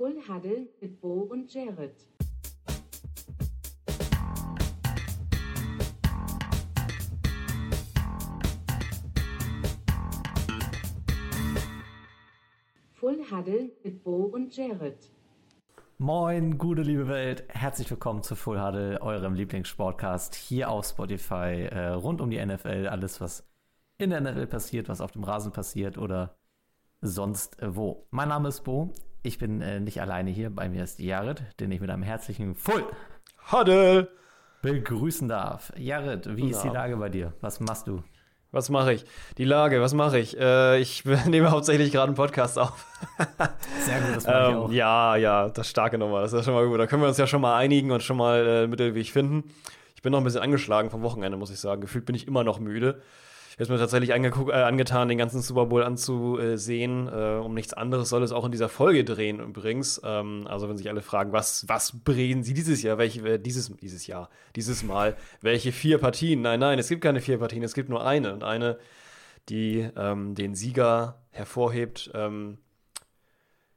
Full Huddle mit Bo und Jared. Full Huddle mit Bo und Jared. Moin, gute liebe Welt. Herzlich willkommen zu Full Huddle, eurem Lieblingssportcast hier auf Spotify. Äh, rund um die NFL, alles, was in der NFL passiert, was auf dem Rasen passiert oder sonst wo. Mein Name ist Bo. Ich bin äh, nicht alleine hier. Bei mir ist Jared, den ich mit einem herzlichen Full Huddle begrüßen darf. Jared, wie ist die Lage bei dir? Was machst du? Was mache ich? Die Lage, was mache ich? Äh, ich nehme hauptsächlich gerade einen Podcast auf. Sehr gut, das mache ich ähm, auch. Ja, ja, das starke Nummer. Das ist ja schon mal gut. Da können wir uns ja schon mal einigen und schon mal äh, Mittelweg finden. Ich bin noch ein bisschen angeschlagen vom Wochenende, muss ich sagen. Gefühlt bin ich immer noch müde. Habe mir tatsächlich äh, angetan, den ganzen Super Bowl anzusehen. Äh, um nichts anderes soll es auch in dieser Folge drehen übrigens. Ähm, also wenn sich alle fragen, was, was drehen sie dieses Jahr? Welche, äh, dieses, dieses Jahr, dieses Mal, welche vier Partien? Nein, nein, es gibt keine vier Partien, es gibt nur eine. Und eine, die ähm, den Sieger hervorhebt, ähm,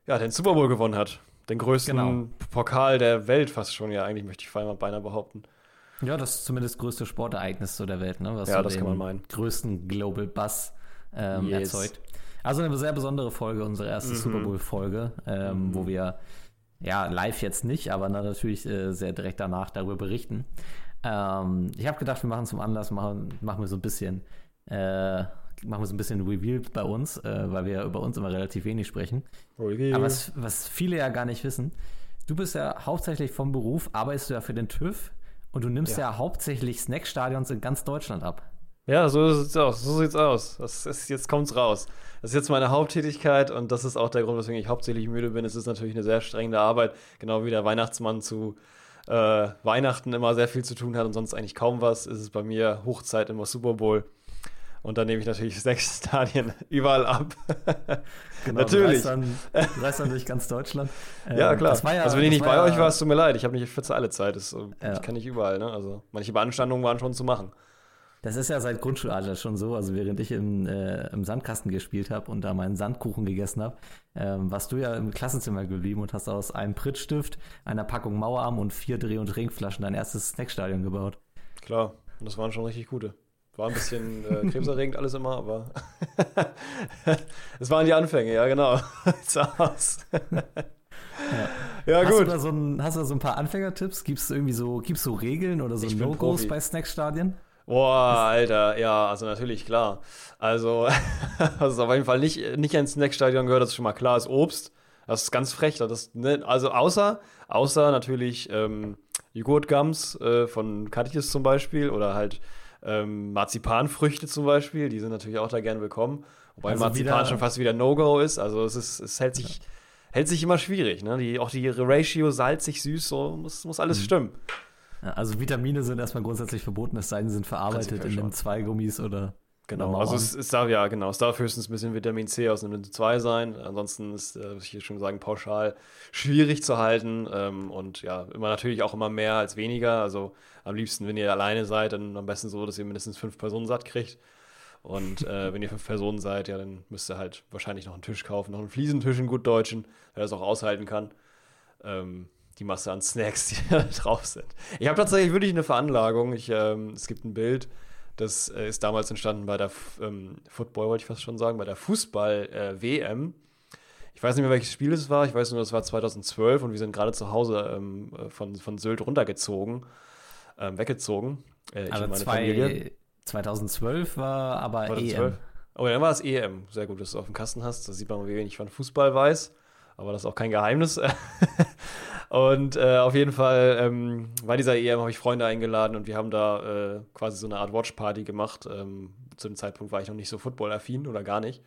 ja, den Super Bowl gewonnen hat. Den größten Genau. Pokal der Welt fast schon, ja, eigentlich möchte ich mal beinahe behaupten. Ja, das ist zumindest das größte Sportereignis so der Welt, ne? was Ja, so das kann den man meinen. größten Global Buzz ähm, Yes. erzeugt. Also eine sehr besondere Folge, unsere erste Mhm. Super Bowl-Folge, ähm, wo wir ja live jetzt nicht, aber na, natürlich äh, sehr direkt danach darüber berichten. Ähm, ich habe gedacht, wir machen zum Anlass, machen, machen wir so ein bisschen, äh, machen wir so ein bisschen Reveal bei uns, äh, weil wir über uns immer relativ wenig sprechen. Review. Aber was, was viele ja gar nicht wissen, du bist ja hauptsächlich vom Beruf, arbeitest du ja für den TÜV und du nimmst ja, Ja. hauptsächlich Snackstadions in ganz Deutschland ab. Ja, so sieht's aus. So sieht's aus. Das ist, jetzt kommt's raus. Das ist jetzt meine Haupttätigkeit und das ist auch der Grund, weswegen ich hauptsächlich müde bin. Es ist natürlich eine sehr strengende Arbeit, genau wie der Weihnachtsmann zu äh, Weihnachten immer sehr viel zu tun hat und sonst eigentlich kaum was. Ist es bei mir Hochzeit immer Super Bowl. Und dann nehme ich natürlich sechs Stadien überall ab. Natürlich. Du reist, dann, du reist dann durch ganz Deutschland. Ja, Ähm, klar. das war ja, also wenn ich nicht bei ja, euch war, es tut mir leid. Ich habe nicht für alle Zeit. Das, äh, Ja. Ich kann nicht überall. Ne? Also manche Beanstandungen waren schon zu machen. Das ist ja seit Grundschulalter schon so. Also während ich im, äh, im Sandkasten gespielt habe und da meinen Sandkuchen gegessen habe, ähm, warst du ja im Klassenzimmer geblieben und hast aus einem Prittstift, einer Packung Mauerarm und vier Dreh- und Trinkflaschen dein erstes Snackstadion gebaut. Klar, und das waren schon richtig gute. War ein bisschen äh, krebserregend alles immer, aber es waren die Anfänge, ja genau. Sieht's aus. ja, hast, du gut. da so ein, hast du da so ein paar Anfängertipps? Gibt es irgendwie so, gibt's so Regeln oder so No-Gos bei Snackstadien? Boah, Alter, ja, also natürlich, klar. Also, was auf jeden Fall nicht, nicht ins Snackstadion gehört, das ist schon mal klar, ist Obst. Das ist ganz frech. Das, ne, also außer, außer natürlich ähm, Joghurtgums äh, von Katjes zum Beispiel oder halt ähm, Marzipanfrüchte zum Beispiel, die sind natürlich auch da gern willkommen. Wobei Also Marzipan wieder- schon fast wieder No-Go ist. Also es ist, es hält sich, hält sich immer schwierig, ne? Die, auch die Ratio salzig, süß, so muss, muss alles stimmen. Ja, Also Vitamine sind erstmal grundsätzlich verboten, es sei denn, sie sind verarbeitet in einem schon. Zweigummis oder Genau, also es, es darf ja, genau, es darf höchstens ein bisschen Vitamin C aus einem 2 sein. Ansonsten ist, äh, muss ich hier schon sagen, pauschal schwierig zu halten. Ähm, und ja, immer natürlich auch immer mehr als weniger. Also am liebsten, wenn ihr alleine seid, dann am besten so, dass ihr mindestens fünf Personen satt kriegt. Und äh, wenn ihr fünf Personen seid, ja, dann müsst ihr halt wahrscheinlich noch einen Tisch kaufen, noch einen Fliesentisch in gut Deutschen, der das auch aushalten kann. Ähm, die Masse an Snacks, die da drauf sind. Ich habe tatsächlich wirklich eine Veranlagung. Ich, ähm, es gibt ein Bild, das äh, ist damals entstanden bei der F ähm, Football, wollte ich fast schon sagen, bei der Fußball-WM. ich weiß nicht mehr, welches Spiel es war. Ich weiß nur, das war 2012 und wir sind gerade zu Hause ähm, äh, von, von Sylt runtergezogen, ähm, weggezogen. Äh, ich Also und meine zwei, Familie. 2012 war aber EM. 2012. Oh, dann war es EM. Sehr gut, dass du auf dem Kasten hast. Da sieht man mal, wie wenig ich von Fußball weiß. Aber das ist auch kein Geheimnis. und äh, auf jeden Fall ähm, bei dieser EM habe ich Freunde eingeladen und wir haben da äh, quasi so eine Art Watchparty gemacht. Ähm, zu dem Zeitpunkt war ich noch nicht so footballaffin oder gar nicht.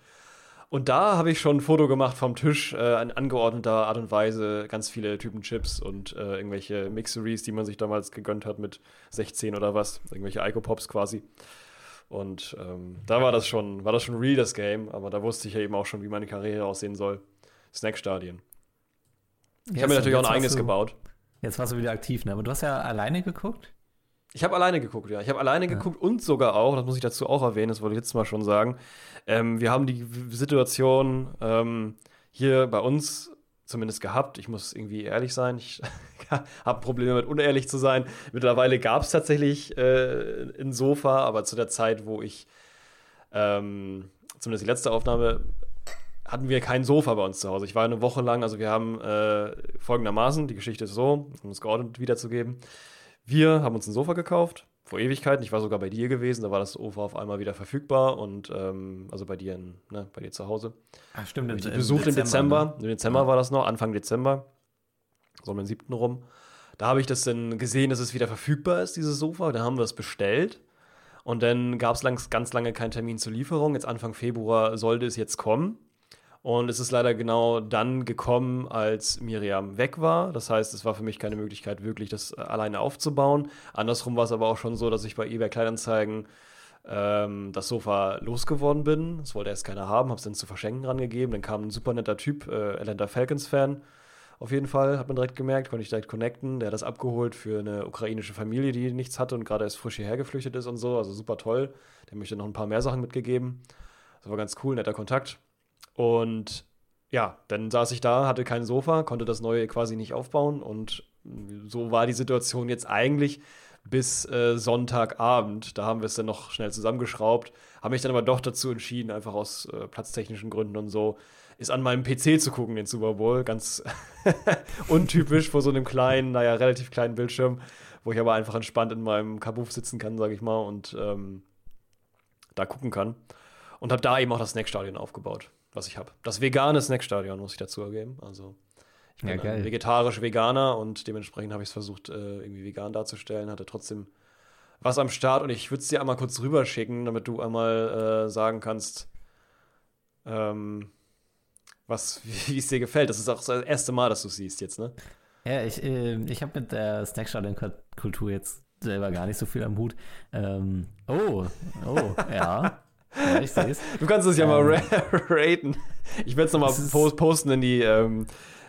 Und da habe ich schon ein Foto gemacht vom Tisch, äh, in angeordneter Art und Weise, ganz viele Typen Chips und äh, irgendwelche Mixeries, die man sich damals gegönnt hat mit 16 oder was, irgendwelche Ico-Pops quasi. Und ähm, da war das schon, war das schon real, das Game, aber da wusste ich ja eben auch schon, wie meine Karriere aussehen soll. Snackstadien. Ich habe mir natürlich auch ein eigenes du, gebaut. Jetzt warst du wieder aktiv, ne? Aber du hast ja alleine geguckt? Ich habe alleine geguckt, ja. Ich habe alleine geguckt und sogar auch, das muss ich dazu auch erwähnen, das wollte ich jetzt mal schon sagen. Ähm, wir haben die Situation ähm, hier bei uns zumindest gehabt. Ich muss irgendwie ehrlich sein. Ich habe Probleme mit unehrlich zu sein. Mittlerweile gab es tatsächlich äh, ein Sofa, aber zu der Zeit, wo ich ähm, zumindest die letzte Aufnahme hatten wir kein Sofa bei uns zu Hause. Ich war eine Woche lang, also wir haben äh, folgendermaßen, die Geschichte ist so, um es geordnet wiederzugeben. Wir haben uns ein Sofa gekauft, vor Ewigkeiten. Ich war sogar bei dir gewesen, da war das Sofa auf einmal wieder verfügbar und ähm, also bei dir, in, ne, bei dir zu Hause. Ach, stimmt. Im, besucht im Dezember. Ne? Im Dezember ja. war das noch, Anfang Dezember, so um den 7. rum. Da habe ich das dann gesehen, dass es wieder verfügbar ist, dieses Sofa. Da haben wir es bestellt. Und dann gab es ganz lange keinen Termin zur Lieferung. Jetzt Anfang Februar sollte es jetzt kommen. Und es ist leider genau dann gekommen, als Miriam weg war. Das heißt, es war für mich keine Möglichkeit, wirklich das äh, alleine aufzubauen. Andersrum war es aber auch schon so, dass ich bei eBay Kleinanzeigen ähm, das Sofa losgeworden bin. Das wollte erst keiner haben, habe es dann zu verschenken rangegeben. Dann kam ein super netter Typ, äh, Atlanta Falcons-Fan. Auf jeden Fall, hat man direkt gemerkt, konnte ich direkt connecten. Der hat das abgeholt für eine ukrainische Familie, die nichts hatte und gerade erst frisch hierher geflüchtet ist und so. Also super toll. Der möchte noch ein paar mehr Sachen mitgegeben. Das war ganz cool, netter Kontakt. Und ja, dann saß ich da, hatte kein Sofa, konnte das neue quasi nicht aufbauen und so war die Situation jetzt eigentlich bis äh, Sonntagabend. Da haben wir es dann noch schnell zusammengeschraubt, haben mich dann aber doch dazu entschieden, einfach aus äh, platztechnischen Gründen und so, ist an meinem PC zu gucken, den Super Bowl. Ganz untypisch vor so einem kleinen, naja, relativ kleinen Bildschirm, wo ich aber einfach entspannt in meinem Kabuff sitzen kann, sage ich mal, und ähm, da gucken kann. Und habe da eben auch das Snackstadion aufgebaut was ich habe. Das vegane Snackstadion, muss ich dazu ergeben. Also ich bin ja, vegetarisch Veganer und dementsprechend habe ich es versucht, äh, irgendwie vegan darzustellen, hatte trotzdem was am Start und ich würde es dir einmal kurz rüberschicken, damit du einmal äh, sagen kannst, ähm, was, wie es dir gefällt. Das ist auch das erste Mal, dass du es siehst jetzt, ne? Ja, ich, äh, ich habe mit der Snackstadion-Kultur jetzt selber gar nicht so viel am Hut. Ähm, oh, oh, ja. Ja, ich. Du kannst es ja ähm, mal raten. Ich werde es nochmal post posten in die ähm,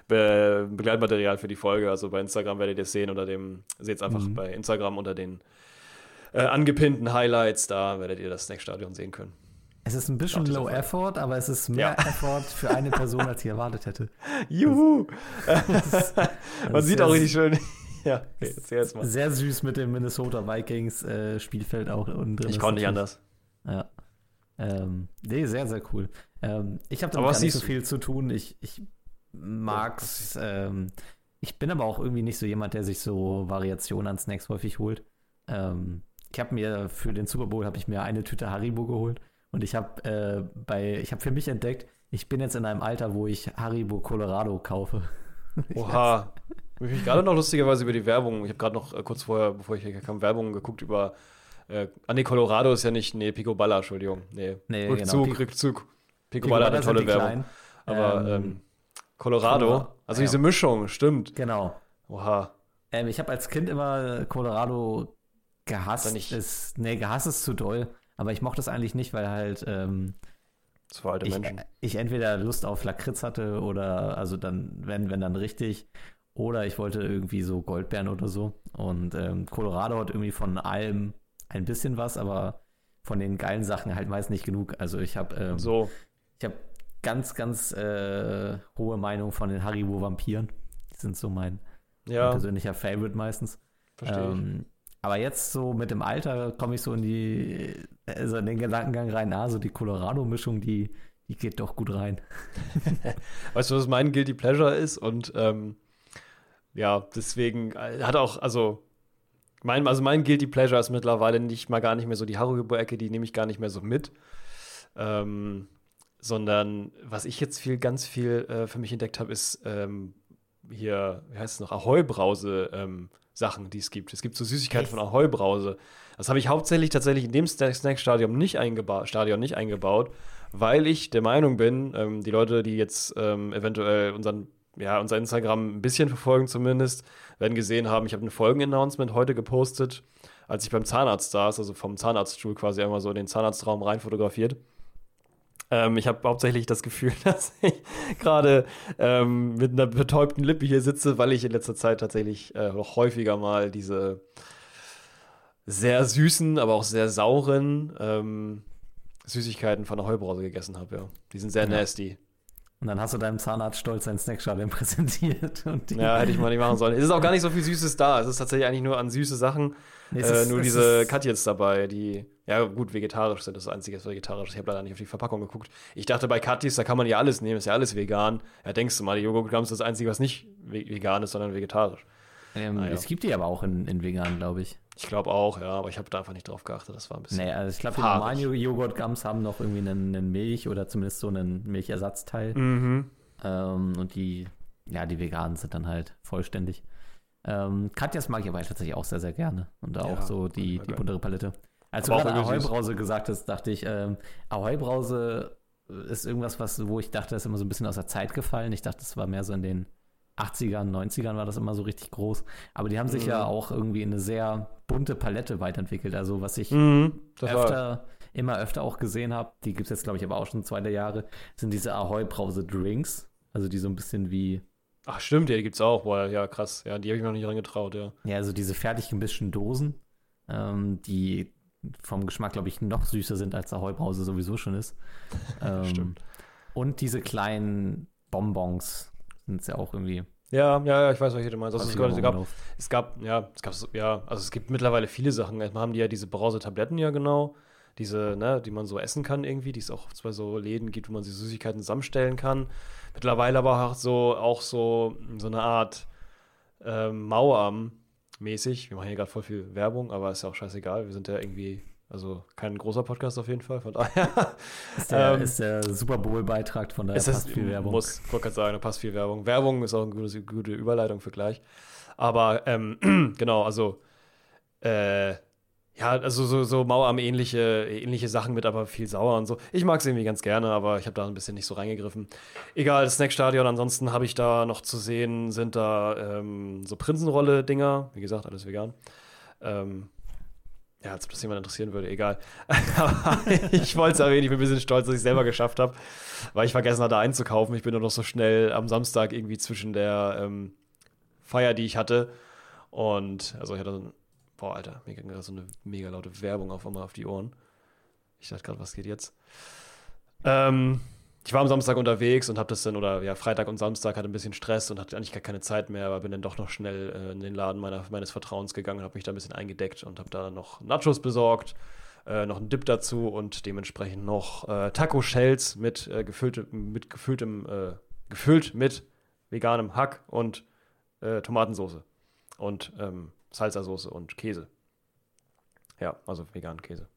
Be Begleitmaterial für die Folge. Also bei Instagram werdet ihr es sehen unter dem, seht es einfach mhm. bei Instagram unter den äh, angepinnten Highlights, da werdet ihr das Snackstadion sehen können. Es ist ein bisschen low effort, aber es ist mehr ja. Effort für eine Person, als ich erwartet hätte. Juhu! Das, das Man sieht auch richtig schön. ja, okay. Sehr süß mit dem Minnesota Vikings äh, Spielfeld auch unten drin. Ich konnte nicht anders. Ja. Ähm, nee, sehr, sehr cool. Ähm, ich habe damit gar nicht so viel zu tun. Ich, ich mag's. Ja, ähm, ich bin aber auch irgendwie nicht so jemand, der sich so Variationen an Snacks häufig holt. Ähm, ich habe mir für den Super Bowl habe ich mir eine Tüte Haribo geholt und ich habe äh, bei ich habe für mich entdeckt, ich bin jetzt in einem Alter, wo ich Haribo Colorado kaufe. Oha. ich habe gerade noch lustigerweise über die Werbung, ich habe gerade noch äh, kurz vorher, bevor ich hier kam, Werbung geguckt über äh, ah, nee, Colorado ist ja nicht. Nee, Picoballa, Entschuldigung. Nee, nee Rückzug, genau. Rückzug. Picoballa hat eine tolle Werbung. Aber ähm, ähm, Colorado, also ja. diese Mischung, stimmt. Genau. Oha. Ähm, ich habe als Kind immer Colorado gehasst. Nicht. Ist, nee, gehasst ist zu doll. Aber ich mochte es eigentlich nicht, weil halt. Ähm, war alte ich, Menschen. Ich entweder Lust auf Lakritz hatte oder, also dann, wenn, wenn dann richtig. Oder ich wollte irgendwie so Goldbeeren oder so. Und ähm, Colorado hat irgendwie von allem ein bisschen was, aber von den geilen Sachen halt meist nicht genug. Also ich habe ähm, so. ich habe ganz, ganz äh, hohe Meinung von den Haribo-Vampiren. Die sind so mein, ja. mein persönlicher Favorite meistens. Verstehe ähm, aber jetzt so mit dem Alter komme ich so in die, also in den Gedankengang rein, ah, so die Colorado-Mischung, die, die geht doch gut rein. weißt du, was mein Guilty Pleasure ist? Und ähm, ja, deswegen äh, hat auch, also mein, also mein Guilty Pleasure ist mittlerweile nicht mal gar nicht mehr so die Haribo-Ecke, die nehme ich gar nicht mehr so mit. Ähm, sondern was ich jetzt viel, ganz viel äh, für mich entdeckt habe, ist ähm, hier, wie heißt es noch, Ahoi-Brause ähm, Sachen, die es gibt. Es gibt so Süßigkeiten von Ahoi-Brause. Das habe ich hauptsächlich tatsächlich in dem Snack-Stadion nicht, eingeba Stadion nicht eingebaut, weil ich der Meinung bin, ähm, die Leute, die jetzt ähm, eventuell unseren ja, unser Instagram ein bisschen verfolgen zumindest, werden gesehen haben, ich habe ein Folgen-Announcement heute gepostet, als ich beim Zahnarzt saß, also vom Zahnarztstuhl quasi einmal so in den Zahnarztraum rein fotografiert. Ähm, ich habe hauptsächlich das Gefühl, dass ich gerade ähm, mit einer betäubten Lippe hier sitze, weil ich in letzter Zeit tatsächlich äh, noch häufiger mal diese sehr süßen, aber auch sehr sauren ähm, Süßigkeiten von der Heubrause gegessen habe. Ja. Die sind sehr ja. nasty. Und dann hast du deinem Zahnarzt stolz seinen Snackschale präsentiert. Und die, Ja, hätte ich mal nicht machen sollen. Es ist auch gar nicht so viel Süßes da. Es ist tatsächlich eigentlich nur an süße Sachen. Nee, äh, ist- nur es diese ist- Katjes dabei, die, ja gut, vegetarisch sind. Das ist das einzige, was vegetarisch ist. Ich habe leider nicht auf die Verpackung geguckt. Ich dachte, bei Katjes, da kann man ja alles nehmen, ist ja alles vegan. Ja, denkst du mal, die Joghurtgums ist das einzige, was nicht ve- vegan ist, sondern vegetarisch. ähm, Ah, ja. Es gibt die aber auch in, in vegan, glaube ich. Ich glaube auch, ja, aber ich habe da einfach nicht drauf geachtet. Das war ein bisschen. Nee, also ich glaube, die normalen Jo- Joghurt-Gums haben noch irgendwie einen, einen Milch oder zumindest so einen Milchersatzteil. Mhm. Ähm, und die, ja, die veganen sind dann halt vollständig. Ähm, Katjas mag ich aber tatsächlich auch sehr, sehr gerne. Und auch Ja, so die, die buntere Palette. Als du Aber auch gerade. Ahoi-Brause gesagt hast, dachte ich, ähm, Ahoi-Brause ist irgendwas, was, wo ich dachte, das ist immer so ein bisschen aus der Zeit gefallen. Ich dachte, das war mehr so in den 80ern, 90ern war das immer so richtig groß. Aber die haben sich Mhm. ja auch irgendwie in eine sehr bunte Palette weiterentwickelt. Also was ich Mhm. Öfter, immer öfter auch gesehen habe, die gibt es jetzt, glaube ich, aber auch schon zwei der Jahre, sind diese Ahoi-Brause-Drinks. Also die so ein bisschen wie, ach, stimmt, ja, die gibt's auch. Boah, ja, krass. Ja, die habe ich mir noch nicht rangetraut, ja. ja, also diese fertig gemischten Dosen, ähm, die vom Geschmack, glaube ich, noch süßer sind, als Ahoi-Brause sowieso schon ist. Ähm, Stimmt. Und diese kleinen Bonbons sind es ja auch irgendwie. Ja, ja, ja, ich weiß, was du meinst. Also, es, gab, es, gab, rumgelaufen. es gab, ja, es gab, ja, also es gibt mittlerweile viele Sachen. Erstmal haben die ja diese Brause-Tabletten ja genau. Diese, ne, die man so essen kann irgendwie, die es auch bei so Läden gibt, wo man sich Süßigkeiten zusammenstellen kann. Mittlerweile aber auch so, auch so, so eine Art ähm, Mauerarm-mäßig. Wir machen hier gerade voll viel Werbung, aber ist ja auch scheißegal. Wir sind ja irgendwie, also kein großer Podcast auf jeden Fall, von daher. Ist der, Ähm, ist der Super Bowl-Beitrag, von daher Es ist, passt viel Werbung. Muss, ich wollte gerade sagen, da passt viel Werbung. Werbung ist auch eine gute, gute Überleitung für gleich. Aber ähm, genau, also äh, ja, also so, so Mauerarm-ähnliche ähnliche Sachen mit aber viel sauer und so. Ich mag es irgendwie ganz gerne, aber ich habe da ein bisschen nicht so reingegriffen. Egal, das Snackstadion, ansonsten habe ich da noch zu sehen, sind da ähm, so Prinzenrolle-Dinger. Wie gesagt, alles vegan. Ähm, ja, als ob das jemand interessieren würde, egal. Aber ich wollte es erwähnen, ich bin ein bisschen stolz, dass ich es selber geschafft habe, weil ich vergessen hatte einzukaufen. Ich bin nur noch so schnell am Samstag irgendwie zwischen der ähm, Feier, die ich hatte. Und also ich hatte so ein, boah, Alter, mir ging gerade so eine mega laute Werbung auf einmal auf die Ohren. Ich dachte gerade, was geht jetzt? Ähm, ich war am Samstag unterwegs und habe das dann, oder ja, Freitag und Samstag hatte ein bisschen Stress und hatte eigentlich gar keine Zeit mehr, aber bin dann doch noch schnell äh, in den Laden meiner, meines Vertrauens gegangen und habe mich da ein bisschen eingedeckt und habe da noch Nachos besorgt, äh, noch einen Dip dazu und dementsprechend noch äh, Taco-Shells mit, äh, gefüllte, mit gefülltem, äh, gefüllt mit veganem Hack und äh, Tomatensoße und ähm, Salsa-Soße und Käse. Ja, also veganen Käse.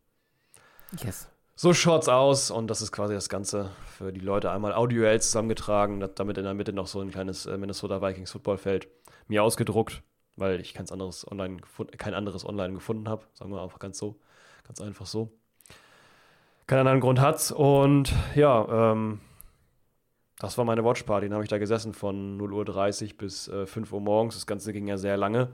Yes. So schaut's aus und das ist quasi das Ganze für die Leute einmal audioell zusammengetragen, damit in der Mitte noch so ein kleines äh, Minnesota Vikings Footballfeld mir ausgedruckt, weil ich kein anderes online kein anderes online gefunden habe, sagen wir einfach ganz so, ganz einfach so. Keinen anderen Grund hat's und ja, ähm, das war meine Watchparty, dann habe ich da gesessen von 0.30 Uhr bis äh, 5 Uhr morgens, das Ganze ging ja sehr lange.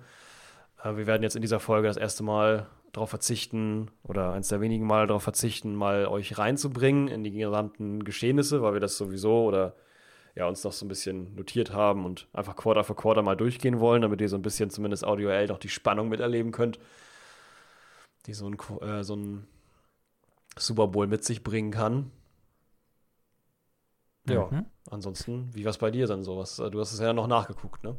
Äh, wir werden jetzt in dieser Folge das erste Mal darauf verzichten oder eins der wenigen Mal darauf verzichten, mal euch reinzubringen in die gesamten Geschehnisse, weil wir das sowieso oder ja uns noch so ein bisschen notiert haben und einfach Quarter für Quarter mal durchgehen wollen, damit ihr so ein bisschen zumindest audioell noch die Spannung miterleben könnt, die so ein, äh, so ein Super Bowl mit sich bringen kann. Ja, Mhm. ansonsten, wie war es bei dir dann sowas? Du hast es ja noch nachgeguckt, ne?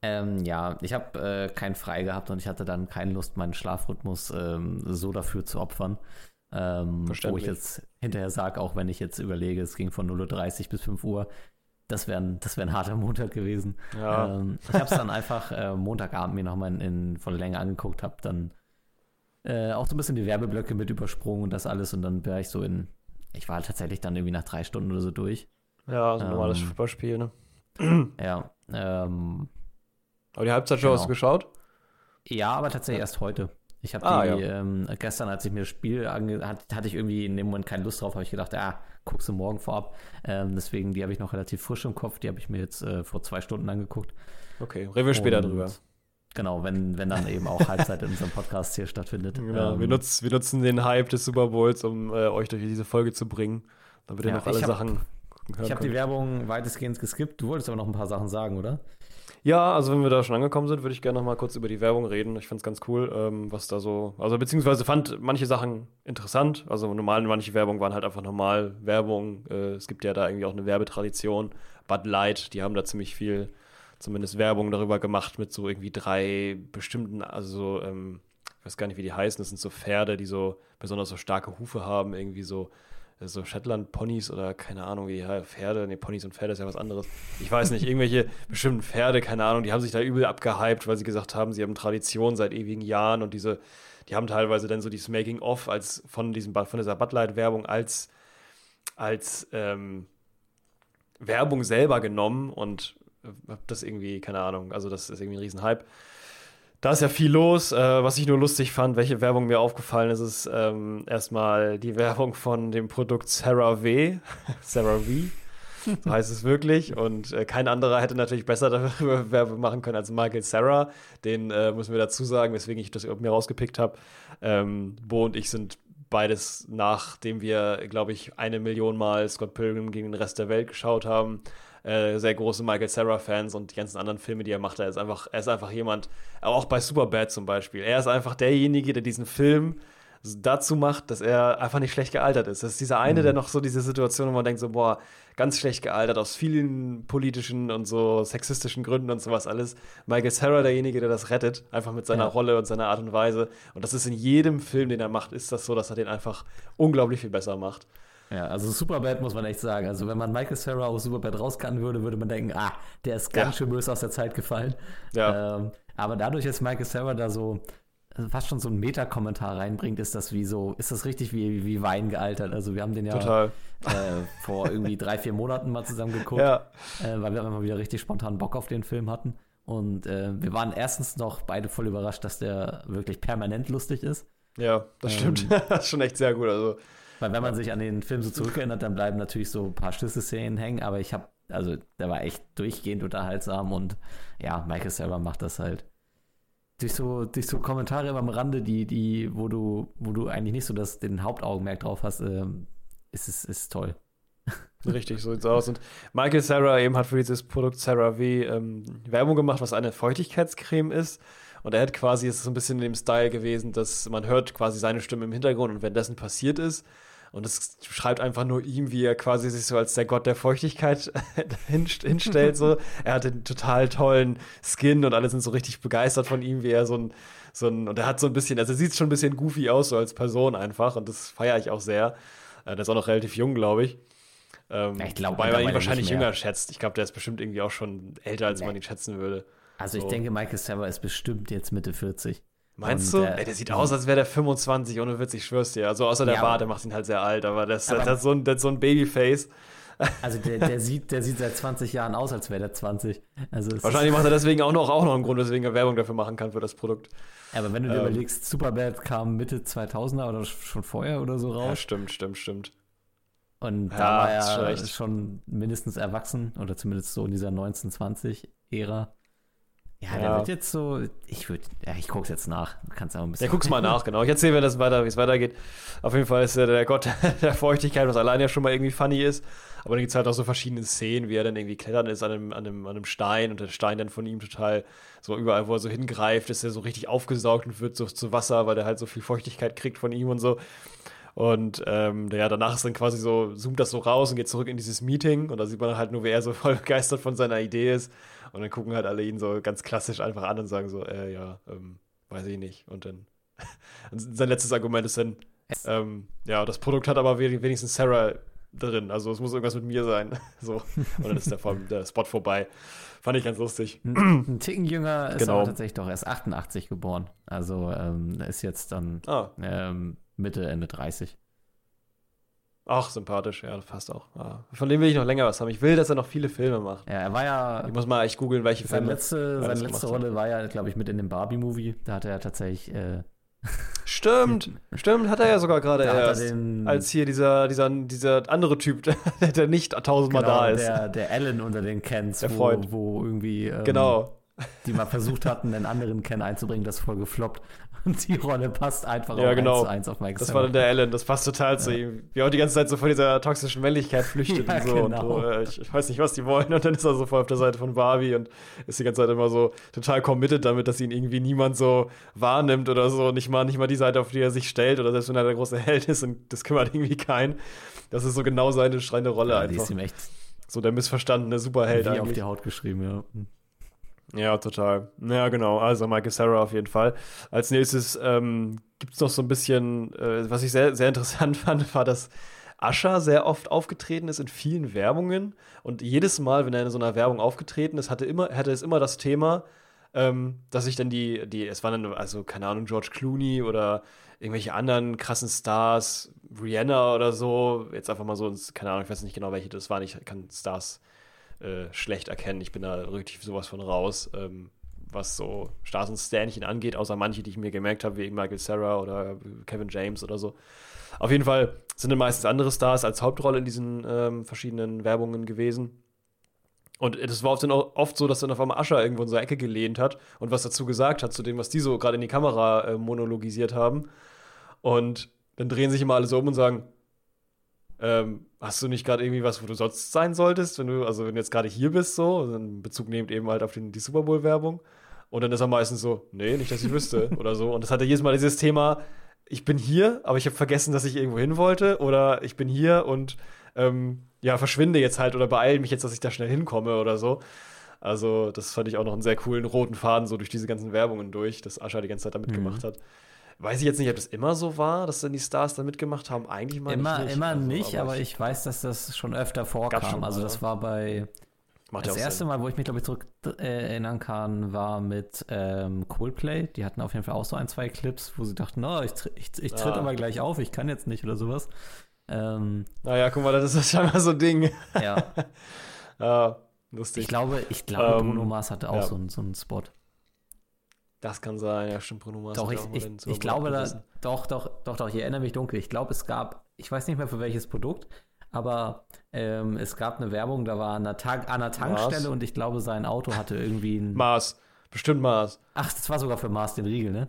Ähm, ja, ich habe äh, keinen frei gehabt und ich hatte dann keine Lust, meinen Schlafrhythmus ähm, so dafür zu opfern. Ähm, wo ich jetzt hinterher sage, auch wenn ich jetzt überlege, es ging von 0.30 Uhr bis 5 Uhr, das wäre ein, das wär ein harter Montag gewesen. Ja. Ähm, ich habe es dann einfach äh, Montagabend mir nochmal in, in voller Länge angeguckt, habe dann äh, auch so ein bisschen die Werbeblöcke mit übersprungen und das alles und dann wäre ich so in, ich war halt tatsächlich dann irgendwie nach drei Stunden oder so durch. Ja, so ein normales Ähm, Fußballspiel, ne? Ja, ähm, Aber die Halbzeitshow hast du genau. geschaut? Ja, aber tatsächlich erst heute. Ich habe Ah, die ja. ähm, gestern, als ich mir das Spiel ange hat, hatte ich irgendwie in dem Moment keine Lust drauf, habe ich gedacht, ah, guckst du morgen vorab. Ähm, deswegen, die habe ich noch relativ frisch im Kopf, die habe ich mir jetzt äh, vor zwei Stunden angeguckt. Okay, reden wir später drüber. Genau, wenn, wenn dann eben auch Halbzeit in unserem Podcast hier stattfindet. Genau, Ähm, wir, nutzen, wir nutzen den Hype des Super Bowls, um äh, euch durch diese Folge zu bringen, damit ihr Ja, noch alle hab- Sachen gucken ich habe die. Werbung weitestgehend geskippt. Du wolltest aber noch ein paar Sachen sagen, oder? Ja, also wenn wir da schon angekommen sind, würde ich gerne noch mal kurz über die Werbung reden. Ich fand es ganz cool, ähm, was da so, also beziehungsweise fand manche Sachen interessant. Also normal, manche Werbung waren halt einfach normal Werbung. Äh, es gibt ja da irgendwie auch eine Werbetradition. Bud Light, die haben da ziemlich viel, zumindest Werbung darüber gemacht mit so irgendwie drei bestimmten, also ähm, ich weiß gar nicht, wie die heißen. Das sind so Pferde, die so besonders so starke Hufe haben, irgendwie so so Shetland-Ponys oder keine Ahnung, wie Pferde, nee, Ponys und Pferde ist ja was anderes. Ich weiß nicht, irgendwelche bestimmten Pferde, keine Ahnung, die haben sich da übel abgehypt, weil sie gesagt haben, sie haben Tradition seit ewigen Jahren und diese, die haben teilweise dann so dieses Making-of als von diesem von dieser Bud Light-Werbung als, als ähm, Werbung selber genommen und hab das irgendwie, keine Ahnung, also das ist irgendwie ein Riesenhype. Da ist ja viel los. Äh, was ich nur lustig fand, welche Werbung mir aufgefallen ist, ist ähm, erstmal die Werbung von dem Produkt CeraVe. CeraVe. So heißt es wirklich. Und äh, kein anderer hätte natürlich besser darüber Werbung machen können als Michael Sarah. Den äh, müssen wir dazu sagen, weswegen ich das mir rausgepickt habe. Ähm, Bo und ich sind beides, nachdem wir, glaube ich, eine Million Mal Scott Pilgrim gegen den Rest der Welt geschaut haben, äh, sehr große Michael Sarah-Fans und die ganzen anderen Filme, die er macht. Er ist einfach, er ist einfach jemand, auch bei Superbad zum Beispiel. Er ist einfach derjenige, der diesen Film dazu macht, dass er einfach nicht schlecht gealtert ist. Das ist dieser eine, mhm. der noch so diese Situation, wo man denkt so, boah, ganz schlecht gealtert, aus vielen politischen und so sexistischen Gründen und sowas alles. Michael Sarah derjenige, der das rettet, einfach mit seiner ja. Rolle und seiner Art und Weise. Und das ist in jedem Film, den er macht, ist das so, dass er den einfach unglaublich viel besser macht. Ja, also Superbad muss man echt sagen. Also wenn man Michael Sarah aus Superbad rauskanten würde, würde man denken, ah, der ist ganz ja. schön böse aus der Zeit gefallen. Ja. Ähm, aber dadurch, dass Michael Sarah da so fast schon so einen Meta-Kommentar reinbringt, ist das wie so, ist das richtig wie, wie Wein gealtert. Also wir haben den ja äh, vor irgendwie drei, vier Monaten mal zusammen geguckt, ja. äh, weil wir einfach wieder richtig spontan Bock auf den Film hatten. Und äh, wir waren erstens noch beide voll überrascht, dass der wirklich permanent lustig ist. Ja, das ähm, stimmt. das ist schon echt sehr gut. Also weil wenn man sich an den Film so zurückerinnert, dann bleiben natürlich so ein paar Schlüsselszenen hängen, aber ich habe, also der war echt durchgehend unterhaltsam und ja, Michael selber macht das halt. Durch so, durch so Kommentare am Rande, die, die, wo du, wo du eigentlich nicht so das, den Hauptaugenmerk drauf hast, ähm, ist es ist toll. Richtig, so sieht's aus. Und Michael Sarah eben hat für dieses Produkt Sarah W ähm, Werbung gemacht, was eine Feuchtigkeitscreme ist. Und er hat quasi, es ist so ein bisschen in dem Style gewesen, dass man hört quasi seine Stimme im Hintergrund und wenn dessen passiert ist, und es schreibt einfach nur ihm, wie er quasi sich so als der Gott der Feuchtigkeit hinstellt. So. Er hat einen total tollen Skin und alle sind so richtig begeistert von ihm, wie er so ein, so ein, und er hat so ein bisschen, also er sieht schon ein bisschen goofy aus, so als Person einfach. Und das feiere ich auch sehr. Äh, der ist auch noch relativ jung, glaube ich. Ähm, ich glaube, wobei man ihn wahrscheinlich jünger schätzt. Ich glaube, der ist bestimmt irgendwie auch schon älter, als nee. man ihn schätzen würde. Also so. ich denke, Michael Server ist bestimmt jetzt Mitte 40. Meinst und, du? Äh, Ey, der sieht aus, als wäre der 25, ohne Witz, ich schwör's dir. Also außer der ja, Bart, der macht ihn halt sehr alt, aber das, aber, das, hat so ein, das so ein Babyface. Also der, der, sieht, der sieht seit 20 Jahren aus, als wäre der 20. Also Wahrscheinlich macht er deswegen auch noch, auch noch einen Grund, weswegen er Werbung dafür machen kann für das Produkt. Aber wenn du dir ähm, überlegst, Superbad kam Mitte 2000er oder schon vorher oder so raus. Ja, stimmt, stimmt, stimmt. Und da ja, war er schon mindestens erwachsen oder zumindest so in dieser 1920-Ära. Ja, ja, der wird jetzt so, ich würde, ja, ich guck's jetzt nach. Du kannst auch ein bisschen. Ja, guck's mal nach, genau. Ich erzähle mir das weiter, wie es weitergeht. Auf jeden Fall ist er der Gott der Feuchtigkeit, was allein ja schon mal irgendwie funny ist. Aber dann gibt es halt auch so verschiedene Szenen, wie er dann irgendwie klettern ist an einem, an, einem, an einem Stein und der Stein dann von ihm total so überall, wo er so hingreift, ist er so richtig aufgesaugt und wird so zu Wasser, weil er halt so viel Feuchtigkeit kriegt von ihm und so. Und ähm, ja, danach ist dann quasi so, zoomt das so raus und geht zurück in dieses Meeting und da sieht man halt nur, wie er so voll begeistert von seiner Idee ist. Und dann gucken halt alle ihn so ganz klassisch einfach an und sagen so, äh, ja, ähm, weiß ich nicht. Und dann sein letztes Argument ist dann, ähm, ja, das Produkt hat aber wenigstens Sarah drin. Also es muss irgendwas mit mir sein. so. Und dann ist der, der Spot vorbei. Fand ich ganz lustig. Ein, Ticken jünger ist genau. aber tatsächlich doch erst 88 geboren. Also ähm, ist jetzt dann ah. ähm, Mitte, Ende 30. Ach, sympathisch, ja, passt auch. Ja. Von dem will ich noch länger was haben. Ich will, dass er noch viele Filme macht. Ja, er war ja. Ich muss mal echt googeln, welche seine Filme. Letzte, seine letzte Rolle hat. war ja, glaube ich, mit in dem Barbie-Movie. Da hat er tatsächlich. Äh, stimmt, stimmt, hat er ja sogar gerade erst. Den, als hier dieser, dieser, dieser andere Typ, der nicht tausendmal genau, da ist. Der, der Alan unter den Kens, der wo, Freund. wo irgendwie. Ähm, genau. Die mal versucht hatten, einen anderen Ken einzubringen, das voll gefloppt. Und die Rolle passt einfach Ja, auch genau. eins zu eins auf Mike Das war dann der Alan, das passt total zu ihm. Wie auch die ganze Zeit so vor dieser toxischen Männlichkeit flüchtet Ja, und so. genau. Und, äh, ich, ich weiß nicht, was die wollen. Und dann ist er so voll auf der Seite von Barbie und ist die ganze Zeit immer so total committed damit, dass ihn irgendwie niemand so wahrnimmt oder so. Nicht mal, nicht mal die Seite, auf die er sich stellt oder selbst wenn er der große Held ist und das kümmert irgendwie keinen. Das ist so genau seine schreiende Rolle Ja, die einfach. ist ihm echt So der missverstandene Superheld wie auf eigentlich. die Haut geschrieben, ja. Ja, total. Ja, genau. Also Michael Sarah auf jeden Fall. Als nächstes ähm, gibt es noch so ein bisschen, äh, was ich sehr, sehr interessant fand, war, dass Ascher sehr oft aufgetreten ist in vielen Werbungen. Und jedes Mal, wenn er in so einer Werbung aufgetreten ist, hatte, immer, hatte es immer das Thema, ähm, dass sich dann die, die, es waren dann, also, keine Ahnung, George Clooney oder irgendwelche anderen krassen Stars, Rihanna oder so, jetzt einfach mal so, keine Ahnung, ich weiß nicht genau, welche das waren, ich kann Stars äh, schlecht erkennen. Ich bin da richtig sowas von raus, ähm, was so Stars und Sternchen angeht, außer manche, die ich mir gemerkt habe, wie Michael Sarah oder Kevin James oder so. Auf jeden Fall sind dann meistens andere Stars als Hauptrolle in diesen ähm, verschiedenen Werbungen gewesen. Und das war oft, dann auch oft so, dass dann auf einmal Ascher irgendwo in so eine Ecke gelehnt hat und was dazu gesagt hat, zu dem, was die so gerade in die Kamera äh, monologisiert haben. Und dann drehen sich immer alle so um und sagen, ähm, hast du nicht gerade irgendwie was, wo du sonst sein solltest, wenn du, also wenn du jetzt gerade hier bist, so, und dann Bezug nehmend eben halt auf den, die Super Bowl-Werbung. Und dann ist er meistens so, nee, nicht, dass ich wüsste, oder so. Und das hatte jedes Mal dieses Thema, ich bin hier, aber ich habe vergessen, dass ich irgendwo hin wollte, oder ich bin hier und ähm, ja, verschwinde jetzt halt oder beeile mich jetzt, dass ich da schnell hinkomme oder so. Also, das fand ich auch noch einen sehr coolen roten Faden so durch diese ganzen Werbungen durch, dass Ascha die ganze Zeit da mitgemacht hat. Weiß ich jetzt nicht, ob das immer so war, dass dann die Stars da mitgemacht haben. Eigentlich mal Immer, nicht. immer Also, nicht, aber ich weiß, dass das schon öfter vorkam. schon also das ja. war bei Macht ja das erste Sinn. Mal, wo ich mich glaube ich zurück äh, erinnern kann, war mit ähm, Coldplay. Die hatten auf jeden Fall auch so ein, zwei Clips, wo sie dachten, oh, ich, tr- ich, ich tritt Ah. aber gleich auf, ich kann jetzt nicht oder sowas. Ähm, Naja, guck mal, das ist scheinbar so ein Ding. ja, Ja, lustig. ich glaube, ich glaube, Ähm, Bruno Mars hatte auch ja. so, einen, so einen Spot. Das kann sein, ja, stimmt, Bruno Mars. Doch, ich, ich, ich glaube, da, doch, doch, doch, doch, ich erinnere mich dunkel. Ich glaube, es gab, ich weiß nicht mehr für welches Produkt, aber ähm, es gab eine Werbung, da war an einer, Tank, an einer Tankstelle Mars? und ich glaube, sein Auto hatte irgendwie ein. Mars. Bestimmt Mars. Ach, das war sogar für Mars den Riegel, ne?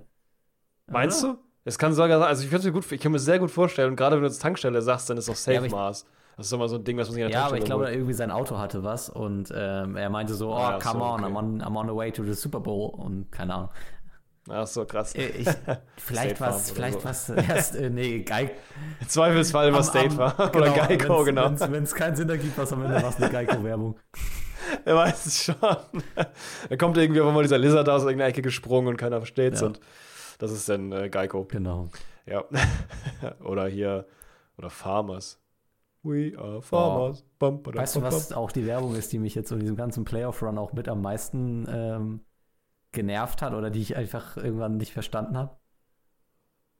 Meinst Oder? du? Es kann sogar sein, also ich, kann's mir gut, ich kann mir sehr gut vorstellen, und gerade wenn du jetzt Tankstelle sagst, dann ist auch Safe Ja, aber ich- Mars. Das ist immer so ein Ding, was man sich an der Ja, aber ich glaube, holt. irgendwie sein Auto hatte was und ähm, er meinte so, oh, Ah, come so, on, okay. I'm on, I'm on the way to the Super Bowl und keine Ahnung. Ach so, krass. Äh, Ich, vielleicht was, Farm vielleicht oder was erst, äh, nee, Geig. Im Zweifelsfall immer State war. Oder Geico, genau. Wenn es keinen Sinn ergibt, was am Ende war, es eine Geico-Werbung. Er weiß es schon. da kommt irgendwie auf einmal dieser Lizard aus irgendeiner Ecke gesprungen und keiner versteht's. Ja. Und das ist dann äh, Geico. Genau. Ja. oder hier, oder Farmers. We are farmers. Bum, badum, Weißt du, was auch die Werbung ist, die mich jetzt in diesem ganzen Playoff-Run auch mit am meisten ähm, genervt hat oder die ich einfach irgendwann nicht verstanden habe?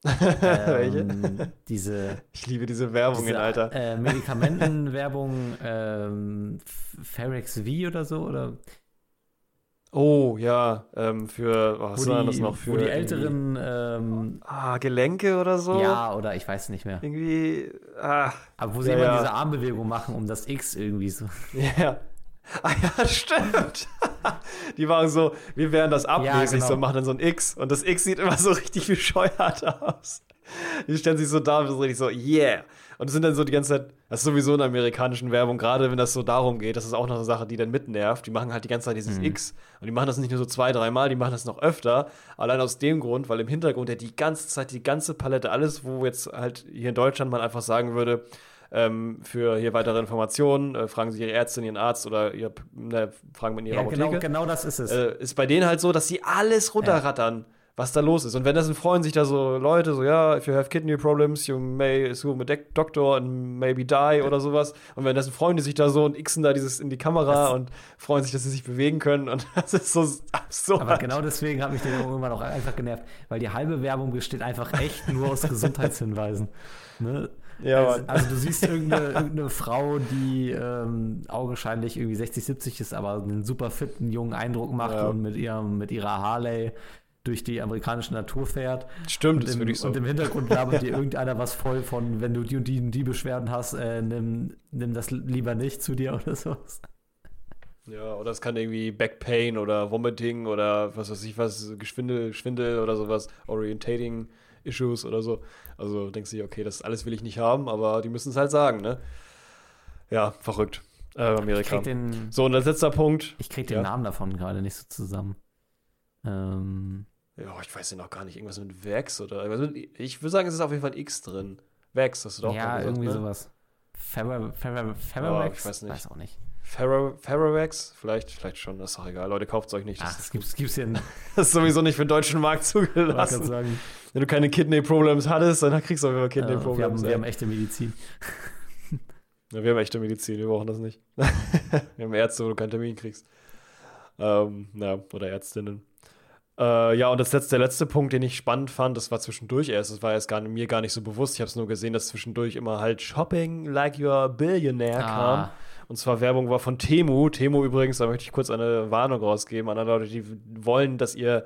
Welche? Ähm, diese Ich liebe diese Werbungen, diese, Alter. Äh, Medikamentenwerbung, ähm, Ferex V oder so, oder Oh, ja. Ähm, für, oh, was war das noch? Für wo die Älteren, ähm, Ah, Gelenke oder so? ja, oder ich weiß nicht mehr, Irgendwie, ah, aber wo sie Ja, immer ja. diese Armbewegung machen, um das X irgendwie so. ja. Ah ja, stimmt. Die waren so, wir wären das abmäßig, genau. so machen dann so ein X. Und das X sieht immer so richtig bescheuert aus. Die stellen sich so da und so richtig so, yeah. Und es sind dann so die ganze Zeit, das ist sowieso in der amerikanischen Werbung, gerade wenn das so darum geht, das ist auch noch eine Sache, die dann mitnervt. Die machen halt die ganze Zeit dieses X. Und die machen das nicht nur so zwei, dreimal, die machen das noch öfter. Allein aus dem Grund, weil im Hintergrund ja die ganze Zeit die ganze Palette, alles, wo jetzt halt hier in Deutschland man einfach sagen würde, ähm, für hier weitere Informationen, äh, fragen Sie Ihre Ärztin, Ihren Arzt oder ihr, ne, fragen mit Ihrer Ja, Apotheke genau, genau das ist es. äh, ist bei denen halt so, dass sie alles runterrattern, was da los ist. Und wenn das freuen sich da so Leute, so, ja, if you have kidney problems, you may assume a doctor and maybe die oder sowas. Und wenn das freuen die sich da so und xen da dieses in die Kamera Das- und freuen sich, dass sie sich bewegen können. Und das ist so absurd. Aber genau deswegen hat mich der irgendwann auch einfach genervt, weil die halbe Werbung besteht einfach echt nur aus Gesundheitshinweisen. Ne? Ja, also, also du siehst irgendeine, irgendeine Frau, die ähm, augenscheinlich irgendwie 60, 70 ist, aber einen super fitten jungen Eindruck macht Ja. und mit, ihrem, mit ihrer Harley durch die amerikanische Natur fährt. Stimmt, Und ist im, wirklich so. und im Hintergrund labert dir irgendeiner was voll von, wenn du die und die, und die Beschwerden hast, äh, nimm, nimm das lieber nicht zu dir oder sowas. Ja, oder es kann irgendwie Backpain oder Vomiting oder was weiß ich was, Geschwindel, Schwindel oder sowas, Orientating Issues oder so. Also denkst du dir, okay, das alles will ich nicht haben, aber die müssen es halt sagen, ne? Ja, verrückt. Äh, Amerika. Ich den, so, und als letzter Punkt. ich krieg den Ja. Namen davon gerade nicht so zusammen. Ähm, Ja, ich weiß ja noch gar nicht, irgendwas mit Vax oder. also Ich würde sagen, es ist auf jeden Fall ein X drin. Vax, hast du doch ja, gerade irgendwie gesagt, ne? sowas. Ferrer, Ferrer, Ja, Ferrarex? ich weiß nicht. Weiß auch nicht. Ferro- Ferrovax? Vielleicht, vielleicht schon, das ist doch egal. Leute, kauft es euch nicht. Das, Ach, das ist, gibt's, gibt's hier in, das ist sowieso nicht für den deutschen Markt zugelassen. sagen. Wenn du keine Kidney-Problems hattest, dann kriegst du auf jeden Fall Äh, wir, Kidney-Problems. haben, wir ey. haben echte Medizin. Ja, wir haben echte Medizin, wir brauchen das nicht. wir haben Ärzte, wo du keinen Termin kriegst. Ähm, ja, oder Ärztinnen. Äh, ja, und das letzte, der letzte Punkt, den ich spannend fand, das war zwischendurch erst, das war erst gar, mir gar nicht so bewusst. Ich habe es nur gesehen, dass zwischendurch immer halt Shopping like you're a billionaire kam. Ah, Und zwar Werbung war von Temu. Temu übrigens, da möchte ich kurz eine Warnung rausgeben an alle Leute, die wollen, dass ihr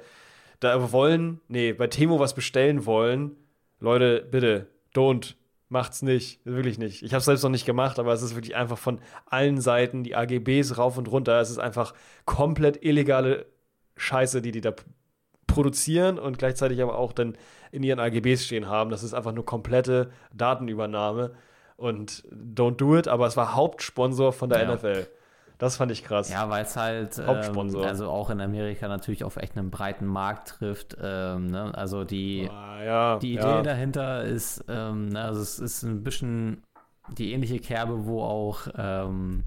da wollen, nee, bei Temu was bestellen wollen. Leute, bitte, don't. Macht's nicht, wirklich nicht. Ich habe es selbst noch nicht gemacht, aber es ist wirklich einfach von allen Seiten die AGBs rauf und runter. Es ist einfach komplett illegale Scheiße, die die da produzieren und gleichzeitig aber auch dann in ihren AGBs stehen haben. Das ist einfach nur komplette Datenübernahme und don't do it, aber es war Hauptsponsor von der Ja. NFL. Das fand ich krass. ja, weil es halt, ähm, also auch in Amerika natürlich auf echt einen breiten Markt trifft. Ähm, ne? Also die, Ah, ja, die Idee ja. dahinter ist, ähm, ne, also es ist ein bisschen die ähnliche Kerbe, wo auch ähm,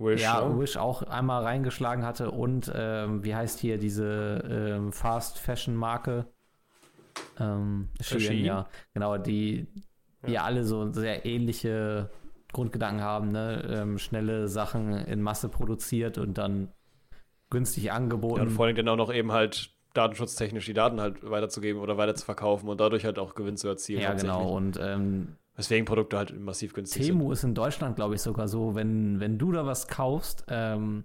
Wish, ja, ne? Wish auch einmal reingeschlagen hatte und ähm, wie heißt hier diese ähm, Fast Fashion Marke? Ähm, Shein, ja, genau, die, die Ja. alle so sehr ähnliche Grundgedanken haben, ne? Ähm, schnelle Sachen in Masse produziert und dann günstig Ja, angeboten. und vor allem dann auch noch eben halt datenschutztechnisch die Daten halt weiterzugeben oder weiterzuverkaufen und dadurch halt auch Gewinn zu erzielen. ja, genau. Und ähm, Weswegen Produkte halt massiv günstig sind. Temu ist in Deutschland, glaube ich, sogar so, wenn, wenn du da was kaufst, ähm,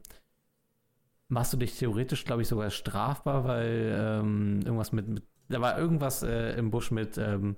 machst du dich theoretisch, glaube ich, sogar strafbar, weil ähm, irgendwas mit, mit, da war irgendwas äh, im Busch mit, ähm,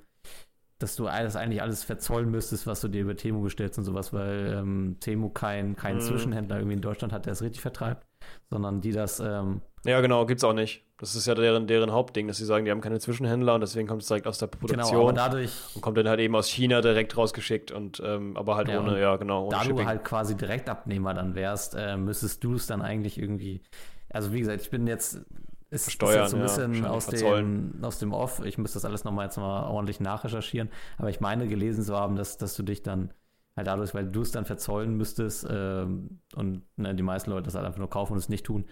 dass du alles eigentlich alles verzollen müsstest, was du dir über Temu bestellst und sowas, weil ähm, Temu kein, kein Mhm. Zwischenhändler irgendwie in Deutschland hat, der es richtig vertreibt, sondern die das, ähm, Ja, genau, gibt's auch nicht. Das ist ja deren, deren Hauptding, dass sie sagen, die haben keine Zwischenhändler und deswegen kommt es direkt aus der genau, Produktion aber dadurch, und kommt dann halt eben aus China direkt rausgeschickt und ähm, aber halt Ja, ohne, ja genau, ohne da Shipping. du halt quasi Direktabnehmer dann wärst, äh, müsstest du es dann eigentlich irgendwie. Also wie gesagt, ich bin jetzt. Es ist Versteuern, jetzt so ein ja, bisschen wahrscheinlich aus, dem, aus dem Off. Ich müsste das alles nochmal jetzt mal ordentlich nachrecherchieren. Aber ich meine gelesen zu haben, dass, dass du dich dann halt dadurch, weil du es dann verzollen müsstest ähm, und ne, die meisten Leute das halt einfach nur kaufen und es nicht tun,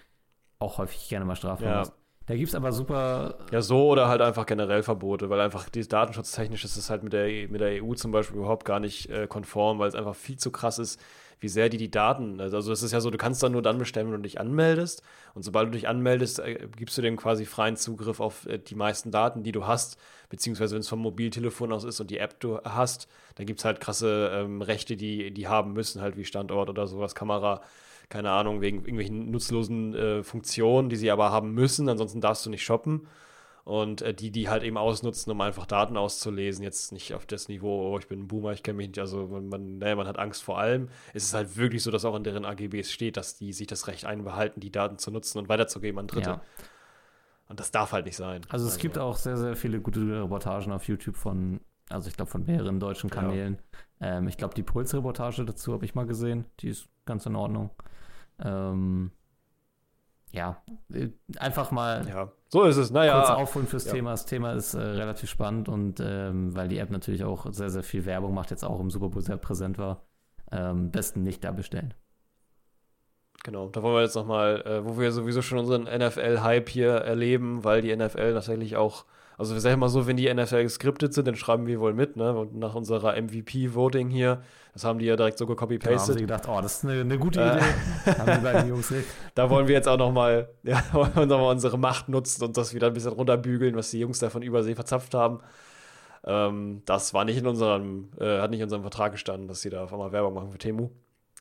auch häufig gerne mal Strafen Ja. hast. Da gibt es aber super. Ja, so oder halt einfach generell Verbote, weil einfach die datenschutztechnisch ist es halt mit der, mit der EU zum Beispiel überhaupt gar nicht äh, konform, weil es einfach viel zu krass ist, wie sehr die die Daten, also also es ist ja so, du kannst dann nur dann bestellen, wenn du dich anmeldest und sobald du dich anmeldest, äh, gibst du dem quasi freien Zugriff auf äh, die meisten Daten, die du hast, beziehungsweise wenn es vom Mobiltelefon aus ist und die App du hast, dann gibt es halt krasse ähm, Rechte, die die haben müssen, halt wie Standort oder sowas, Kamera, keine Ahnung, wegen irgendwelchen nutzlosen äh, Funktionen, die sie aber haben müssen, ansonsten darfst du nicht shoppen. Und äh, die, die halt eben ausnutzen, um einfach Daten auszulesen, jetzt nicht auf das Niveau, oh, ich bin ein Boomer, ich kenne mich nicht, also man, man, naja, man hat Angst vor allem. Es ist halt wirklich so, dass auch in deren AGBs steht, dass die sich das Recht einbehalten, die Daten zu nutzen und weiterzugeben an Dritte. Ja. Und das darf halt nicht sein. Also es gibt auch sehr, sehr viele gute Reportagen auf YouTube von, also ich glaube von mehreren deutschen Ja. Kanälen. Ähm, ich glaube, die Puls-Reportage dazu habe ich mal gesehen. Die ist ganz in Ordnung. Ähm, ja, äh, einfach mal Ja, so ist es. Naja, kurz aufholen fürs ja. Thema. Das Thema ist äh, relativ spannend und ähm, weil die App natürlich auch sehr, sehr viel Werbung macht, jetzt auch im Super Bowl sehr präsent war. Ähm, besten nicht da bestellen. Genau, da wollen wir jetzt nochmal, äh, wo wir sowieso schon unseren NFL-Hype hier erleben, weil die NFL tatsächlich auch, also wir sagen mal so, wenn die NFL geskriptet sind, dann schreiben wir wohl mit, ne? Und nach unserer MVP-Voting hier, das haben die ja direkt so Genau, haben gecopy-pasted. sie gedacht, oh, das ist eine, eine gute Äh. Idee. haben die beiden Jungs recht. Da wollen wir jetzt auch nochmal, ja, wir noch mal unsere Macht nutzen und das wieder ein bisschen runterbügeln, was die Jungs da von Übersee verzapft haben. Ähm, das war nicht in unserem, äh, hat nicht in unserem Vertrag gestanden, dass sie da auf einmal Werbung machen für Temu.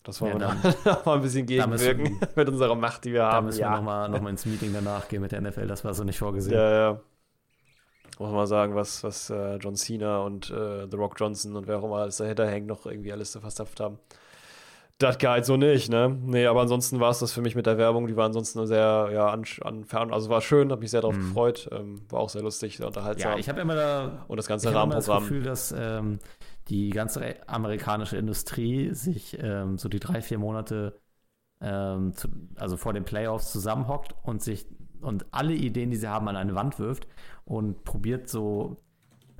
Das wollen Ja, wir noch mal ein bisschen da gegenwirken mit unserer Macht, die wir Da haben. müssen wir nochmal noch mal ins Meeting danach gehen mit der NFL. Das war so nicht vorgesehen. Ja, ja. Muss man mal sagen, was, was äh, John Cena und äh, The Rock Johnson und wer auch immer alles dahinter hängt, noch irgendwie alles so verzapft haben. Das geht so nicht, ne? Nee, aber ansonsten war es das für mich mit der Werbung. Die war ansonsten sehr, ja, an, an also war schön, habe mich sehr darauf Mhm. gefreut. Ähm, war auch sehr lustig, sehr unterhaltsam. Ja, ich habe immer da Und das ganze ich habe immer das Rahmenprogramm. Gefühl, dass ähm, die ganze amerikanische Industrie sich ähm, so die drei, vier Monate ähm, zu, also vor den Playoffs zusammenhockt und sich und alle Ideen, die sie haben, an eine Wand wirft und probiert so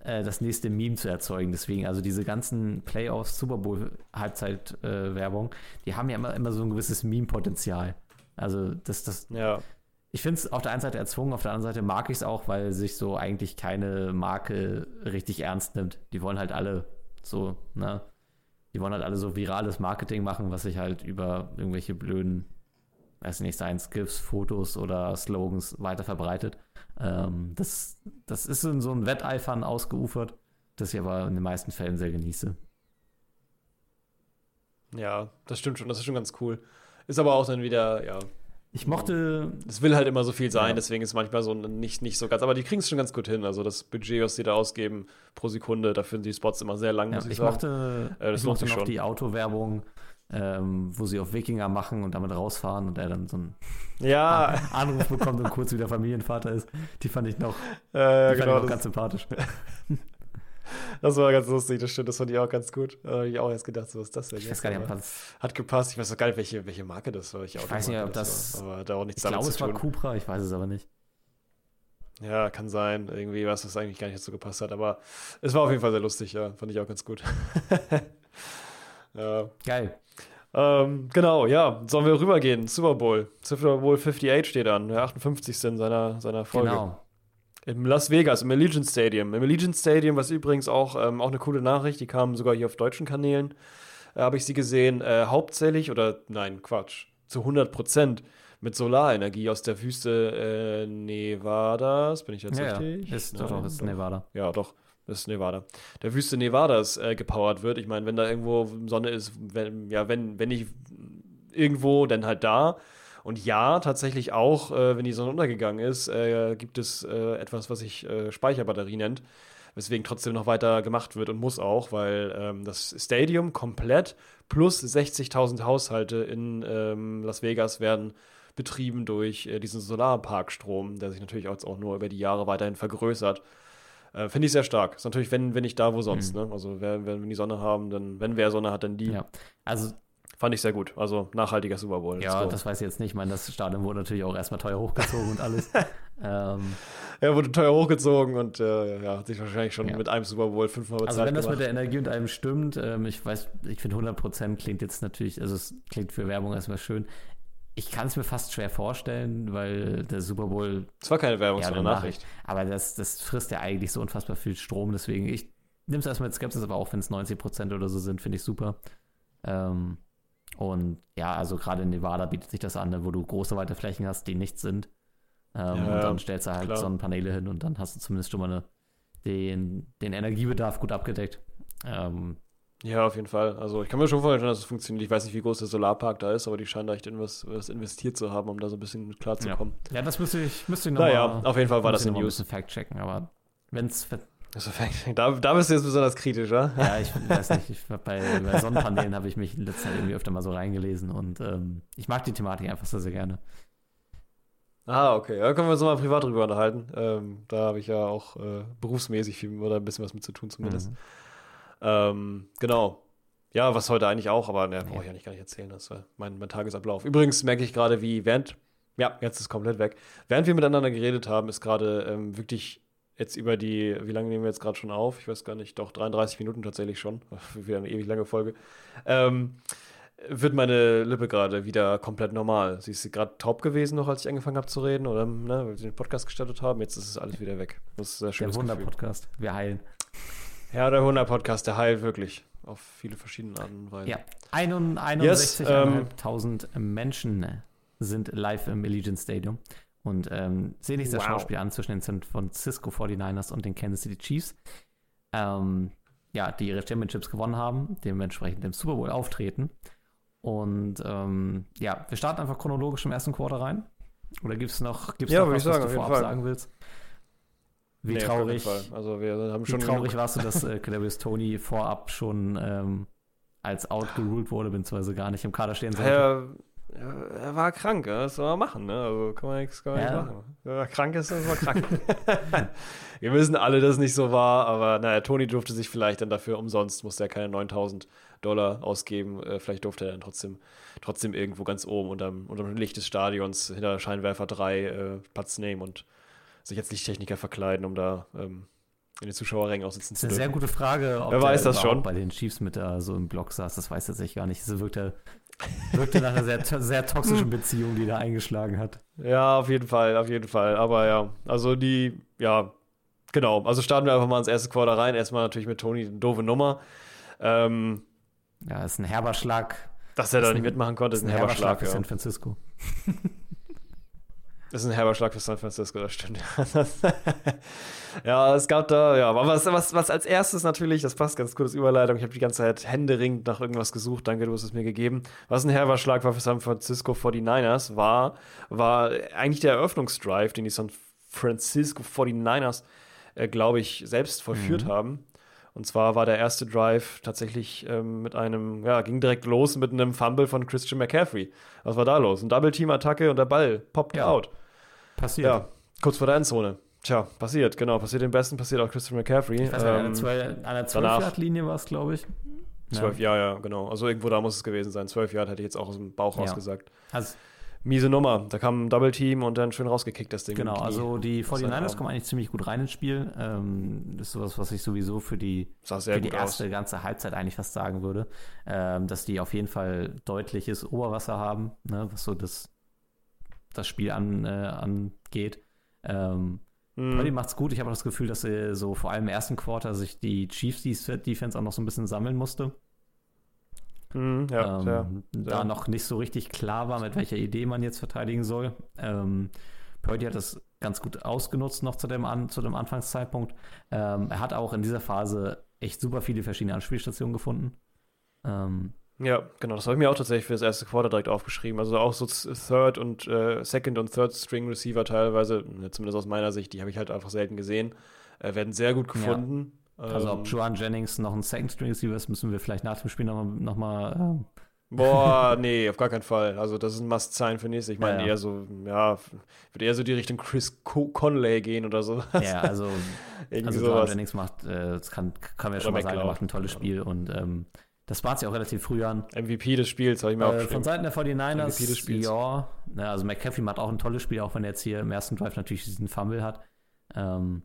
äh, das nächste Meme zu erzeugen. Deswegen, also diese ganzen Playoffs, Super Bowl Halbzeit-Werbung, die haben ja immer, immer so ein gewisses Meme-Potenzial. Also das, das, Ja, ich finde es auf der einen Seite erzwungen, auf der anderen Seite mag ich es auch, weil sich so eigentlich keine Marke richtig ernst nimmt. Die wollen halt alle so, ne? Die wollen halt alle so virales Marketing machen, was sich halt über irgendwelche blöden, weiß nicht, seien es GIFs, Fotos oder Slogans weiter verbreitet. Ähm, das, das ist in so ein Wetteifern ausgeufert, das ich aber in den meisten Fällen sehr genieße. ja, das stimmt schon. Das ist schon ganz cool. Ist aber auch dann wieder, ja, Ich mochte, es will halt immer so viel sein, Ja. deswegen ist manchmal so nicht, nicht so ganz. Aber die kriegen es schon ganz gut hin. Also das Budget, was die da ausgeben pro Sekunde, dafür sind die Spots immer sehr lang, ja, muss ich, ich mochte, Äh, ich mochte noch schon. die Autowerbung, ähm, wo sie auf Wikinger machen und damit rausfahren und er dann so ein ja, Anruf bekommt und kurz wieder Familienvater ist. Die fand ich noch, äh, genau. ich noch Das, ganz sympathisch. das war ganz lustig, das stimmt. Das fand ich auch ganz gut. Da habe ich auch erst gedacht, so was ist das denn? Ich jetzt? weiß gar nicht, das, Hat gepasst. Ich weiß doch gar nicht, welche, welche Marke das war. Welche Ich weiß nicht, ob das- war. Aber auch nichts ich glaube, es war. Cupra, ich weiß es aber nicht. Ja, kann sein. Irgendwie was, was eigentlich gar nicht so gepasst hat. Aber es war auf jeden Fall sehr lustig, ja. Fand ich auch ganz gut. ja. Geil. Ähm, genau, ja. Sollen wir rübergehen? Super Bowl. Super Bowl 58 steht an. Der 58. in seiner, seiner Folge. Genau. Im Las Vegas, im Allegiant Stadium. Im Allegiant Stadium, was übrigens auch, ähm, auch eine coole Nachricht, die kam sogar hier auf deutschen Kanälen, äh, habe ich sie gesehen, äh, hauptsächlich, oder nein, Quatsch, zu 100 Prozent mit Solarenergie aus der Wüste äh, Nevadas. Bin ich jetzt Ja, ja. richtig? Ist, doch, doch, Nein, ist. Nevada. Ja, doch. Das ist Nevada. Der Wüste Nevadas äh, gepowert wird. Ich meine, wenn da irgendwo Sonne ist, wenn, ja, wenn, wenn nicht irgendwo, dann halt da. Und ja, tatsächlich auch, äh, wenn die Sonne untergegangen ist, äh, gibt es äh, etwas, was sich äh, Speicherbatterie nennt. Weswegen trotzdem noch weiter gemacht wird und muss auch, weil ähm, das Stadium komplett plus 60.000 Haushalte in ähm, Las Vegas werden betrieben durch äh, diesen Solarparkstrom, der sich natürlich auch, auch nur über die Jahre weiterhin vergrößert. Äh, Finde ich sehr stark. Ist natürlich, wenn, wenn nicht da, wo sonst. Ne? Also, wer, wenn wir die Sonne haben, dann, wenn wer Sonne hat, dann die. Ja. Also, Fand ich sehr gut. Also, nachhaltiger Super Bowl. Ja, go. das weiß ich jetzt nicht. Ich meine, das Stadion wurde natürlich auch erstmal teuer hochgezogen und alles. ähm, Er wurde teuer hochgezogen und äh, ja, hat sich wahrscheinlich schon Ja. mit einem Super Bowl fünfmal bezahlt also, wenn das gemacht. mit der Energie und allem stimmt, ähm, ich weiß, ich finde 100% klingt jetzt natürlich, also es klingt für Werbung erstmal schön. Ich kann es mir fast schwer vorstellen, weil der Super Bowl Es war keine Werbung, es war eine eine Nachricht. Aber das, das frisst ja eigentlich so unfassbar viel Strom. Deswegen, ich nehme es erstmal mit Skepsis, aber auch wenn es 90% oder so sind, finde ich super. Ähm, und ja, also gerade in Nevada bietet sich das an, ne, wo du große, weite Flächen hast, die nichts sind. Ähm, Ja, und dann stellst du halt klar. Sonnenpaneele hin und dann hast du zumindest schon mal eine, den, den Energiebedarf gut abgedeckt. Ähm, Ja, auf jeden Fall. Also ich kann mir schon vorstellen, dass es funktioniert. Ich weiß nicht, wie groß der Solarpark da ist, aber die scheinen da echt was, was investiert zu haben, um da so ein bisschen mit klarzukommen. ja, das müsste ich, müsste ich noch Naja, auf jeden Fall war das in ein News. bisschen fact-checken, aber wenn es Also, da, da bist du jetzt besonders kritisch, ja? Ja, ich weiß nicht, ich, bei, bei Sonnenpanelen habe ich mich in letzter Zeit irgendwie öfter mal so reingelesen und ähm, ich mag die Thematik einfach sehr, sehr gerne. Ah, okay. Da können wir uns nochmal privat drüber unterhalten. Ähm, da habe ich ja auch äh, berufsmäßig viel oder ein bisschen was mit zu tun zumindest. Mhm. Ähm, genau. Ja, was heute eigentlich auch, aber ne, brauche ich Ja. eigentlich gar nicht erzählen. Das war mein, mein Tagesablauf. Übrigens merke ich gerade, wie während, ja, jetzt ist komplett weg. Während wir miteinander geredet haben, ist gerade ähm, wirklich jetzt über die, wie lange nehmen wir jetzt gerade schon auf? Ich weiß gar nicht, doch 33 Minuten tatsächlich schon. Wieder eine ewig lange Folge. Ähm, wird meine Lippe gerade wieder komplett normal. Sie ist gerade taub gewesen noch, als ich angefangen habe zu reden, oder ne, weil wir den Podcast gestartet haben. Jetzt ist es alles wieder weg. Das ist ein sehr Der schönes Gefühl. Wunder-Podcast. Wir heilen. Ja, der 100-Podcast, der heilt wirklich. Auf viele verschiedene Arten und Weisen. Ja. 61, Yes, ähm, 61.500 Menschen sind live im Allegiant Stadium und ähm, sehen sich das Wow. Schauspiel an zwischen den San Francisco 49ers und den Kansas City Chiefs. Ähm, ja, die ihre Championships gewonnen haben, dementsprechend im Super Bowl auftreten. Und ähm, ja, wir starten einfach chronologisch im ersten Quarter rein. Oder gibt es noch, gibt's Ja, noch was, was du vorab Fall. sagen willst? Wie Nee, traurig. Also wir haben wie schon traurig genug- warst du, dass äh, Kadarius Tony vorab schon ähm, als out geruled wurde, beziehungsweise gar nicht im Kader stehen sollte. Er, er, er war krank, das soll man machen, ne? Also kann man nichts Ja. nicht machen. Wenn man krank ist, dann ist man krank. Wir wissen alle, dass es nicht so war, aber naja, Toni durfte sich vielleicht dann dafür umsonst, musste er keine 9000 Dollar ausgeben. Äh, vielleicht durfte er dann trotzdem, trotzdem irgendwo ganz oben unterm, unterm Licht des Stadions hinter Scheinwerfer 3 äh, Platz nehmen und sich als Lichttechniker verkleiden, um da ähm, in den Zuschauerrängen auch sitzen Das zu ist eine sehr dürfen. gute Frage, ob Wer weiß das schon? bei den Chiefs mit da so im Block saß. Das weiß er sich gar nicht. Es wirkte, wirkte nach einer sehr, sehr toxischen Beziehung, die da eingeschlagen hat. Ja, auf jeden Fall, auf jeden Fall. Aber ja, also die, ja, genau. Also starten wir einfach mal ins erste Quarter rein. Erstmal natürlich mit Toni, eine doofe Nummer. Ähm, Ja, ist ein herber Schlag. dass er da nicht ein- mitmachen konnte, ist ein herber Schlag. für Ja. San Francisco. Das ist ein herber Schlag für San Francisco, das stimmt. ja, es gab da, ja, aber was, was, was als erstes natürlich, das passt ganz gut, das Überleitung, ich habe die ganze Zeit händeringend nach irgendwas gesucht, danke, du hast es mir gegeben. Was ein herber Schlag war für San Francisco 49ers, war, war eigentlich der Eröffnungsdrive, den die San Francisco 49ers, äh, glaube ich, selbst vollführt Mhm. haben. Und zwar war der erste Drive tatsächlich ähm, mit einem, ja, ging direkt los mit einem Fumble von Christian McCaffrey. Was war da los? Ein Double-Team-Attacke und der Ball poppt Ja. out. Passiert. Ja, kurz vor der Endzone. Tja, passiert, genau. Passiert dem Besten, passiert auch Christian McCaffrey. Ich weiß nicht, an Ähm, der zwölf- an der danach- 12-Yard-Linie war es, glaube ich. zwölf, ja, ja, genau. Also irgendwo da muss es gewesen sein. Zwölf Jahre hätte ich jetzt auch aus dem Bauch Ja. rausgesagt. Also, Miese Nummer. Da kam ein Double-Team und dann schön rausgekickt, das Ding. genau, also die Auf seinen 49ers Arm. kommen eigentlich ziemlich gut rein ins Spiel. Ähm, das ist sowas, was ich sowieso für die für die gut aus. erste ganze Halbzeit eigentlich fast sagen würde, ähm, dass die auf jeden Fall deutliches Oberwasser haben, ne, was so das, das Spiel an, äh, angeht. Ähm, Mhm. Purdy macht's gut. Ich habe auch das Gefühl, dass äh, so vor allem im ersten Quarter sich die Chiefs Defense auch noch so ein bisschen sammeln musste. Mhm, ja, ähm, sehr. da sehr. noch nicht so richtig klar war, mit welcher Idee man jetzt verteidigen soll. Ähm, Purdy hat das ganz gut ausgenutzt noch zu dem, an, zu dem Anfangszeitpunkt. Ähm, er hat auch in dieser Phase echt super viele verschiedene Anspielstationen gefunden. Ähm, Ja, genau. Das habe ich mir auch tatsächlich für das erste Quarter direkt aufgeschrieben. Also auch so Third und äh, Second und Third String Receiver teilweise, ne, zumindest aus meiner Sicht, die habe ich halt einfach selten gesehen, äh, werden sehr gut gefunden. also Ähm, ob Joan Jennings noch ein Second String Receiver ist, müssen wir vielleicht nach dem Spiel nochmal noch mal, ähm, Boah, nee, auf gar keinen Fall. Also das ist ein Must-Sign für nächstes. Ich meine Ja, ja. eher so, ja, würde eher so die Richtung Chris Co Conley gehen oder so. ja, also Also sowas. Jennings macht, äh, das kann, kann man ja schon mal sagen, er macht ein tolles Ja. Spiel und ähm, das war sich auch relativ früh an. MVP des Spiels habe ich mir Äh, aufgeschrieben. von Seiten der 49ers, MVP des Spiels. ja, ne, also McCaffrey macht auch ein tolles Spiel, auch wenn er jetzt hier im ersten Drive natürlich diesen Fumble hat. Ähm,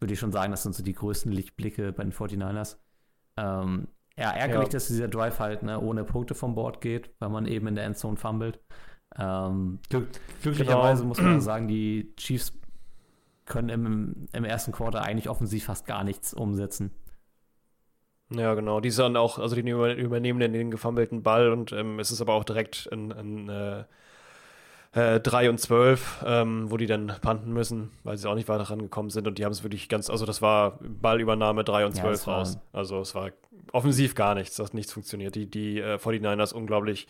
würde ich schon sagen, das sind so die größten Lichtblicke bei den 49ers. Ähm, ja, ärgerlich, Ja. dass dieser Drive halt ne, ohne Punkte vom Board geht, weil man eben in der Endzone fummelt. Ähm, glück, glücklicherweise Genau. muss man sagen, die Chiefs können im, im ersten Quarter eigentlich offensiv fast gar nichts umsetzen. Ja, genau. Die sind auch, also die über- übernehmen dann den gefummelten Ball und ähm, es ist aber auch direkt ein, ein äh, äh, 3 und 12, ähm, wo die dann panten müssen, weil sie auch nicht weiter rangekommen sind und die haben es wirklich ganz, also das war Ballübernahme 3 und Ja, 12 das war- raus. Also es war offensiv gar nichts, das hat nichts funktioniert. Die, die äh, 49ers unglaublich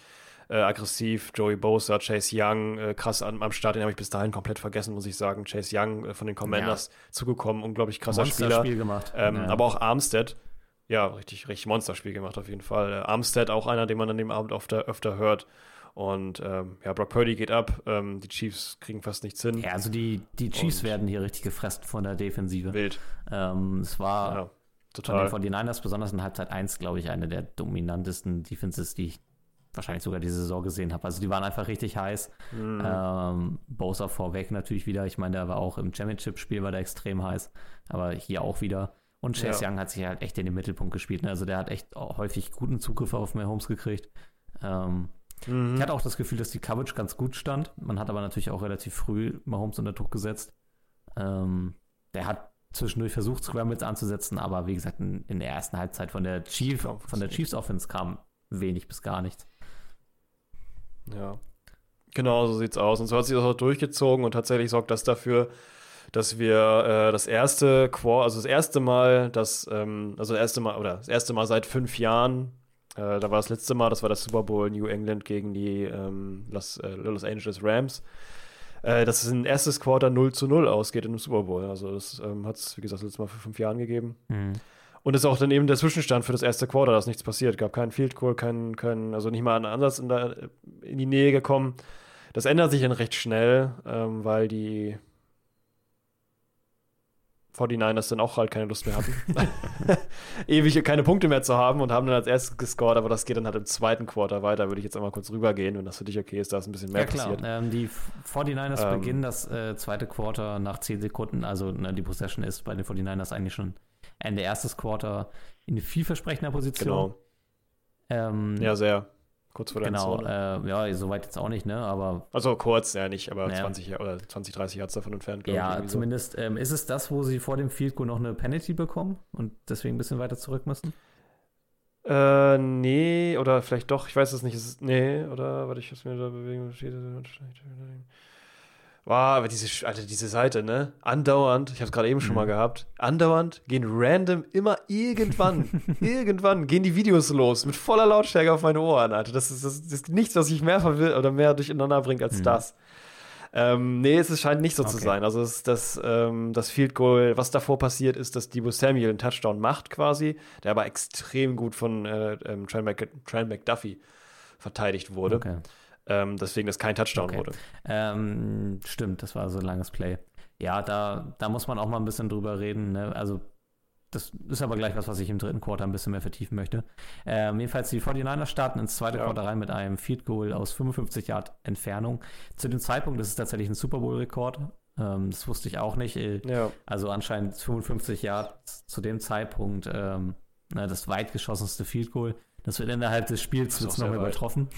äh, aggressiv, Joey Bosa, Chase Young, äh, krass am, am Start, den habe ich bis dahin komplett vergessen, muss ich sagen. Chase Young äh, von den Commanders zugekommen, unglaublich krasser Spieler. Monsterspiel gemacht. Ähm, Ja. Aber auch Armstead, ja, richtig, richtig Monsterspiel gemacht auf jeden Fall. Äh, Armstead auch einer, den man an dem Abend öfter, öfter hört. Und ähm, ja, Brock Purdy geht ab. Ähm, die Chiefs kriegen fast nichts hin. Ja, also die, die Chiefs Und- werden hier richtig gefressen von der Defensive. Wild. Ähm, es war Ja, von total. den 49ers, besonders in Halbzeit 1, glaube ich, eine der dominantesten Defenses, die ich wahrscheinlich sogar diese Saison gesehen habe. Also die waren einfach richtig heiß. Mhm. Ähm, Bosa vorweg natürlich wieder. Ich meine, der war auch im Championship-Spiel war der extrem heiß, aber hier auch wieder. Und Chase Ja. Young hat sich halt echt in den Mittelpunkt gespielt. Ne? Also der hat echt häufig guten Zugriff auf Mahomes gekriegt. Ähm, Mhm. ich hatte auch das Gefühl, dass die Coverage ganz gut stand. Man hat aber natürlich auch relativ früh Mahomes unter Druck gesetzt. Ähm, der hat zwischendurch versucht, Scrambles anzusetzen, aber wie gesagt, in, in der ersten Halbzeit von der, Chief, Kaum von der. Chiefs Offense kam wenig bis gar nichts. Ja. Genau, so sieht's aus. Und so hat sich das auch durchgezogen und tatsächlich sorgt das dafür, dass wir äh, das erste Quar, also das erste Mal, das, ähm, also das erste Mal, oder das erste Mal seit fünf Jahren, äh, da war das letzte Mal, das war das Super Bowl New England gegen die ähm, Los, äh, Los Angeles Rams, äh, dass es ein erstes Quarter 0 zu 0 ausgeht in einem Super Bowl. Also das ähm, hat es, wie gesagt, das letzte Mal vor fünf Jahren gegeben. Mhm. Und ist auch dann eben der Zwischenstand für das erste Quarter, dass nichts passiert. Gab keinen Field Goal, keinen, keinen, also nicht mal einen Ansatz in, der, in die Nähe gekommen. Das ändert sich dann recht schnell, ähm, weil die 49ers dann auch halt keine Lust mehr hatten, ewig keine Punkte mehr zu haben und haben dann als erstes gescored, aber das geht dann halt im zweiten Quarter weiter. Würde ich jetzt einmal kurz rübergehen, wenn das für dich okay ist, da ist ein bisschen mehr ja, klar. passiert. Ähm, die 49ers ähm, beginnen das äh, zweite Quarter nach 10 Sekunden, also ne, die Possession ist bei den 49ers eigentlich schon Ende erstes Quarter in vielversprechender Position. Genau. Ähm, ja, sehr. Kurz vor der Genau, äh, ja, soweit jetzt auch nicht, ne? Aber. Also kurz, ja nicht, aber naja. 20 oder 20, 30 Yards davon entfernt, glaube ja, ich. Ja, zumindest so. ähm, ist es das, wo sie vor dem Field Goal noch eine Penalty bekommen und deswegen ein bisschen weiter zurück müssen? Äh, nee, oder vielleicht doch, ich weiß es nicht. Ist, nee, oder warte, ich muss mir da bewegen. Wow, aber diese, Alter, diese Seite, ne? Andauernd, ich habe es gerade eben schon mal mhm. gehabt, andauernd gehen random immer irgendwann, irgendwann gehen die Videos los mit voller Lautstärke auf meine Ohren, Alter. Das ist, das, ist nichts, was ich mehr verwirrt oder mehr durcheinander bringt als mhm. das. Ähm, nee, es scheint nicht so okay. zu sein. Also es, das, ähm, das Field Goal, was davor passiert, ist, dass Debo Samuel einen Touchdown macht quasi, der aber extrem gut von äh, ähm, Trent McDuffie verteidigt wurde. Okay. Ähm, deswegen das kein Touchdown okay. wurde. Ähm, stimmt, das war so ein langes Play. Ja, da, da muss man auch mal ein bisschen drüber reden. Ne? Also, das ist aber gleich was, was ich im dritten Quarter ein bisschen mehr vertiefen möchte. Ähm, jedenfalls, die 49ers starten ins zweite ja. Quarter rein mit einem Field Goal aus 55 Yard Entfernung. Zu dem Zeitpunkt das ist es tatsächlich ein Super Bowl-Rekord. Ähm, das wusste ich auch nicht. Äh, ja. Also anscheinend 55 Yard zu dem Zeitpunkt ähm, ne, das weitgeschossenste Field Goal. Das wird innerhalb des Spiels wird's noch übertroffen.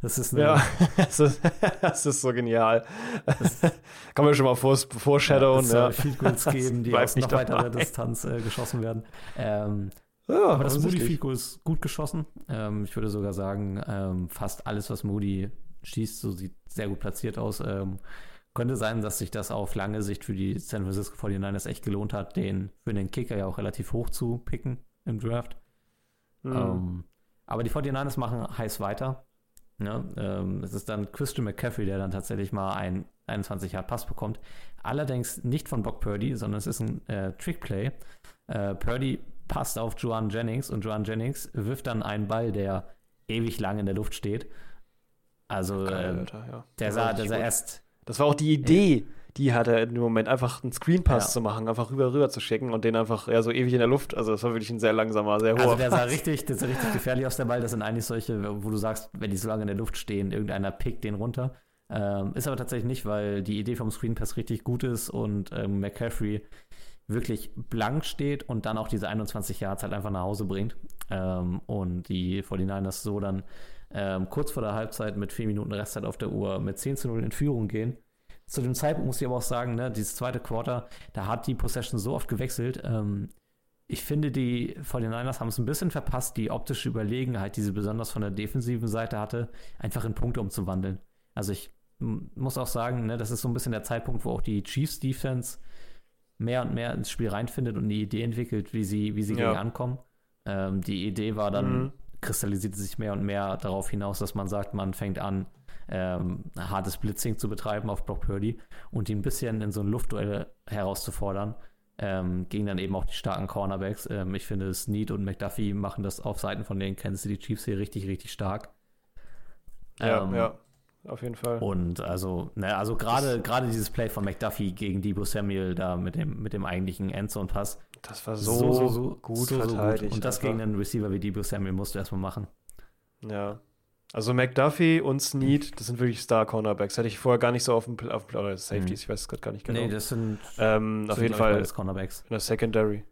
das ist ja, das ist, das ist, so genial. Kann man schon mal vor, foreshadowen. Ja, es ja. Goals geben, die aus noch weiterer Distanz äh, geschossen werden. Ähm, ja, aber das Moody Field Goal ist gut geschossen. Ähm, ich würde sogar sagen, ähm, fast alles, was Moody schießt, so sieht sehr gut platziert aus. Ähm, könnte sein, dass sich das auf lange Sicht für die San Francisco 49ers echt gelohnt hat, den für den Kicker ja auch relativ hoch zu picken im Draft. Mhm. Ähm, aber die 49ers machen heiß weiter. Ne? Ähm, es ist dann Christian McCaffrey, der dann tatsächlich mal einen 21 Yard Pass bekommt. Allerdings nicht von Brock Purdy, sondern es ist ein äh, Trickplay. Äh, Purdy passt auf Joan Jennings und Joan Jennings wirft dann einen Ball, der ewig lang in der Luft steht. Also Geil, äh, Alter, ja. der, sah, der sah erst. Das war auch die Idee die hatte in dem Moment einfach einen Screenpass ja. zu machen, einfach rüber rüber zu schicken und den einfach ja so ewig in der Luft. Also das war wirklich ein sehr langsamer, sehr hoher. Also der sah richtig, der sah richtig gefährlich aus der Ball. Das sind eigentlich solche, wo du sagst, wenn die so lange in der Luft stehen, irgendeiner pickt den runter. Ähm, ist aber tatsächlich nicht, weil die Idee vom Screenpass richtig gut ist und ähm, McCaffrey wirklich blank steht und dann auch diese 21 Yards halt einfach nach Hause bringt. Ähm, und die 49ers so dann ähm, kurz vor der Halbzeit mit vier Minuten Restzeit auf der Uhr mit 10 zu 0 in Führung gehen zu dem Zeitpunkt muss ich aber auch sagen, ne, dieses zweite Quarter, da hat die Possession so oft gewechselt. Ähm, ich finde, die 49ers haben es ein bisschen verpasst, die optische Überlegenheit, die sie besonders von der defensiven Seite hatte, einfach in Punkte umzuwandeln. Also ich muss auch sagen, ne, das ist so ein bisschen der Zeitpunkt, wo auch die Chiefs Defense mehr und mehr ins Spiel reinfindet und die Idee entwickelt, wie sie, wie sie ja. gegen ankommen. Ähm, die Idee war dann, mhm. kristallisierte sich mehr und mehr darauf hinaus, dass man sagt, man fängt an, ähm, hartes Blitzing zu betreiben auf Brock Purdy und ihn ein bisschen in so ein Luftduell herauszufordern. Ähm, gegen dann eben auch die starken Cornerbacks. Ähm, ich finde, Snead und McDuffie machen das auf Seiten von den Kansas City Chiefs hier richtig, richtig stark. Ja, ähm, ja, auf jeden Fall. Und also, ne, also gerade gerade dieses Play von McDuffie gegen Debo Samuel da mit dem, mit dem eigentlichen Endzone-Pass. Das war so, so, so, so gut so, verteidigt. Gut. Und das gegen einen Receiver wie Debo Samuel musst du erstmal machen. Ja, also McDuffie und Snead, das sind wirklich Star-Cornerbacks. Hätte ich vorher gar nicht so auf dem auf, oder Safeties, mhm. ich weiß es gerade gar nicht genau. Nee, das sind ähm, auf jeden Fall Cornerbacks. in der Secondary.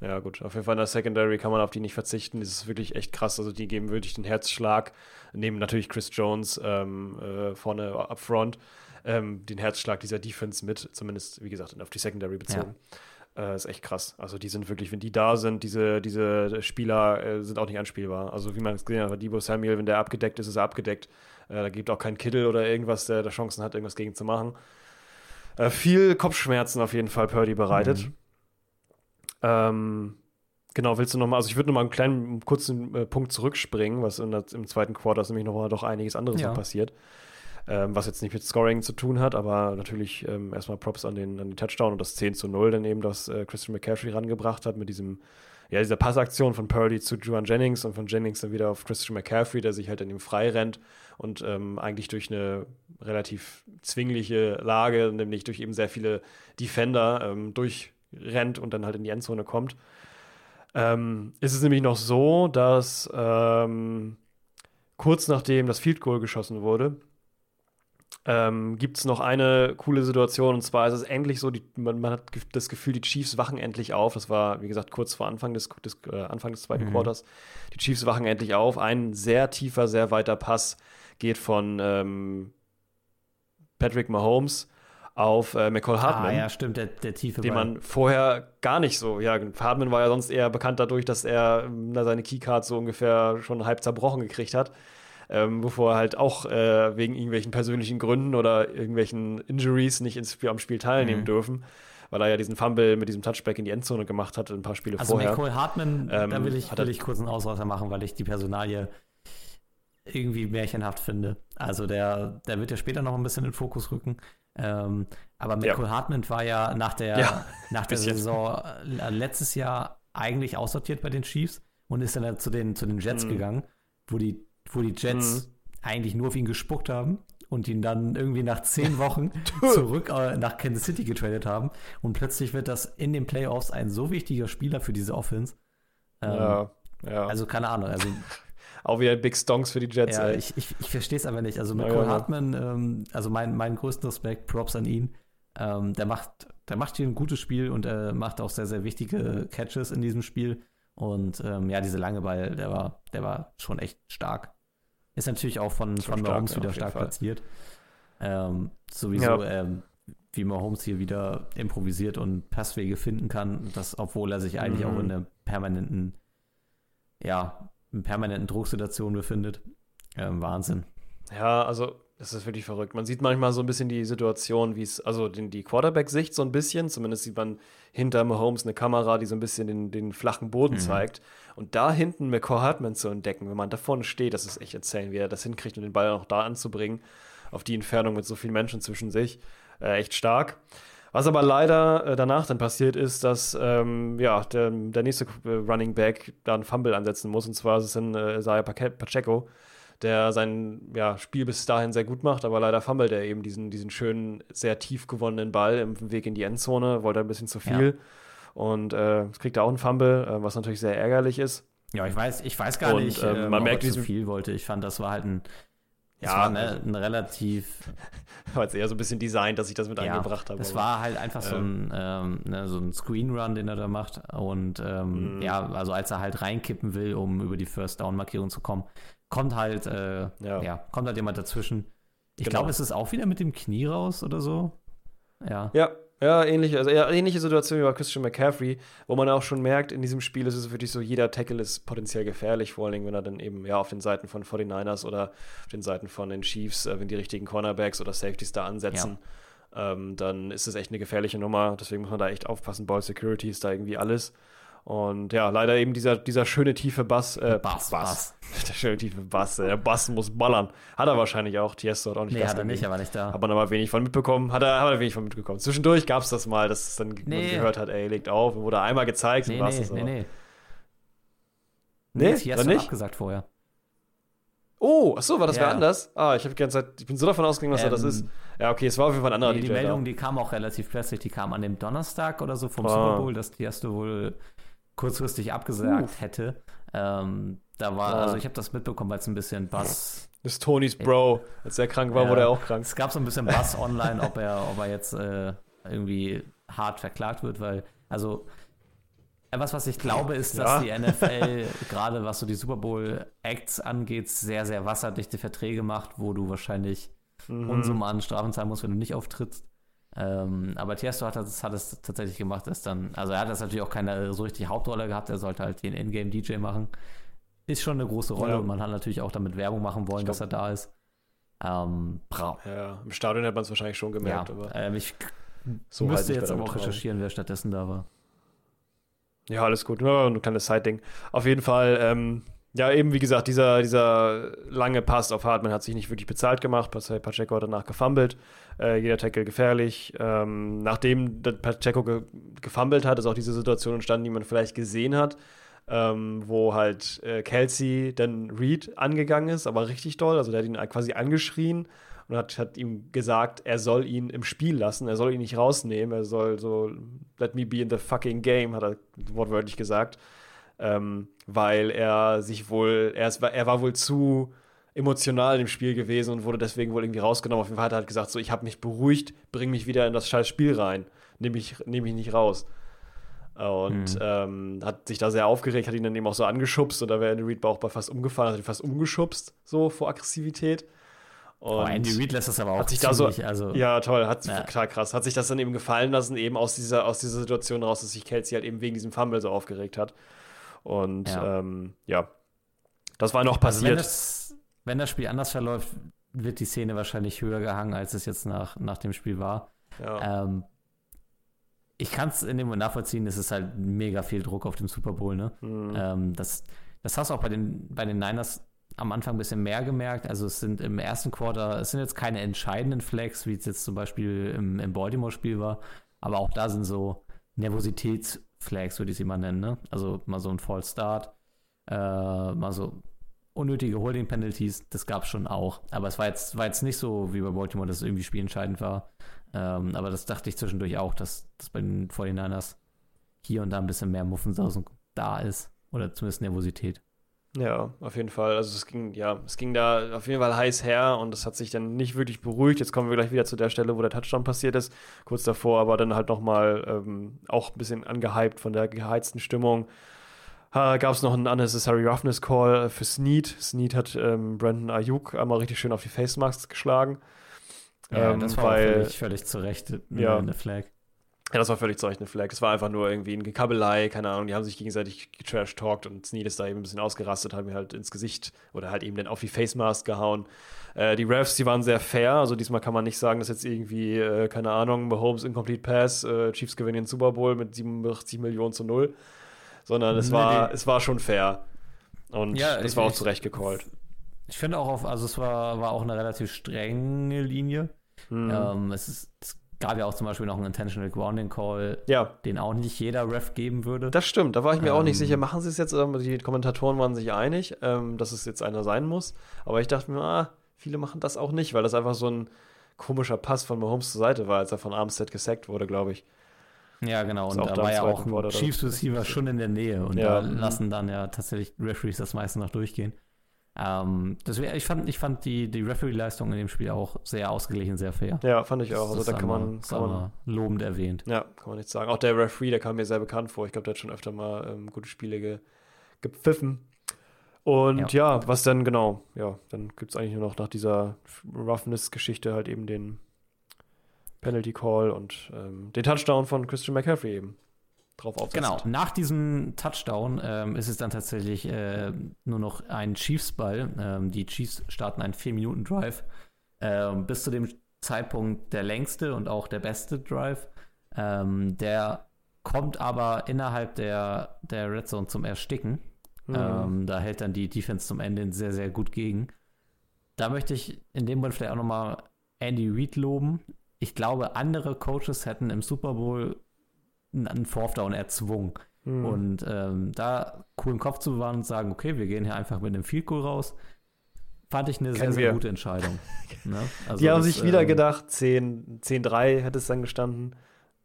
Ja, gut. Auf jeden Fall in der Secondary kann man auf die nicht verzichten. Das ist wirklich echt krass. Also, die geben wirklich den Herzschlag. Neben natürlich Chris Jones ähm, äh, vorne up front. Ähm, den Herzschlag dieser Defense mit, zumindest, wie gesagt, auf die Secondary bezogen. Ja. Äh, ist echt krass. Also die sind wirklich, wenn die da sind, diese, diese Spieler äh, sind auch nicht anspielbar. Also wie man es gesehen hat, Debo Samuel, wenn der abgedeckt ist, ist er abgedeckt. Äh, da gibt auch kein Kittel oder irgendwas, der da Chancen hat, irgendwas gegen zu machen. Äh, viel Kopfschmerzen auf jeden Fall Purdy bereitet. Mhm. Ähm, genau, willst du nochmal, also ich würde nochmal einen kleinen, kurzen äh, Punkt zurückspringen, was der, im zweiten Quarter ist nämlich nochmal doch einiges anderes ja. passiert. Ähm, was jetzt nicht mit Scoring zu tun hat, aber natürlich ähm, erstmal Props an den, an den Touchdown und das 10 zu 0 dann eben, das äh, Christian McCaffrey rangebracht hat mit diesem, ja, dieser Passaktion von Purdy zu Juan Jennings und von Jennings dann wieder auf Christian McCaffrey, der sich halt in ihm frei rennt und ähm, eigentlich durch eine relativ zwingliche Lage, nämlich durch eben sehr viele Defender ähm, durchrennt und dann halt in die Endzone kommt. Ähm, ist es nämlich noch so, dass ähm, kurz nachdem das Field Goal geschossen wurde, ähm, gibt es noch eine coole Situation und zwar ist es endlich so, die, man, man, hat das Gefühl, die Chiefs wachen endlich auf. Das war, wie gesagt, kurz vor Anfang des, des äh, Anfang des zweiten mhm. Quarters. Die Chiefs wachen endlich auf. Ein sehr tiefer, sehr weiter Pass geht von ähm, Patrick Mahomes auf äh, McCall Hartman. Ah, ja, stimmt, der, der tiefe Den man vorher gar nicht so, ja, Hartman war ja sonst eher bekannt dadurch, dass er na, seine Keycard so ungefähr schon halb zerbrochen gekriegt hat ähm, bevor er halt auch äh, wegen irgendwelchen persönlichen Gründen oder irgendwelchen Injuries nicht ins Spiel, am Spiel teilnehmen mhm. dürfen weil er ja diesen Fumble mit diesem Touchback in die Endzone gemacht hat, ein paar Spiele also vorher. Also Nicole Hartman, ähm, da will ich, will ich kurz einen Ausreißer machen, weil ich die Personalie irgendwie märchenhaft finde. Also der, der wird ja später noch ein bisschen in den Fokus rücken. Ähm, aber Michael ja. Hartman war ja nach der, ja, nach der Saison äh, letztes Jahr eigentlich aussortiert bei den Chiefs und ist dann zu den, zu den Jets mhm. gegangen, wo die wo die Jets mhm. eigentlich nur auf ihn gespuckt haben und ihn dann irgendwie nach zehn Wochen zurück äh, nach Kansas City getradet haben. Und plötzlich wird das in den Playoffs ein so wichtiger Spieler für diese Offense. Ähm, ja, ja. Also keine Ahnung. Also, Auch wieder Big Stonks für die Jets. Ja, ey. ich, ich, ich verstehe es aber nicht. Also Michael ja, Hartman, ähm, also mein, mein größten Respekt, Props an ihn. Ähm, der macht, der macht hier ein gutes Spiel und er macht auch sehr, sehr wichtige Catches in diesem Spiel. Und ähm, ja, diese lange Ball, der war, der war schon echt stark. Ist natürlich auch von, von Mahomes wieder stark platziert. Ähm, sowieso, ja. ähm, wie Mahomes hier wieder improvisiert und Passwege finden kann, das, obwohl er sich eigentlich mhm. auch in einer permanenten, ja, in permanenten Drucksituation befindet. Ähm, Wahnsinn. Ja, also das ist wirklich verrückt. Man sieht manchmal so ein bisschen die Situation, wie es, also den, die Quarterback-Sicht so ein bisschen, zumindest sieht man hinter Mahomes eine Kamera, die so ein bisschen den, den flachen Boden mhm. zeigt. Und da hinten McCall Hartman zu entdecken, wenn man da vorne steht, das ist echt erzählen, wie er das hinkriegt und den Ball auch da anzubringen, auf die Entfernung mit so vielen Menschen zwischen sich. Äh, echt stark. Was aber leider äh, danach dann passiert ist, dass ähm, ja, der, der nächste äh, Running Back da einen Fumble ansetzen muss, und zwar ist es dann äh, Isaiah Pacheco der sein ja, Spiel bis dahin sehr gut macht, aber leider fummelt er eben diesen, diesen schönen, sehr tief gewonnenen Ball im Weg in die Endzone, wollte ein bisschen zu viel. Ja. Und äh, kriegt er auch einen Fumble, äh, was natürlich sehr ärgerlich ist. Ja, ich weiß, ich weiß gar und, nicht, ähm, man äh, merkt, wie zu viel wollte. Ich fand, das war halt ein, das ja, war ne, ein relativ. War jetzt eher so ein bisschen designt, dass ich das mit ja, eingebracht habe. Das war halt einfach ähm, so ein, ähm, ne, so ein Screenrun, den er da macht. Und ähm, mm. ja, also als er halt reinkippen will, um über die First Down-Markierung zu kommen, kommt halt, äh, ja. ja. kommt halt jemand dazwischen. Ich genau. glaube, es ist auch wieder mit dem Knie raus oder so. Ja. Ja, ja, ähnliche, also eher ähnliche Situation wie bei Christian McCaffrey, wo man auch schon merkt, in diesem Spiel ist es wirklich so, jeder Tackle ist potenziell gefährlich, vor allen Dingen, wenn er dann eben ja auf den Seiten von 49ers oder auf den Seiten von den Chiefs, äh, wenn die richtigen Cornerbacks oder Safeties da ansetzen, ja. ähm, dann ist es echt eine gefährliche Nummer. Deswegen muss man da echt aufpassen. Ball Security ist da irgendwie alles. Und ja, leider eben dieser, dieser schöne tiefe Bass. Äh, Bass, Bass. Der schöne tiefe Bass. Äh, der Bass muss ballern. Hat er wahrscheinlich auch. Tiesto hat auch nicht Nee, hat er nicht, aber nicht da. Hat man aber wenig von mitbekommen. Hat er, hat er wenig von mitbekommen. Zwischendurch gab es das mal, dass es dann nee. gehört hat, ey, legt auf. Wurde einmal gezeigt. Nee, nee, nee, nee. Nee, nee Tiesto nicht? abgesagt vorher. Oh, ach so, war das ja. wer anders? Ah, ich habe die ganze Zeit, ich bin so davon ausgegangen, dass ähm, er das ist. Ja, okay, es war auf jeden Fall ein anderer nee, Die Meldung, da. die kam auch relativ plötzlich, die kam an dem Donnerstag oder so vom oh. Super Bowl, dass Tiesto wohl kurzfristig abgesagt uh. hätte. Ähm, da war, ja. also ich habe das mitbekommen, weil es ein bisschen Bass. Das ist Tonys Bro. Als er krank war, ja, wurde er auch krank. Es gab so ein bisschen Bass online, ob er, ob er jetzt äh, irgendwie hart verklagt wird, weil, also etwas, was ich glaube, ist, dass ja. die NFL, gerade was so die Super Bowl-Acts angeht, sehr, sehr wasserdichte Verträge macht, wo du wahrscheinlich mhm. Unsummen an Strafen zahlen musst, wenn du nicht auftrittst. Ähm, aber Tiesto hat das, hat es tatsächlich gemacht, ist dann, also er hat das natürlich auch keine so richtig Hauptrolle gehabt, er sollte halt den Ingame-DJ machen. Ist schon eine große Rolle ja. und man hat natürlich auch damit Werbung machen wollen, glaub, dass er da ist. Ähm, ja, im Stadion hat man es wahrscheinlich schon gemerkt, ja, aber. Ähm, ich so müsste jetzt aber auch recherchieren, wer stattdessen da war. Ja, alles gut. Nur ein kleines Side-Ding. Auf jeden Fall, ähm, Ja, eben wie gesagt, dieser, dieser lange Pass auf Hartman hat sich nicht wirklich bezahlt gemacht. Pacheco hat danach gefummelt. Äh, jeder Tackle gefährlich. Ähm, nachdem Pacheco ge gefummelt hat, ist auch diese Situation entstanden, die man vielleicht gesehen hat, ähm, wo halt äh, Kelsey dann Reed angegangen ist, aber richtig doll. Also der hat ihn quasi angeschrien und hat, hat ihm gesagt, er soll ihn im Spiel lassen, er soll ihn nicht rausnehmen, er soll so, let me be in the fucking game, hat er wortwörtlich gesagt ähm, weil er sich wohl, er, ist, er war wohl zu emotional im Spiel gewesen und wurde deswegen wohl irgendwie rausgenommen. Auf jeden Fall hat er halt gesagt, so, ich habe mich beruhigt, bring mich wieder in das scheiß Spiel rein, nehme mich, nehm mich nicht raus. Und mhm. ähm, hat sich da sehr aufgeregt, hat ihn dann eben auch so angeschubst und da wäre Andy Reid auch bei fast umgefallen, hat ihn fast umgeschubst, so vor Aggressivität. Und oh, Andy Reid lässt das aber auch hat sich ziemlich, da so, also ja toll, hat ja. klar krass, hat sich das dann eben gefallen lassen, eben aus dieser aus dieser Situation raus, dass sich Kelsey halt eben wegen diesem Fumble so aufgeregt hat. Und ja, ähm, ja. das war noch passiert. Also wenn, das, Spiel anders verläuft, wird die Szene wahrscheinlich höher gehangen, als es jetzt nach, nach dem Spiel war. Ja. Ähm, ich kann es in dem Moment nachvollziehen, es ist halt mega viel Druck auf dem Super Bowl, ne? Mhm. Ähm, das, das hast du auch bei den, bei den Niners am Anfang ein bisschen mehr gemerkt. Also es sind im ersten Quarter, es sind jetzt keine entscheidenden Flags, wie es jetzt zum Beispiel im, im Baltimore-Spiel war, aber auch da sind so Nervositäts- Flags, würde ich sie mal nennen. Ne? Also mal so ein False Start, äh, mal so unnötige Holding Penalties, das gab es schon auch. Aber es war jetzt, war jetzt nicht so wie bei Baltimore, dass es irgendwie spielentscheidend war. Ähm, aber das dachte ich zwischendurch auch, dass, dass bei den 49ers hier und da ein bisschen mehr Muffensausen da ist. Oder zumindest Nervosität. Ja, auf jeden Fall. Also es ging, ja, es ging da auf jeden Fall heiß her und es hat sich dann nicht wirklich beruhigt. Jetzt kommen wir gleich wieder zu der Stelle, wo der Touchdown passiert ist, kurz davor, aber dann halt nochmal ähm, auch ein bisschen angehypt von der geheizten Stimmung. Äh, Gab es noch einen Unnecessary Roughness Call für Snead. Snead hat ähm, Brandon Ayuk einmal richtig schön auf die Face Masks geschlagen. Ja, ähm, das war weil, völlig, völlig zu Recht ja, eine Flag. Ja, das war völlig zu Recht eine Flag. Es war einfach nur irgendwie ein Gekabelei, keine Ahnung. Die haben sich gegenseitig getrash-talkt und Snead ist da eben ein bisschen ausgerastet, hat mir halt ins Gesicht oder halt eben dann auf die Face Mask gehauen. Äh, die Refs, die waren sehr fair. Also diesmal kann man nicht sagen, dass jetzt irgendwie, äh, keine Ahnung, Mahomes Incomplete Pass, äh, Chiefs gewinnen den Super Bowl mit 87 Millionen zu null. Sondern es, war, es war schon fair. Und ja, das war auch zu Recht gecallt. Ich finde auch, auf, also es war, war auch eine relativ strenge Linie. Mhm. Ähm, es ist, es gab ja auch zum Beispiel noch einen Intentional Grounding Call, ja. den auch nicht jeder Ref geben würde. Das stimmt, da war ich mir ähm, auch nicht ähm, sicher, machen sie es jetzt, die Kommentatoren waren sich einig, ähm, dass es jetzt einer sein muss. Aber ich dachte mir, ah, viele machen das auch nicht, weil das einfach so ein komischer Pass von Mahomes zur Seite war, als er von Armstead gesackt wurde, glaube ich. Ja, genau. Und da war ja auch ein Chiefs Receiver schon in der Nähe. Und ja. da lassen dann ja tatsächlich Referees das meiste noch durchgehen. Ähm, deswegen, ich fand, ich fand die, die Referee-Leistung in dem Spiel auch sehr ausgeglichen, sehr fair. Ja, fand ich auch. Also da kann man, kann man lobend erwähnt. Ja, kann man nicht sagen. Auch der Referee, der kam mir sehr bekannt vor. Ich glaube, der hat schon öfter mal ähm, gute Spiele ge gepfiffen. Und ja. ja, was dann genau, ja, dann gibt es eigentlich nur noch nach dieser Roughness-Geschichte halt eben den Penalty Call und ähm, den Touchdown von Christian McCaffrey eben drauf aufsetzt. Genau, nach diesem Touchdown ähm, ist es dann tatsächlich äh, nur noch ein Chiefs-Ball. Ähm, die Chiefs starten einen 4-Minuten-Drive. Ähm, bis zu dem Zeitpunkt der längste und auch der beste Drive. Ähm, der kommt aber innerhalb der, der Red Zone zum Ersticken. Mhm. Ähm, da hält dann die Defense zum Ende sehr, sehr gut gegen. Da möchte ich in dem Moment vielleicht auch nochmal Andy Reid loben. Ich glaube, andere Coaches hätten im Super Bowl einen Fourth Down erzwungen. Mhm. Und ähm, da coolen Kopf zu bewahren und sagen, okay, wir gehen hier einfach mit einem Field Goal raus, fand ich eine Kennen sehr, sehr wir. gute Entscheidung. ne? also Die haben das, sich wieder ähm, gedacht, 10-3 10 hätte es dann gestanden.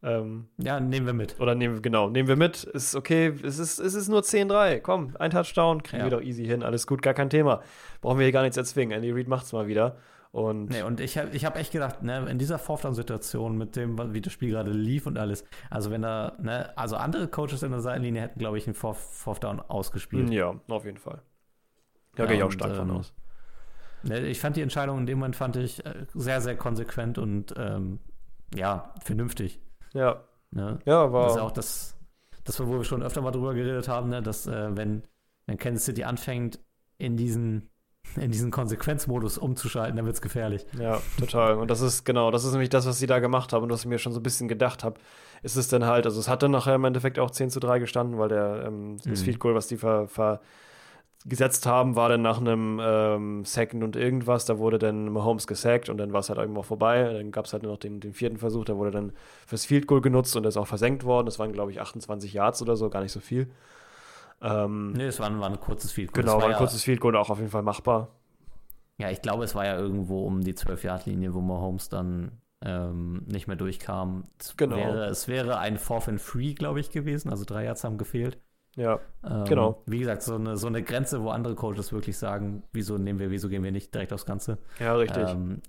Ähm, ja, nehmen wir mit. Oder nehmen wir, genau, nehmen wir mit. Ist okay, es ist, es ist nur 10-3. Komm, ein Touchdown, kriegen ja. wir doch easy hin, alles gut, gar kein Thema. Brauchen wir hier gar nichts erzwingen. Andy Reid macht's mal wieder. Und, nee, und ich habe ich hab echt gedacht, ne, in dieser Fourth-Down-Situation mit dem, wie das Spiel gerade lief und alles, also wenn da, ne, also andere Coaches in der Seitenlinie hätten, glaube ich, einen Fourth-Down ausgespielt. Ja, auf jeden Fall. Da ja, gehe ich auch stark ähm, von aus. Ne, ich fand die Entscheidung in dem Moment fand ich äh, sehr, sehr konsequent und ähm, ja, vernünftig. Ja. Ne? Ja, war. Das ist ja auch das, das, wo wir schon öfter mal drüber geredet haben, ne, dass äh, wenn, wenn Kansas City anfängt, in diesen in diesen Konsequenzmodus umzuschalten, dann wird es gefährlich. Ja, total. Und das ist genau, das ist nämlich das, was sie da gemacht haben und was ich mir schon so ein bisschen gedacht habe. Ist es dann halt, also es hat dann nachher im Endeffekt auch 10 zu 3 gestanden, weil der, ähm, das mhm. Field Goal, was die ver, ver gesetzt haben, war dann nach einem ähm, Second und irgendwas, da wurde dann Mahomes gesackt und dann war es halt irgendwo vorbei. Dann gab es halt noch den, den, vierten Versuch, der wurde dann fürs Field Goal genutzt und ist auch versenkt worden. Das waren, glaube ich, 28 Yards oder so, gar nicht so viel. Ähm, nee, es war, war, ein kurzes Field Goal. Genau, war ein ja, kurzes Field Goal, auch auf jeden Fall machbar. Ja, ich glaube, es war ja irgendwo um die 12-Yard-Linie, wo Mahomes dann ähm, nicht mehr durchkam. Es genau. Wäre, es wäre ein Fourth and Free, glaube ich, gewesen. Also drei Yards haben gefehlt. Ja, ähm, genau. Wie gesagt, so eine, so eine Grenze, wo andere Coaches wirklich sagen, wieso nehmen wir, wieso gehen wir nicht direkt aufs Ganze. Ja, richtig. Ähm,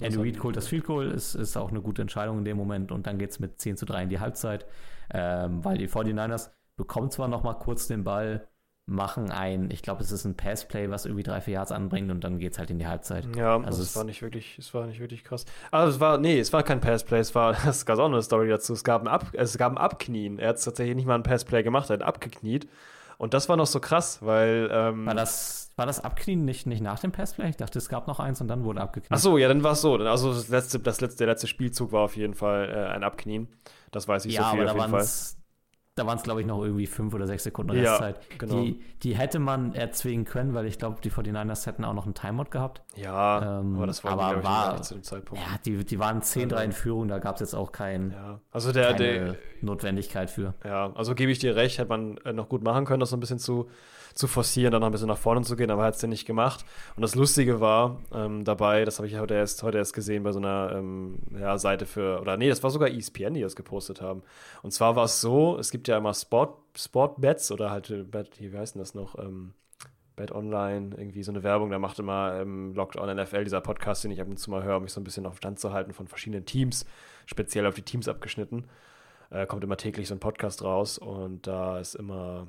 Andy Reid holt das Field Goal, ist, ist auch eine gute Entscheidung in dem Moment und dann geht es mit 10 zu 3 in die Halbzeit, ähm, weil die 49ers bekommen zwar noch mal kurz den Ball, machen ein, ich glaube, es ist ein Passplay, was irgendwie drei, vier Yards anbringt und dann geht es halt in die Halbzeit. Ja, also es war nicht wirklich, es war nicht wirklich krass. Also es war, nee, es war kein Passplay, es war, das gab auch eine Story dazu. Es gab ein, Ab, es gab ein Abknien. Er hat tatsächlich nicht mal ein Passplay gemacht, er hat abgekniet. Und das war noch so krass, weil. Ähm, war, das, war das Abknien nicht, nicht nach dem Passplay? Ich dachte, es gab noch eins und dann wurde abgekniet. Ach so, ja, dann war es so. Also das letzte, das letzte, der letzte Spielzug war auf jeden Fall äh, ein Abknien. Das weiß ich ja, so viel aber auf jeden Fall da waren es, glaube ich, noch irgendwie fünf oder sechs Sekunden Restzeit. Ja, genau. die, die hätte man erzwingen können, weil ich glaube, die 49ers hätten auch noch einen Timeout gehabt. Ja, ähm, aber das war, aber war zu dem Zeitpunkt. Ja, die, die waren 10-3 in Führung, da gab es jetzt auch kein, ja. also der, keine der, Notwendigkeit für. Ja, also gebe ich dir recht, hätte man äh, noch gut machen können, das so ein bisschen zu zu forcieren, dann noch ein bisschen nach vorne zu gehen, aber hat es den nicht gemacht. Und das Lustige war ähm, dabei, das habe ich heute erst, heute erst gesehen bei so einer ähm, ja, Seite für, oder nee, das war sogar ESPN, die das gepostet haben. Und zwar war es so, es gibt ja immer Sport, Sportbets oder halt, äh, wie heißt denn das noch? Ähm, Bet Online, irgendwie so eine Werbung, da macht immer ähm, Locked On NFL, dieser Podcast, den ich ab und zu mal höre, um mich so ein bisschen auf Stand zu halten von verschiedenen Teams, speziell auf die Teams abgeschnitten. Äh, kommt immer täglich so ein Podcast raus und da ist immer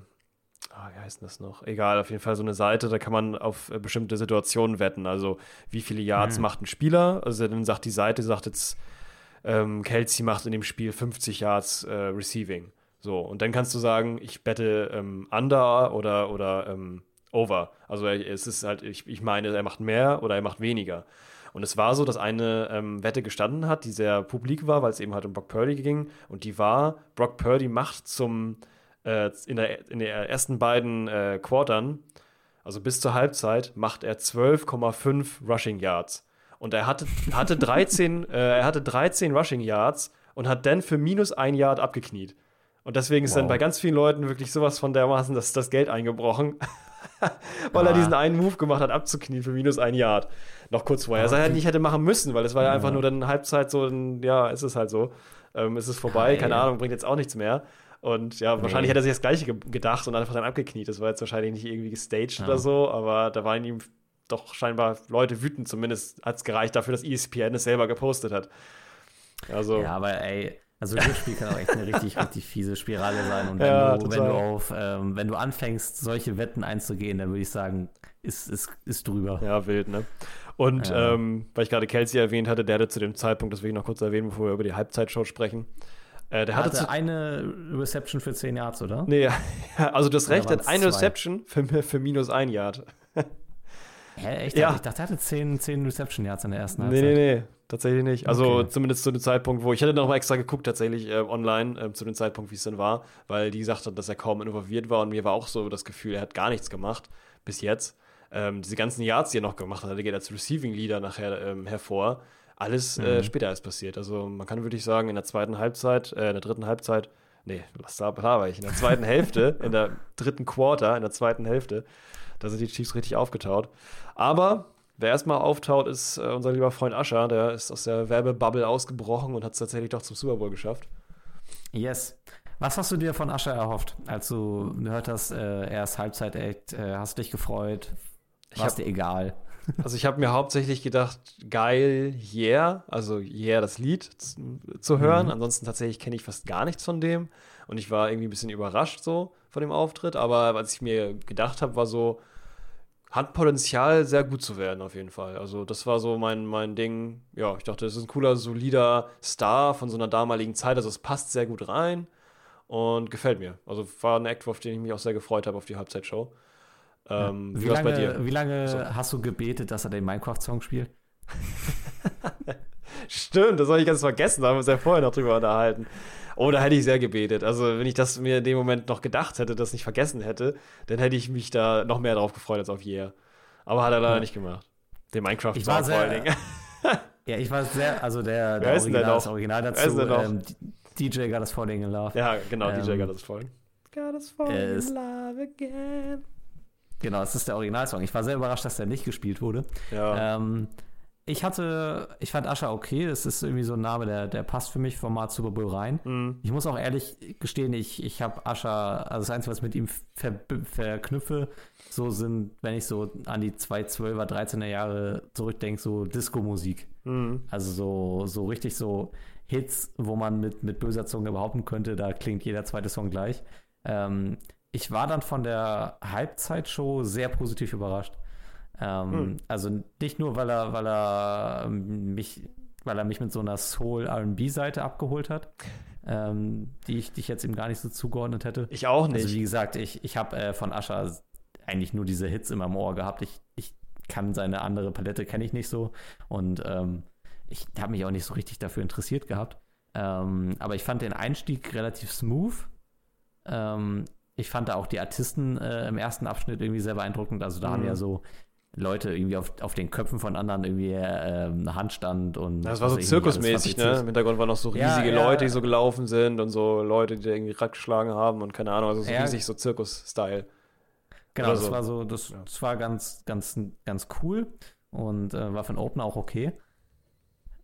ah, wie heißt das noch? Egal, auf jeden Fall so eine Seite, da kann man auf äh, bestimmte Situationen wetten. Also wie viele Yards mhm. macht ein Spieler? Also dann sagt die Seite, sagt jetzt, ähm, Kelsey macht in dem Spiel 50 Yards äh, Receiving. So, und dann kannst du sagen, ich bette ähm, Under oder, oder ähm, Over. Also es ist halt, ich, ich meine, er macht mehr oder er macht weniger. Und es war so, dass eine ähm, Wette gestanden hat, die sehr publik war, weil es eben halt um Brock Purdy ging. Und die war, Brock Purdy macht zum äh, in, der, in den ersten beiden äh, Quartern, also bis zur Halbzeit, macht er 12,5 Rushing Yards. Und er hatte, hatte, 13, äh, er hatte 13 Rushing Yards und hat dann für minus ein Yard abgekniet. Und deswegen ist wow. dann bei ganz vielen Leuten wirklich sowas von dermaßen das, das Geld eingebrochen, weil ah. er diesen einen Move gemacht hat, abzuknien für minus ein Yard. Noch kurz vorher. Okay. Er halt nicht hätte machen müssen, weil es war ja einfach nur dann Halbzeit so, ein, ja, ist es halt so. Ähm, ist es vorbei, keine Ahnung, bringt jetzt auch nichts mehr. Und ja, nee. wahrscheinlich hätte er sich das Gleiche ge gedacht und einfach dann abgekniet. Das war jetzt wahrscheinlich nicht irgendwie gestaged ja. oder so, aber da waren ihm doch scheinbar Leute wütend. Zumindest hat es gereicht dafür, dass ESPN es selber gepostet hat. Also, ja, aber ey, also das Spiel kann auch echt eine richtig, richtig fiese Spirale sein. Und wenn, ja, du, wenn du auf, ähm, wenn du anfängst, solche Wetten einzugehen, dann würde ich sagen, ist, ist, ist drüber. Ja, wild, ne? Und ja. ähm, weil ich gerade Kelsey erwähnt hatte, der hatte zu dem Zeitpunkt, das will ich noch kurz erwähnen, bevor wir über die Halbzeitshow sprechen, äh, der hatte, hatte eine Reception für 10 Yards, oder? Nee, also das Recht hat eine Reception für, für minus ein Yard. Hä, echt? Ja. Ich dachte, er hatte 10, 10 Reception Yards in der ersten Halbzeit. Nee, nee, nee, tatsächlich nicht. Also okay. zumindest zu dem Zeitpunkt, wo ich hätte noch mal extra geguckt, tatsächlich äh, online, äh, zu dem Zeitpunkt, wie es dann war, weil die gesagt hat, dass er kaum involviert war und mir war auch so das Gefühl, er hat gar nichts gemacht bis jetzt. Ähm, diese ganzen Yards, die er noch gemacht hat, der geht als Receiving Leader nachher ähm, hervor alles äh, mhm. äh, später ist passiert. Also man kann wirklich sagen, in der zweiten Halbzeit, äh, in der dritten Halbzeit, nee, was da war ich, in der zweiten Hälfte, in der dritten Quarter, in der zweiten Hälfte, da sind die Chiefs richtig aufgetaut. Aber wer erstmal auftaut, ist äh, unser lieber Freund Ascher, der ist aus der Werbebubble ausgebrochen und hat es tatsächlich doch zum Super Bowl geschafft. Yes. Was hast du dir von Ascher erhofft, als du gehört hast, äh, er ist Halbzeit-Act, äh, hast dich gefreut? War es dir egal? Also ich habe mir hauptsächlich gedacht, geil, yeah, also yeah, das Lied zu hören. Mhm. Ansonsten tatsächlich kenne ich fast gar nichts von dem. Und ich war irgendwie ein bisschen überrascht so von dem Auftritt. Aber was ich mir gedacht habe, war so, hat Potenzial, sehr gut zu werden, auf jeden Fall. Also, das war so mein, mein Ding. Ja, ich dachte, das ist ein cooler, solider Star von so einer damaligen Zeit. Also, es passt sehr gut rein und gefällt mir. Also, war ein Act, auf den ich mich auch sehr gefreut habe, auf die Halbzeitshow. Ähm, wie, lange, wie lange so. hast du gebetet, dass er den Minecraft-Song spielt? Stimmt, das habe ich ganz vergessen, da haben wir uns ja vorher noch drüber unterhalten. Oh, da hätte ich sehr gebetet. Also, wenn ich das mir in dem Moment noch gedacht hätte, das nicht vergessen hätte, dann hätte ich mich da noch mehr drauf gefreut als auf Yeah. Aber hat er leider Ja. nicht gemacht. Den minecraft Ich war Song vor sehr- allen Dingen. Ja, ich war sehr, also der, der Original, das? Original dazu, ähm, DJ Got Us Falling in Love. Ja, genau, Ähm, DJ got us falling. Got us falling in love again. Genau, das ist der Originalsong. Ich war sehr überrascht, dass der nicht gespielt wurde. Ja. Ähm, ich hatte, ich fand Ascha okay. Das ist irgendwie so ein Name, der, der passt für mich Format Super Bowl rein. Mhm. Ich muss auch ehrlich gestehen, ich, ich habe Ascha, also das Einzige, was ich mit ihm ver, verknüpfe, so sind, wenn ich so an die 2012er, 13er Jahre zurückdenke, so Disco-Musik. Mhm. Also so, so richtig so Hits, wo man mit, mit böser Zunge behaupten könnte, da klingt jeder zweite Song gleich. Ähm, ich war dann von der Halbzeitshow sehr positiv überrascht. Ähm, Hm. Also nicht nur, weil er, weil er ähm, mich, weil er mich mit so einer Soul RB-Seite abgeholt hat, ähm, die, ich, die ich jetzt ihm gar nicht so zugeordnet hätte. Ich auch nicht. Also wie gesagt, ich, ich habe äh, von Ascher eigentlich nur diese Hits immer im Ohr gehabt. Ich, ich kann seine andere Palette, kenne ich nicht so. Und ähm, ich habe mich auch nicht so richtig dafür interessiert gehabt. Ähm, aber ich fand den Einstieg relativ smooth. Ähm, ich fand da auch die Artisten äh, im ersten Abschnitt irgendwie sehr beeindruckend. Also da Mhm. haben ja so Leute irgendwie auf, auf den Köpfen von anderen irgendwie äh, eine Handstand und das war so zirkusmäßig, ne? Im Hintergrund waren noch so Ja, riesige ja. Leute, die so gelaufen sind und so Leute, die da irgendwie Rad geschlagen haben und keine Ahnung, also so Ja. riesig so Zirkus-Style. Genau, Oder das so. war so, das, Ja. das war ganz, ganz, ganz cool und äh, war für einen Opener auch okay.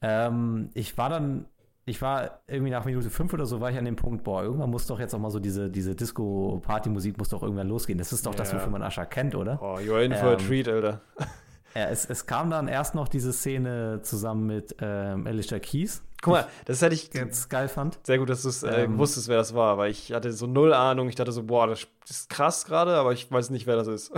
Ähm, ich war dann, ich war irgendwie nach Minute 5 oder so, war ich an dem Punkt, boah, irgendwann muss doch jetzt auch mal so diese, diese Disco-Party-Musik muss doch irgendwann losgehen. Das ist doch das, Ja. wofür man Ascha kennt, oder? Oh, you're in for a Ähm, treat, Alter. Ja, es, es kam dann erst noch diese Szene zusammen mit ähm, Alicia Keys, Guck mal, das hätte ich ganz geil fand. sehr gut, dass du es äh, Ähm, wusstest, wer das war, weil ich hatte so null Ahnung. Ich dachte so, boah, das ist krass gerade, aber ich weiß nicht, wer das ist.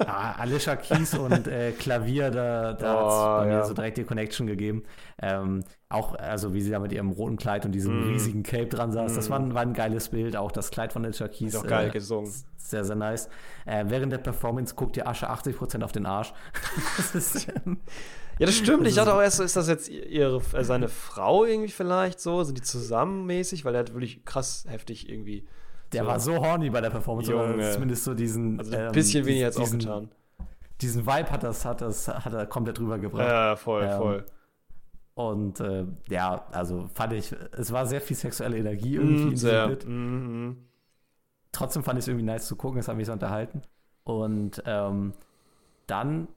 Ja, Alicia Keys und äh, Klavier, da, da Oh, hat bei ja. mir so direkt die Connection gegeben. Ähm, auch, also wie sie da mit ihrem roten Kleid und diesem Mm. riesigen Cape dran saß, das war ein, war ein geiles Bild. Auch das Kleid von Alicia Keys. Auch geil äh, gesungen. Sehr, sehr nice. Äh, während der Performance guckt ihr Asche 80% auf den Arsch. das ist, Ja, das stimmt. Ich ist- dachte auch erst, ist das jetzt ihre, äh, seine Frau irgendwie vielleicht so? Sind die zusammenmäßig? Weil er hat wirklich krass heftig irgendwie. der so, war so horny bei der Performance, oder Junge. zumindest so diesen. Also ein ähm, bisschen weniger als diesen, aufgetan. Diesen Vibe hat das, hat das, hat er komplett rübergebracht. Ja, voll, Ähm, voll. Und äh, ja, also fand ich, es war sehr viel sexuelle Energie irgendwie in Mm, sehr. Mm, mm. Trotzdem fand ich es irgendwie nice zu gucken, es hat mich so unterhalten. Und ähm, dann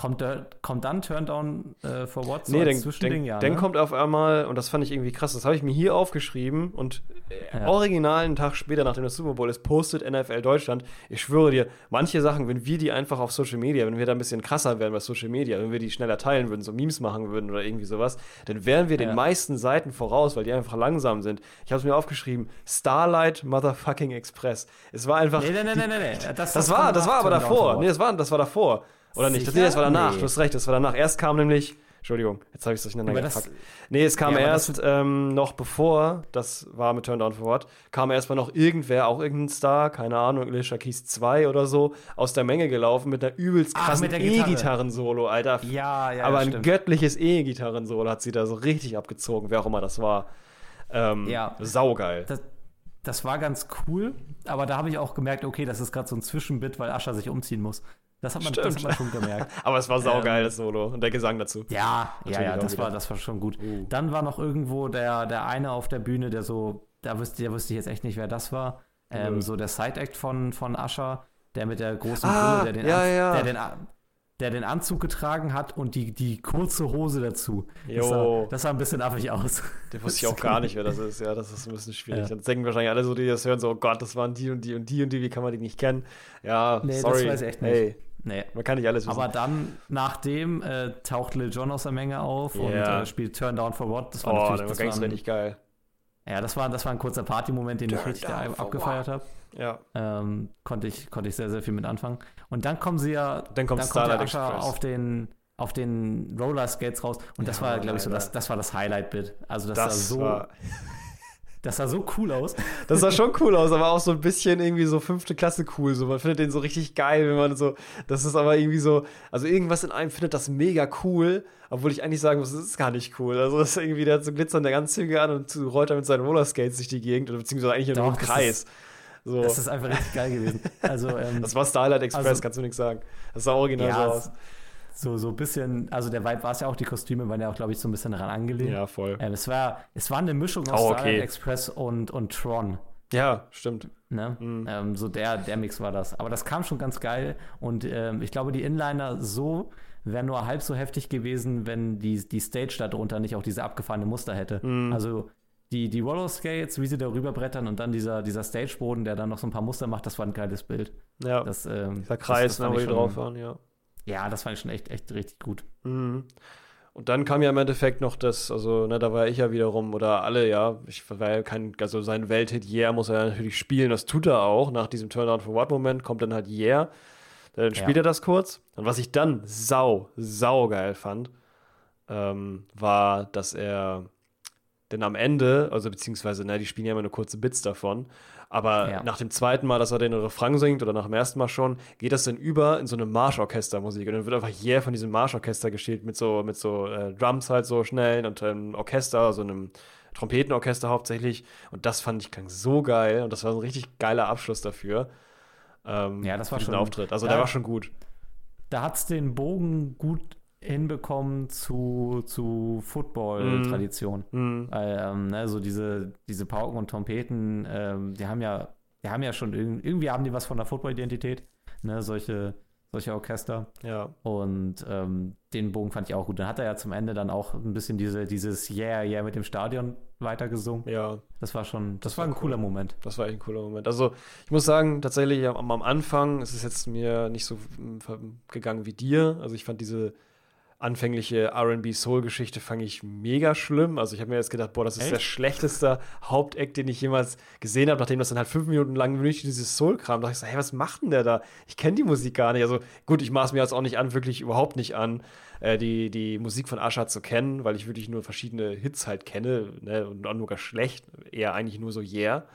kommt, der, kommt dann Turndown äh, for What? So Nee, als dann, dann, ja, dann ne? kommt auf einmal, und das fand ich irgendwie krass, das habe ich mir hier aufgeschrieben und äh, Ja. original einen Tag später, nachdem das Super Bowl ist, postet NFL Deutschland. Ich schwöre dir, manche Sachen, wenn wir die einfach auf Social Media, wenn wir da ein bisschen krasser wären bei Social Media, wenn wir die schneller teilen würden, so Memes machen würden oder irgendwie sowas, dann wären wir den Ja. meisten Seiten voraus, weil die einfach langsam sind. Ich habe es mir aufgeschrieben, Starlight Motherfucking Express. Es war einfach. Nee, nee, nee, nee, nee. nee. Das, Das, war, das war aber davor. Nee, das war, das war davor. Oder nicht? Das, nee, Sicher? das war danach. Nee. Du hast recht, das war danach. Erst kam nämlich. Entschuldigung, jetzt habe ich es durcheinander gepackt. Nee, es kam Ja, erst ähm, noch bevor, das war mit Turn Down for What, kam erstmal noch irgendwer, auch irgendein Star, keine Ahnung, Alicia Keys 2 oder so, aus der Menge gelaufen mit einer übelst krassen. E-Gitarren-Solo, Alter. Ja, ja, aber ja, ein göttliches E-Gitarren-Solo hat sie da so richtig abgezogen, wer auch immer das war. Ähm, Ja. Saugeil. Das, das war ganz cool, aber da habe ich auch gemerkt, okay, das ist gerade so ein Zwischenbit, weil Ascha sich umziehen muss. Das hat man, das hat man schon gemerkt. Aber es war saugeil, Ähm, das Solo. Und der Gesang dazu. Ja, ja, ja, das wieder. war, das war schon gut. Uh. Dann war noch irgendwo der, der eine auf der Bühne, der so, da wüsste, der wüsste ich jetzt echt nicht, wer das war. Ähm, Nö. so der Side-Act von, von Ascher, der mit der großen Ah, Brille, der den, ja, ja. Der, den, der den Anzug getragen hat und die, die kurze Hose dazu. Das sah, das sah ein bisschen affig aus. Der wusste ich auch gar nicht, wer das ist. Ja, das ist ein bisschen schwierig. Ja. Dann denken wahrscheinlich alle so, die das hören, so, oh Gott, das waren die und die und die und die, wie kann man die nicht kennen? Ja, Nee, das sorry. weiß ich echt nicht. Hey, Nee. man kann nicht alles wissen. Aber dann, nachdem, äh, taucht Lil Jon aus der Menge auf und Ja. äh, spielt Turn Down for What. Das war oh, natürlich, der das war ein, richtig geil. Ja, das war, das war ein kurzer Party-Moment, den ich Turn richtig down for abgefeiert habe. Ja. Ähm, konnte, ich, konnte ich sehr, sehr viel mit anfangen. Und dann kommen sie ja, Dann kommt der Starlight Ascher Express. auf den, auf den Roller Skates raus. Und das Ja, war, glaube ich, so das, das war das Highlight-Bit. Also das, Das so, war, Das sah so cool aus. Das sah schon cool aus, aber auch so ein bisschen irgendwie so fünfte Klasse cool. So, man findet den so richtig geil, wenn man so. Das ist aber irgendwie so. Also irgendwas in einem findet das mega cool, obwohl ich eigentlich sagen muss, das ist gar nicht cool. Also das ist irgendwie, der hat so glitzernde Anzüge an und rollt da mit seinen Rollerskates durch die Gegend, oder beziehungsweise eigentlich nur im Kreis. Ist, so. Das ist einfach richtig geil gewesen. Also, ähm, das war Starlight Express, also, kannst du nichts sagen. Das sah original ja, so aus. So, so ein bisschen, also der Vibe war es ja auch, die Kostüme waren ja auch, glaube ich, so ein bisschen daran angelehnt. Ja, voll. Ähm, es, war, es war eine Mischung aus oh, okay. Starlight Express und, und Tron. Ja, stimmt. Ne? Mhm. Ähm, so der, der Mix war das. Aber das kam schon ganz geil und ähm, ich glaube, die Inliner so wären nur halb so heftig gewesen, wenn die, die Stage darunter nicht auch diese abgefahrene Muster hätte. Mhm. Also die, die Roller Skates, wie sie da rüberbrettern und dann dieser, dieser Stageboden, der dann noch so ein paar Muster macht, das war ein geiles Bild. Ja. Das, ähm, Dieser Kreis, das, das ne, wo die drauf waren, ja. Ja, das fand ich schon echt, echt richtig gut. Mhm. Und dann kam ja im Endeffekt noch das, also, ne, da war ich ja wiederum, oder alle, ja, ich war ja kein, also sein Welthit Yeah muss er natürlich spielen, das tut er auch. Nach diesem Turnaround for What-Moment kommt dann halt Yeah. Dann spielt ja. er das kurz. Und was ich dann sau, sau geil fand, ähm, war, dass er denn am Ende, also beziehungsweise, ne, die spielen ja immer nur kurze Bits davon, aber ja. nach dem zweiten Mal, dass er den Refrain singt oder nach dem ersten Mal schon, geht das dann über in so eine Marschorchestermusik. Und dann wird einfach Yeah von diesem Marschorchester gespielt mit so, mit so äh, Drums halt so schnell und einem Orchester, so einem Trompetenorchester hauptsächlich. Und das fand ich klang so geil und das war ein richtig geiler Abschluss dafür. Ähm, ja, das war schon ein Auftritt. Also da, der war schon gut. Da hat es den Bogen gut hinbekommen zu, zu Football-Tradition. Mm. mm. Ähm, ne, so diese, diese Pauken und Trompeten, ähm, die haben ja, die haben ja schon irgendwie haben die was von der Football-Identität, ne, solche, solche Orchester. Ja. Und ähm, den Bogen fand ich auch gut. Dann hat er ja zum Ende dann auch ein bisschen diese, dieses Yeah, yeah mit dem Stadion weitergesungen. Ja. Das war schon, das, das war ein cool. cooler Moment. Das war echt ein cooler Moment. Also ich muss sagen, tatsächlich am, am Anfang ist es jetzt mir nicht so gegangen wie dir. Also ich fand diese anfängliche RB-Soul-Geschichte fand ich mega schlimm. Also ich habe mir jetzt gedacht, boah, das ist Echt? der schlechteste Haupteck, den ich jemals gesehen habe, nachdem das dann halt fünf Minuten lang wirklich dieses Soul-Kram. Da dachte ich so, hey, was macht denn der da? Ich kenne die Musik gar nicht. Also gut, ich maß mir jetzt auch nicht an, wirklich überhaupt nicht an, äh, die, die Musik von Asha zu kennen, weil ich wirklich nur verschiedene Hits halt kenne ne? und auch nur gar schlecht, eher eigentlich nur so Yeah.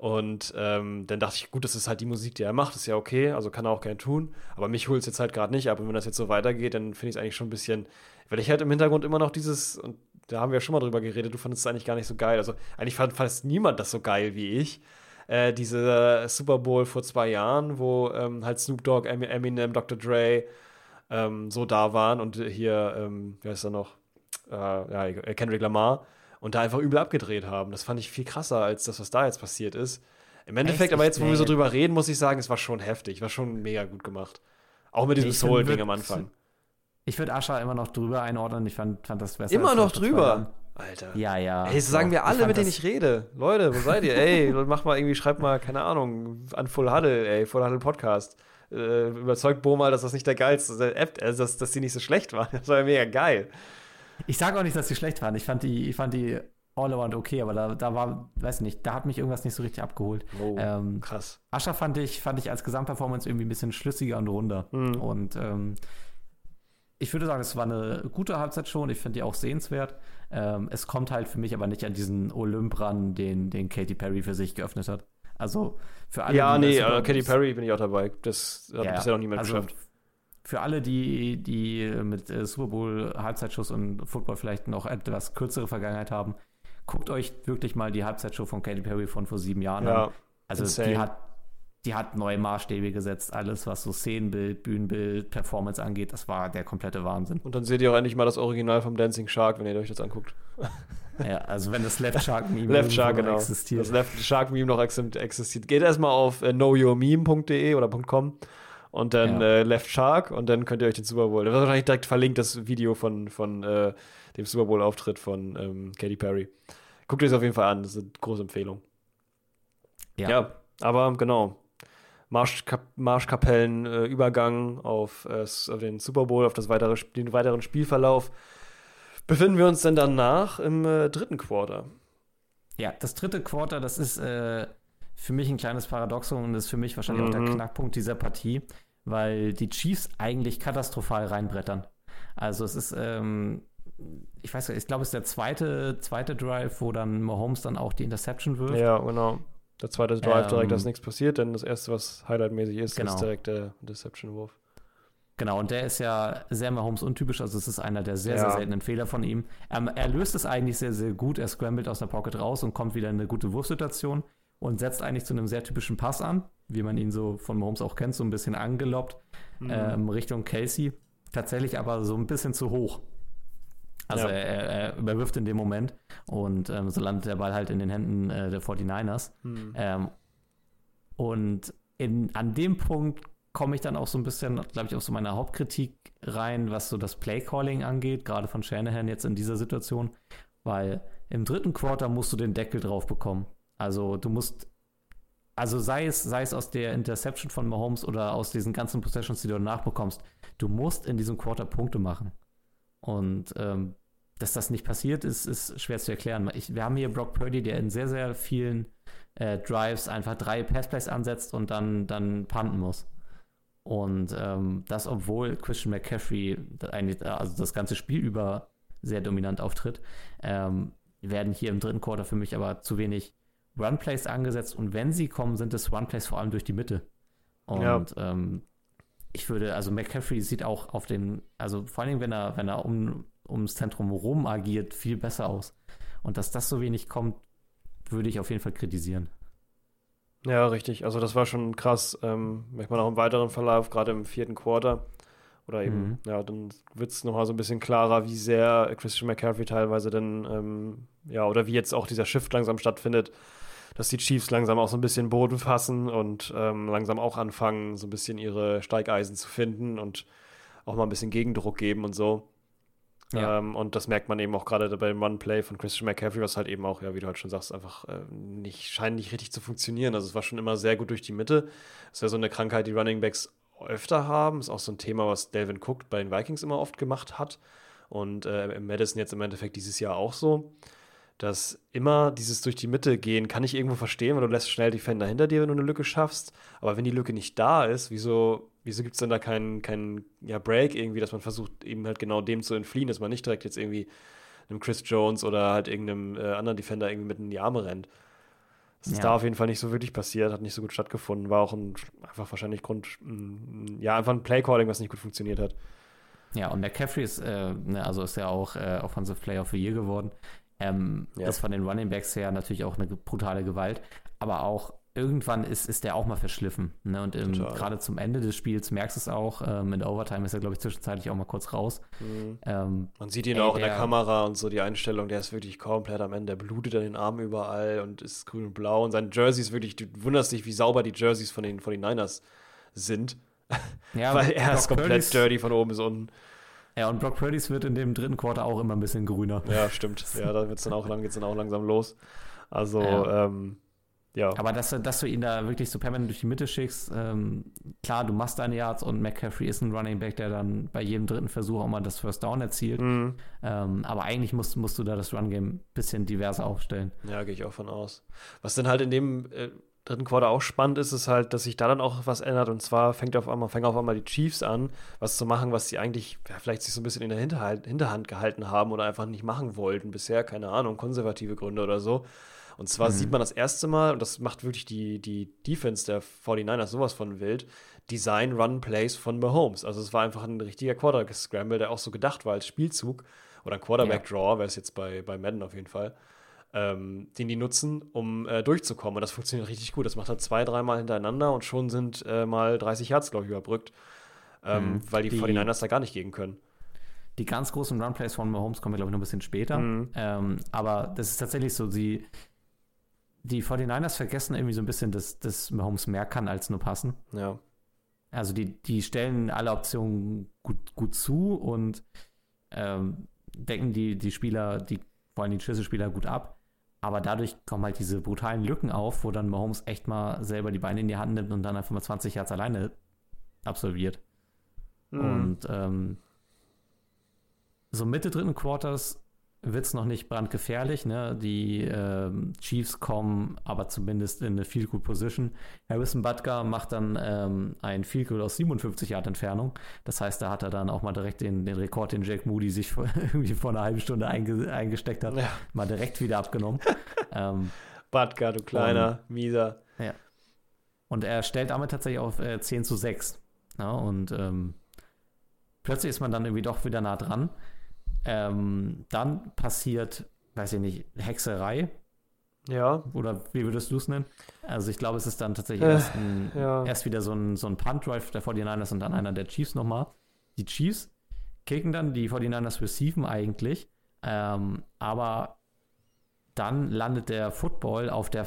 Und ähm, dann dachte ich, gut, das ist halt die Musik, die er macht, ist ja okay, also kann er auch gern tun. Aber mich holt es jetzt halt gerade nicht ab. Und wenn das jetzt so weitergeht, dann finde ich es eigentlich schon ein bisschen, weil ich halt im Hintergrund immer noch dieses, und da haben wir ja schon mal drüber geredet, du fandest es eigentlich gar nicht so geil. Also eigentlich fand fast niemand das so geil wie ich. Äh, diese Super Bowl vor zwei Jahren, wo ähm, halt Snoop Dogg, Eminem, Dr. Dre ähm, so da waren und hier, ähm, wie heißt er noch? Äh, ja, Kendrick Lamar und da einfach übel abgedreht haben. Das fand ich viel krasser als das, was da jetzt passiert ist. Im Endeffekt, aber jetzt, wo wir so drüber reden, muss ich sagen, es war schon heftig, war schon mega gut gemacht. Auch mit diesem Soul-Ding am Anfang. Ich würde Ascha immer noch drüber einordnen. Ich fand, fand das besser. Immer noch drüber? Alter. Ja, ja. Ey, das sagen wir alle, mit denen ich rede. Leute, wo seid ihr? ey, mach mal irgendwie, schreibt mal, keine Ahnung, an Full Huddle, ey, Full Huddle Podcast. Äh, überzeugt Bo mal, dass das nicht der geilste App, äh, dass, dass die nicht so schlecht war. Das war ja mega geil. Ich sage auch nicht, dass sie schlecht waren. Ich fand die, ich fand die all around okay, aber da, da war, weiß nicht, da hat mich irgendwas nicht so richtig abgeholt. Oh, ähm, krass. Ascha fand ich, fand ich als Gesamtperformance irgendwie ein bisschen schlüssiger und runder. Mhm. Und ähm, ich würde sagen, es war eine gute Halbzeit schon. Ich finde die auch sehenswert. Ähm, es kommt halt für mich aber nicht an diesen Olymp ran, den, den Katy Perry für sich geöffnet hat. Also für alle. Ja, nee, uh, Katy Perry bin ich auch dabei. Das hat ja, bisher noch niemand also, geschafft für alle, die, die mit äh, Super Bowl Halbzeitschuss und Football vielleicht noch etwas kürzere Vergangenheit haben, guckt euch wirklich mal die Halbzeitshow von Katy Perry von vor sieben Jahren ja, an. Also insane. die hat, die hat neue Maßstäbe gesetzt. Alles, was so Szenenbild, Bühnenbild, Performance angeht, das war der komplette Wahnsinn. Und dann seht ihr auch endlich mal das Original vom Dancing Shark, wenn ihr euch das anguckt. Ja, also wenn das Left Shark Meme Left Shark, genau. existiert. Das Left Shark Meme noch existiert. Geht erstmal auf äh, knowyourmeme.de oder .com und dann ja. äh, Left Shark und dann könnt ihr euch den Super Bowl. Das wird wahrscheinlich direkt verlinkt, das Video von, von äh, dem Super Bowl-Auftritt von ähm, Katy Perry. Guckt euch das auf jeden Fall an, das ist eine große Empfehlung. Ja, ja aber genau. Marschkap Marschkapellen, äh, Übergang auf, äh, auf, den Super Bowl, auf das weitere, den weiteren Spielverlauf. Befinden wir uns denn danach im äh, dritten Quarter? Ja, das dritte Quarter, das ist äh, für mich ein kleines Paradoxon und ist für mich wahrscheinlich mhm. auch der mhm. Knackpunkt dieser Partie, weil die Chiefs eigentlich katastrophal reinbrettern. Also es ist, ähm, ich weiß nicht, ich glaube, es ist der zweite, zweite Drive, wo dann Mahomes dann auch die Interception wirft. Ja, genau. Der zweite Drive direkt, Ähm, dass nichts passiert, denn das erste, was highlightmäßig ist, Genau. ist direkt der Deception-Wurf. Genau, und der ist ja sehr Mahomes untypisch, also es ist einer der sehr, sehr Ja. seltenen Fehler von ihm. Ähm, er löst es eigentlich sehr, sehr gut. Er scrambled aus der Pocket raus und kommt wieder in eine gute Wurfsituation und setzt eigentlich zu einem sehr typischen Pass an, wie man ihn so von Mahomes auch kennt, so ein bisschen angeloppt Mhm. ähm, Richtung Casey. Tatsächlich aber so ein bisschen zu hoch. Also Ja. er, er, er überwirft in dem Moment und ähm, so landet der Ball halt in den Händen äh, der 49ers. Mhm. Ähm, und in, an dem Punkt komme ich dann auch so ein bisschen, glaube ich, auf so meine Hauptkritik rein, was so das Playcalling angeht, gerade von Shanahan jetzt in dieser Situation, weil im dritten Quarter musst du den Deckel drauf bekommen. Also du musst, also sei es, sei es aus der Interception von Mahomes oder aus diesen ganzen Possessions, die du danach bekommst, du musst in diesem Quarter Punkte machen. Und ähm, dass das nicht passiert, ist, ist schwer zu erklären. Ich, wir haben hier Brock Purdy, der in sehr, sehr vielen äh, Drives einfach drei Passplays ansetzt und dann, dann punten muss. Und ähm, das, obwohl Christian McCaffrey eigentlich, also das ganze Spiel über sehr dominant auftritt, ähm, werden hier im dritten Quarter für mich aber zu wenig Runplays angesetzt und wenn sie kommen, sind es Runplays vor allem durch die Mitte. Und Ja. ähm, ich würde, also McCaffrey sieht auch auf den, also vor allem, wenn er, wenn er um, ums Zentrum rum agiert, viel besser aus. Und dass das so wenig kommt, würde ich auf jeden Fall kritisieren. Ja, richtig. Also das war schon krass. Ähm, merkt man auch im weiteren Verlauf, gerade im vierten Quarter. Oder eben, Mhm. ja, dann wird es nochmal so ein bisschen klarer, wie sehr Christian McCaffrey teilweise dann, ähm, ja, oder wie jetzt auch dieser Shift langsam stattfindet, dass die Chiefs langsam auch so ein bisschen Boden fassen und ähm, langsam auch anfangen, so ein bisschen ihre Steigeisen zu finden und auch mal ein bisschen Gegendruck geben und so. Ja. Ähm, und das merkt man eben auch gerade beim Run-Play von Christian McCaffrey, was halt eben auch, ja, wie du halt schon sagst, einfach äh, nicht, scheint nicht richtig zu funktionieren. Also es war schon immer sehr gut durch die Mitte. Es ist ja so eine Krankheit, die Running Backs öfter haben. Ist auch so ein Thema, was Delvin Cook bei den Vikings immer oft gemacht hat. Und äh, im Madison jetzt im Endeffekt dieses Jahr auch so. Dass immer dieses durch die Mitte gehen, kann ich irgendwo verstehen, weil du lässt schnell Defender hinter dir, wenn du eine Lücke schaffst. Aber wenn die Lücke nicht da ist, wieso, wieso gibt es denn da keinen keinen ja, Break irgendwie, dass man versucht, eben halt genau dem zu entfliehen, dass man nicht direkt jetzt irgendwie einem Chris Jones oder halt irgendeinem äh, anderen Defender irgendwie mitten in die Arme rennt. Das ist Ja. da auf jeden Fall nicht so wirklich passiert, hat nicht so gut stattgefunden, war auch ein, einfach wahrscheinlich Grund, mm, ja, einfach ein Playcalling, was nicht gut funktioniert hat. Ja, und McCaffrey ist, äh, ne, also ist ja auch äh, Offensive Player of the Year geworden. Ähm, Ja. Ist von den Running Backs her natürlich auch eine brutale Gewalt, aber auch irgendwann ist, ist der auch mal verschliffen. Ne? Und gerade zum Ende des Spiels merkst du es auch. Ähm, in der Overtime ist er, glaube ich, zwischenzeitlich auch mal kurz raus. Ähm, Man sieht ihn Ey, auch in der der- Kamera und so die Einstellung, der ist wirklich komplett am Ende. Der blutet an den Armen überall und ist grün und blau. Und sein Jersey ist wirklich, du wunderst dich, wie sauber die Jerseys von den, von den Niners sind. ja, weil er ist komplett Purdy's- dirty von oben bis unten. Ja, und Brock Purdy's wird in dem dritten Quarter auch immer ein bisschen grüner. Ja, stimmt. Ja, da wird's dann auch lang, geht's dann auch langsam los. Also, Ja. ähm, ja. Aber dass, du- dass du ihn da wirklich so permanent durch die Mitte schickst, ähm, klar, du machst deine Yards und McCaffrey ist ein Running Back, der dann bei jedem dritten Versuch auch mal das First Down erzielt. Mhm. Ähm, aber eigentlich musst, musst du da das Run-Game ein bisschen diverser aufstellen. Ja, gehe ich auch von aus. Was dann halt in dem äh, dritten Quarter auch spannend ist, ist halt, dass sich da dann auch was ändert. Und zwar fängt auf einmal, fangen auf einmal die Chiefs an, was zu machen, was sie eigentlich ja, vielleicht sich so ein bisschen in der Hinterhalt, Hinterhand gehalten haben oder einfach nicht machen wollten bisher, keine Ahnung, konservative Gründe oder so. Und zwar Mhm. sieht man das erste Mal, und das macht wirklich die, die Defense der 49ers sowas von wild, Design Run Plays von Mahomes. Also es war einfach ein richtiger Quarterback-Scramble, der auch so gedacht war als Spielzug oder ein Quarterback-Draw, wäre es jetzt bei, bei Madden auf jeden Fall ähm, den die nutzen, um äh, durchzukommen. Und das funktioniert richtig gut. Das macht er zwei, dreimal hintereinander und schon sind äh, mal 30 Yards, glaube ich, überbrückt. Ähm, Mhm. Weil die, Die- 49ers da gar nicht gegen können. Die ganz großen Run-Plays von Mahomes kommen, glaube ich, noch ein bisschen später. Mhm. Ähm, aber das ist tatsächlich so, sie, die 49ers vergessen irgendwie so ein bisschen, dass, dass Mahomes mehr kann als nur passen. Ja. Also die, die stellen alle Optionen gut, gut zu und ähm, decken die, die Spieler, die, vor allem die Schlüsselspieler gut ab. Aber dadurch kommen halt diese brutalen Lücken auf, wo dann Mahomes echt mal selber die Beine in die Hand nimmt und dann einfach mal 20 Yards alleine absolviert. Mhm. Und ähm, so Mitte dritten Quarters wird es noch nicht brandgefährlich. Ne? Die ähm, Chiefs kommen aber zumindest in eine Field Goal Position. Harrison Butker macht dann ähm, ein Field Goal aus 57 Yard Entfernung. Das heißt, da hat er dann auch mal direkt den, den Rekord, den Jack Moody sich vor, irgendwie vor einer halben Stunde einge, eingesteckt hat, Ja. mal direkt wieder abgenommen. ähm, Badka, du kleiner, mieser. ja. Und er stellt damit tatsächlich auf äh, 10 zu 6. Ja, und ähm, plötzlich ist man dann irgendwie doch wieder nah dran. Ähm, dann passiert, weiß ich nicht, Hexerei Ja, oder wie würdest du es nennen? Also ich glaube, es ist dann tatsächlich Äh, erst, ein, ja. erst wieder so ein, so ein Punt-Drive der 49ers und dann einer der Chiefs nochmal. Die Chiefs kicken dann, die 49ers receiven eigentlich, ähm, aber dann landet der Football auf der,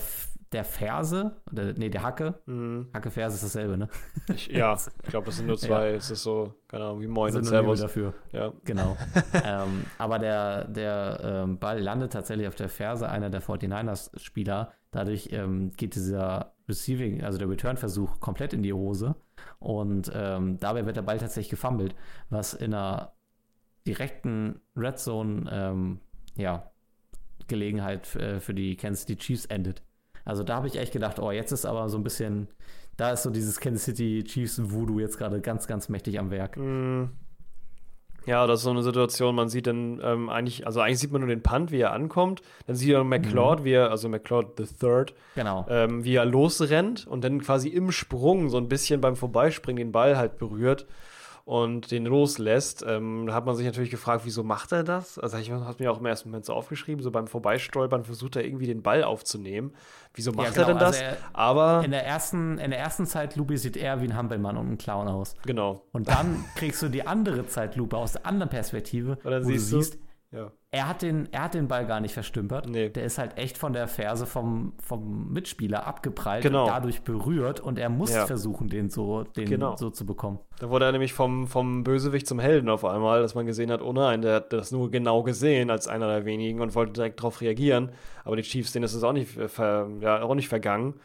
der Ferse, oder, nee, der Hacke. Mhm. Hacke, Ferse ist dasselbe, ne? Ich, ja, ich glaube, es sind nur zwei. Es ist so, keine Ahnung, wie Moin und Servus. dafür. Ja. Genau. ähm, aber der, der ähm, Ball landet tatsächlich auf der Ferse einer der 49ers-Spieler. Dadurch ähm, geht dieser Receiving, also der Return-Versuch, komplett in die Hose. Und ähm, dabei wird der Ball tatsächlich gefummelt, was in einer direkten Red Zone, ähm, ja, Gelegenheit äh, für die Kansas City Chiefs endet. Also da habe ich echt gedacht, oh, jetzt ist aber so ein bisschen, da ist so dieses Kansas City Chiefs Voodoo jetzt gerade ganz, ganz mächtig am Werk. Mm. Ja, das ist so eine Situation, man sieht dann ähm, eigentlich, also eigentlich sieht man nur den Punt, wie er ankommt. Dann sieht man McLeod, wie er, also McLeod the Third, Genau. ähm, wie er losrennt und dann quasi im Sprung so ein bisschen beim Vorbeispringen den Ball halt berührt und den loslässt. Ähm, da hat man sich natürlich gefragt, wieso macht er das? Also ich habe mir auch im ersten Moment so aufgeschrieben, so beim Vorbeistolpern versucht er irgendwie den Ball aufzunehmen. Wieso macht genau, er denn das? also er- Aber In der ersten, in der ersten Zeitlupe sieht er wie ein Hampelmann und ein Clown aus. genau. Und dann kriegst du die andere Zeitlupe aus der anderen Perspektive, Und dann wo siehst du- siehst, Ja. er hat, den, er hat den Ball gar nicht verstümpert. Nee. Der ist halt echt von der Ferse vom, vom Mitspieler abgeprallt Genau. und dadurch berührt und er muss Ja. versuchen, den so, den Genau. so zu bekommen. Da wurde er nämlich vom, vom Bösewicht zum Helden auf einmal, dass man gesehen hat, oh nein, der hat das nur genau gesehen als einer der wenigen und wollte direkt darauf reagieren. Aber die Chiefs, denen ist es auch nicht, äh, ver, ja, auch nicht vergangen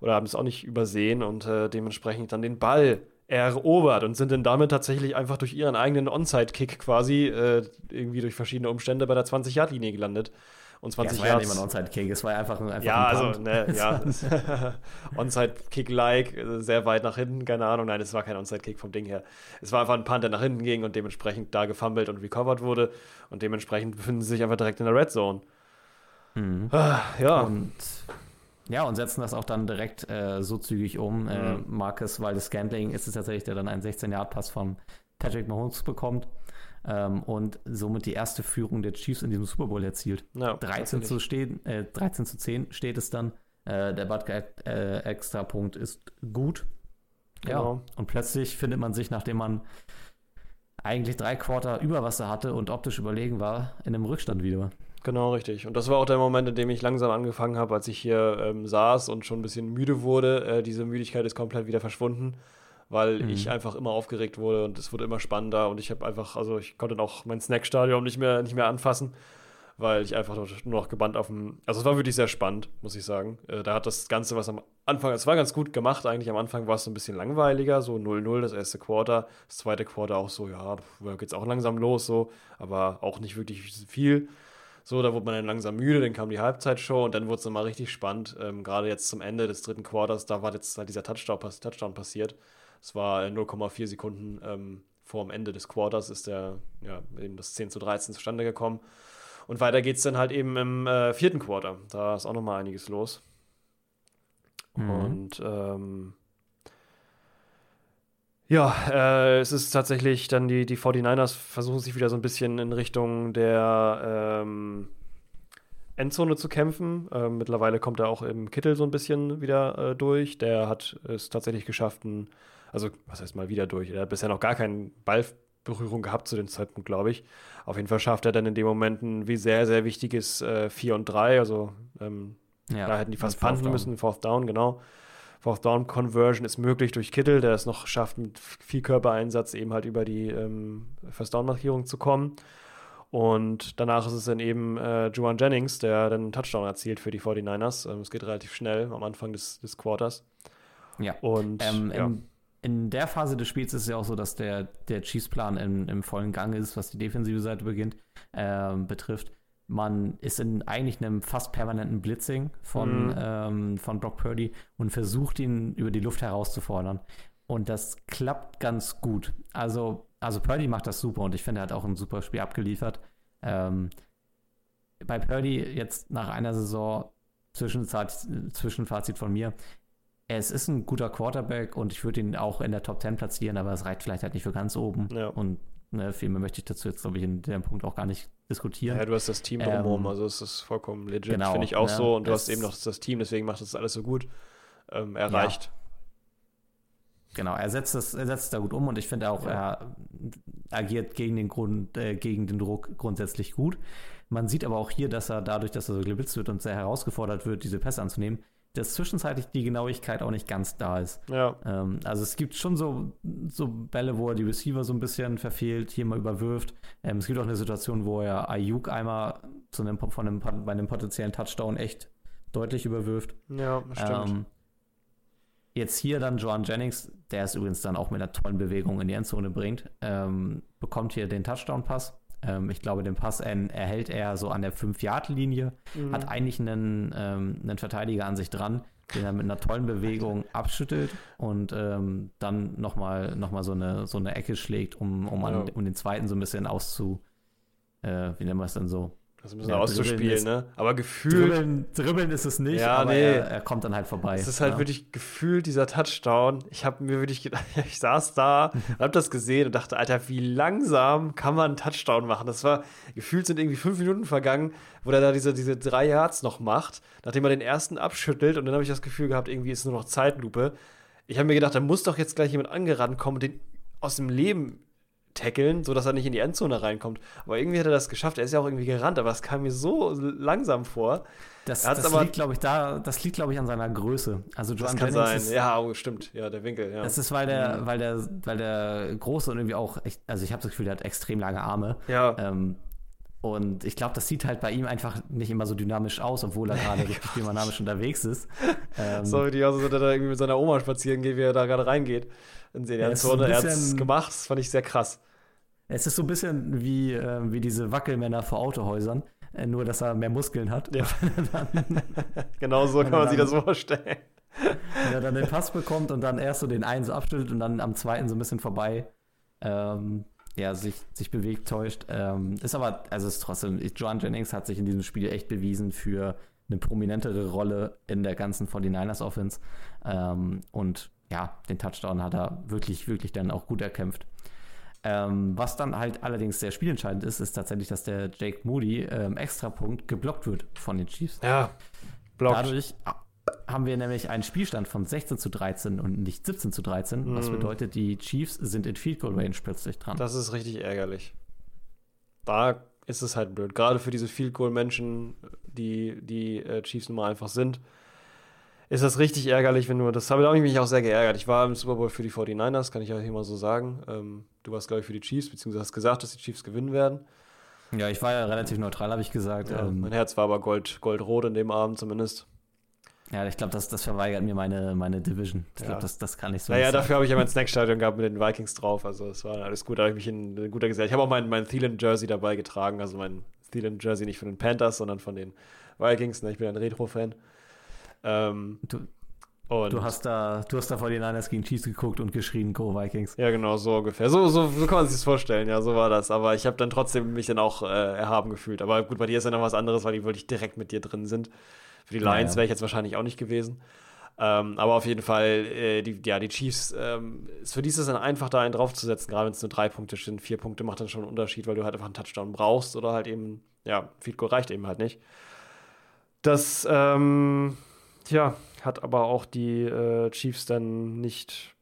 oder haben es auch nicht übersehen und äh, dementsprechend dann den Ball erobert und sind dann damit tatsächlich einfach durch ihren eigenen Onside-Kick quasi äh, irgendwie durch verschiedene Umstände bei der 20-Yard-Linie gelandet. Und Ja, 20 es war ja nicht Yards. mal ein Onside-Kick, es war ja einfach, ein- einfach Ja, ein also, ne, ja. Onside-Kick-like, äh, sehr weit nach hinten, keine Ahnung. Nein, es war kein Onside-Kick vom Ding her. Es war einfach ein Punt, der nach hinten ging und dementsprechend da gefummelt und recovered wurde. Und dementsprechend befinden sie sich einfach direkt in der Red Zone. Mhm. Ah, ja. Und ja, und setzen das auch dann direkt äh, so zügig um. Äh, Mhm. Marcus Waldes Scantling ist es tatsächlich, der dann einen 16-Yard-Pass von Patrick Mahomes bekommt ähm, und somit die erste Führung der Chiefs in diesem Super Bowl erzielt. ja 13 zu, stehen, äh, 13 zu 10 steht es dann. Äh, der Butker äh, ist gut. Ja, Genau. und plötzlich findet man sich, nachdem man eigentlich drei Quarter Überwasser hatte und optisch überlegen war, in einem Rückstand wieder. Genau, richtig. Und das war auch der Moment, in dem ich langsam angefangen habe, als ich hier ähm, saß und schon ein bisschen müde wurde. Äh, diese Müdigkeit ist komplett wieder verschwunden, weil Mhm. ich einfach immer aufgeregt wurde und es wurde immer spannender und ich habe einfach, also ich konnte auch mein Snackstadion nicht mehr, nicht mehr anfassen, weil ich einfach nur noch gebannt auf dem. Also es war wirklich sehr spannend, muss ich sagen. Äh, da hat das Ganze, was am Anfang, es war ganz gut gemacht eigentlich. Am Anfang war es so ein bisschen langweiliger, so 0-0 das erste Quarter. Das zweite Quarter auch so, ja, pf, da geht's auch langsam los, so, aber auch nicht wirklich viel. So, da wurde man dann langsam müde, dann kam die Halbzeitshow und dann wurde es dann mal richtig spannend. Ähm, Gerade jetzt zum Ende des dritten Quarters, da war jetzt halt dieser Touchdown, Touchdown passiert. Es war äh, 0,4 Sekunden ähm, vor dem Ende des Quarters ist der, ja, eben das 10 zu 13 zustande gekommen. Und weiter geht es dann halt eben im äh, vierten Quarter. Da ist auch nochmal einiges los. Mhm. Und ähm, ja, äh, es ist tatsächlich dann die, die 49ers versuchen sich wieder so ein bisschen in Richtung der ähm, Endzone zu kämpfen. Ähm, mittlerweile kommt er auch im Kittel so ein bisschen wieder äh, durch. Der hat es tatsächlich geschafft, ein, also was heißt mal wieder durch? Er hat bisher noch gar keine Ballberührung gehabt zu dem Zeitpunkt, glaube ich. Auf jeden Fall schafft er dann in dem Moment ein wie sehr, sehr wichtiges äh, 4 und 3. Also ähm, ja, da hätten die fast Down. müssen, Fourth Down, genau. Fourth Down Conversion ist möglich durch Kittel, der es noch schafft, mit viel Körpereinsatz eben halt über die ähm, First Down Markierung zu kommen. Und danach ist es dann eben äh, Juwan Jennings, der dann einen Touchdown erzielt für die 49ers. Ähm, es geht relativ schnell am Anfang des, des Quarters. Ja. Und Ähm, ja. in, in der Phase des Spiels ist es ja auch so, dass der, der Chiefs-Plan im, im vollen Gang ist, was die defensive Seite beginnt, ähm, betrifft. Man ist in eigentlich einem fast permanenten Blitzing von, Mhm. ähm, von Brock Purdy und versucht ihn über die Luft herauszufordern. Und das klappt ganz gut. Also, also Purdy macht das super und ich finde, er hat auch ein super Spiel abgeliefert. Ähm, bei Purdy jetzt nach einer Saison Zwischenzeit, Zwischenfazit von mir. Es ist ein guter Quarterback und ich würde ihn auch in der Top 10 platzieren, aber es reicht vielleicht halt nicht für ganz oben. Ja. Und ne, viel mehr möchte ich dazu jetzt, glaube ich, in dem Punkt auch gar nicht diskutieren. Ja, du hast das Team drumherum, Ähm, also es ist vollkommen legit, genau, finde ich auch ja, so. Und du hast eben noch das Team, deswegen macht das alles so gut ähm, erreicht. Genau, er setzt das, er setzt es da gut um und ich finde auch, er agiert gegen den Grund, äh, gegen den Druck grundsätzlich gut. Man sieht aber auch hier, dass er dadurch, dass er so geblitzt wird und sehr herausgefordert wird, diese Pässe anzunehmen, dass zwischenzeitlich die Genauigkeit auch nicht ganz da ist. Ja, Ähm, also es gibt schon so, so Bälle, wo er die Receiver so ein bisschen verfehlt, hier mal überwirft. Ähm, es gibt auch eine Situation, wo er Ayuk einmal zu einem, von einem, bei einem potenziellen Touchdown echt deutlich überwirft. ja, stimmt. Ähm, jetzt hier dann Joan Jennings, der es übrigens dann auch mit einer tollen Bewegung in die Endzone bringt, ähm, bekommt hier den Touchdown-Pass. Ähm, ich glaube, den Pass er, erhält er so an der 5-Yard-Linie, Mhm. hat eigentlich einen, ähm, einen Verteidiger an sich dran, den er mit einer tollen Bewegung abschüttelt und ähm, dann nochmal noch mal so, eine, so eine Ecke schlägt, um, um, an, um den zweiten so ein bisschen auszu, äh, wie nennen wir es denn so? Das ist ein bisschen ja, auszuspielen, ist- ne? Aber gefühlt, Dribbeln, dribbeln ist es nicht, Ja, aber nee. er, er kommt dann halt vorbei. es ist halt ja. wirklich gefühlt dieser Touchdown. Ich habe mir wirklich gedacht, ich saß da, hab das gesehen und dachte, Alter, wie langsam kann man einen Touchdown machen? Das war, gefühlt sind irgendwie fünf Minuten vergangen, wo er da diese, diese drei Yards noch macht, nachdem er den ersten abschüttelt und dann habe ich das Gefühl gehabt, irgendwie ist nur noch Zeitlupe. Ich habe mir gedacht, da muss doch jetzt gleich jemand angerannt kommen und den aus dem Leben tackeln, sodass er nicht in die Endzone reinkommt. Aber irgendwie hat er das geschafft. Er ist ja auch irgendwie gerannt, aber es kam mir so langsam vor. Das, das aber- liegt, glaube ich, da, das liegt, glaube ich, an seiner Größe. Also Das John kann Jennings sein. ist, Ja, oh, stimmt. Ja, der Winkel, ja. das ist, weil der, weil der, weil der große und irgendwie auch, echt, also ich habe das Gefühl, der hat extrem lange Arme. ja. Ähm, und ich glaube, das sieht halt bei ihm einfach nicht immer so dynamisch aus, obwohl er gerade richtig dynamisch unterwegs ist. Ähm, So wie die aus, dass er da irgendwie mit seiner Oma spazieren geht, wie er da gerade reingeht. In die Ja, ein Er hat es gemacht, das fand ich sehr krass. Es ist so ein bisschen wie, äh, wie diese Wackelmänner vor Autohäusern, äh, nur dass er mehr Muskeln hat. Ja. genau so kann man sich das vorstellen. Wenn er dann den Pass bekommt und dann erst so den einen so abschüttelt und dann am zweiten so ein bisschen vorbei, ähm, ja, sich, sich bewegt, täuscht. Ähm, ist aber, also ist trotzdem, Joan Jennings hat sich in diesem Spiel echt bewiesen für eine prominentere Rolle in der ganzen 49ers Offense. Ähm, und ja, den Touchdown hat er wirklich, wirklich dann auch gut erkämpft. Ähm, was dann halt allerdings sehr spielentscheidend ist, ist tatsächlich, dass der Jake Moody ähm, Extrapunkt geblockt wird von den Chiefs. Ja, blockt. Dadurch haben wir nämlich einen Spielstand von 16 zu 13 und nicht 17 zu 13, was Mhm. bedeutet, die Chiefs sind in Field Goal Range plötzlich dran. Das ist richtig ärgerlich. Da ist es halt blöd. Gerade für diese Field Goal Menschen, die die äh, Chiefs nun mal einfach sind, ist das richtig ärgerlich, wenn du das habe ich mich auch sehr geärgert. Ich war im Super Bowl für die 49ers, kann ich ja hier mal so sagen. Ähm, du warst glaube ich für die Chiefs, beziehungsweise hast gesagt, dass die Chiefs gewinnen werden. ja, ich war ja relativ neutral, habe ich gesagt. Ja, ähm, mein Herz war aber gold, goldrot in dem Abend zumindest. ja, ich glaube, das, das verweigert mir meine, meine Division. Ich Ja. glaube, das, das kann ich so Naja, nicht sagen. dafür habe ich ja mein Snackstadion gehabt mit den Vikings drauf. Also es war alles gut, da habe ich mich in, in guter Gesellschaft. Ich habe auch mein, mein Thielen-Jersey dabei getragen. Also mein Thielen-Jersey nicht von den Panthers, sondern von den Vikings. Ne? Ich bin ein Retro-Fan. Ähm, Du, du, hast da, du hast da vor den Niners gegen Chiefs geguckt und geschrien, Go Vikings. ja, genau, so ungefähr. So, so, so kann man sich das vorstellen, ja, so war das. Aber ich habe dann trotzdem mich dann auch äh, erhaben gefühlt. Aber gut, bei dir ist ja noch was anderes, weil die wirklich direkt mit dir drin sind. Für die Ja, Lions ja. wäre ich jetzt wahrscheinlich auch nicht gewesen. Ähm, aber auf jeden Fall, äh, die, ja, die Chiefs, ähm, ist- für die ist es dann einfach, da einen draufzusetzen, gerade wenn es nur drei Punkte sind. Vier Punkte macht dann schon einen Unterschied, weil du halt einfach einen Touchdown brauchst oder halt eben, ja, Field Goal reicht eben halt nicht. Das, ähm, ja, hat aber auch die äh, Chiefs dann nicht,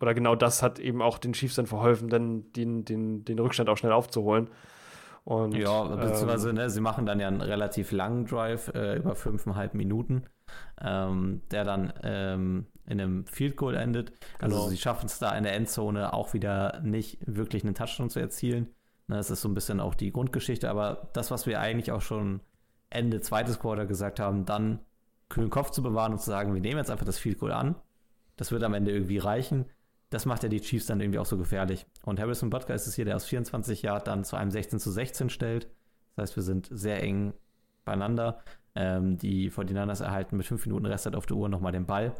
oder genau das hat eben auch den Chiefs dann verholfen, dann den, den, den Rückstand auch schnell aufzuholen. Und, Ja, beziehungsweise, ähm, ne, sie machen dann ja einen relativ langen Drive, äh, über fünfeinhalb Minuten, ähm, der dann ähm, in einem Field Goal endet. Also Genau. sie schaffen es da in der Endzone auch wieder nicht wirklich einen Touchdown zu erzielen. Ne, das ist so ein bisschen auch die Grundgeschichte, aber das, was wir eigentlich auch schon Ende zweites Quarter gesagt haben, dann kühlen Kopf zu bewahren und zu sagen, wir nehmen jetzt einfach das Field Goal an. Das wird am Ende irgendwie reichen. Das macht ja die Chiefs dann irgendwie auch so gefährlich. Und Harrison Butker ist es hier, der aus 24 Yard dann zu einem 16 zu 16 stellt. Das heißt, wir sind sehr eng beieinander. Ähm, die 49ers erhalten mit fünf Minuten Restzeit auf der Uhr nochmal den Ball.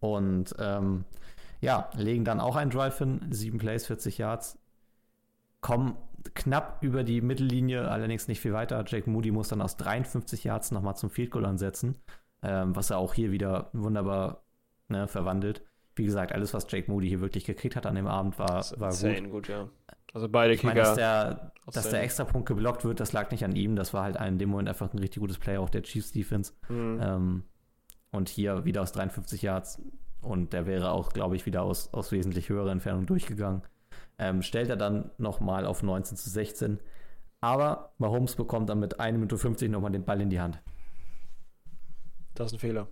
Und ähm, ja, legen dann auch einen Drive hin, sieben Plays, 40 Yards, kommen knapp über die Mittellinie, allerdings nicht viel weiter. Jake Moody muss dann aus 53 Yards nochmal zum Field Goal ansetzen, ähm, was er auch hier wieder wunderbar ne, verwandelt. Wie gesagt, alles, was Jake Moody hier wirklich gekriegt hat an dem Abend, war, war gut. gut. ja. Also beide ich meine, dass der, dass der Extrapunkt geblockt wird, das lag nicht an ihm. Das war halt in dem Moment einfach ein richtig gutes Play, auch der Chiefs Defense. Mhm. Ähm, und hier wieder aus 53 Yards. Und der wäre auch, glaube ich, wieder aus, aus wesentlich höherer Entfernung durchgegangen. Ähm, stellt er dann nochmal auf 19 zu 16. Aber Mahomes bekommt dann mit 1 Minute 50 nochmal den Ball in die Hand. Das ist ein Fehler.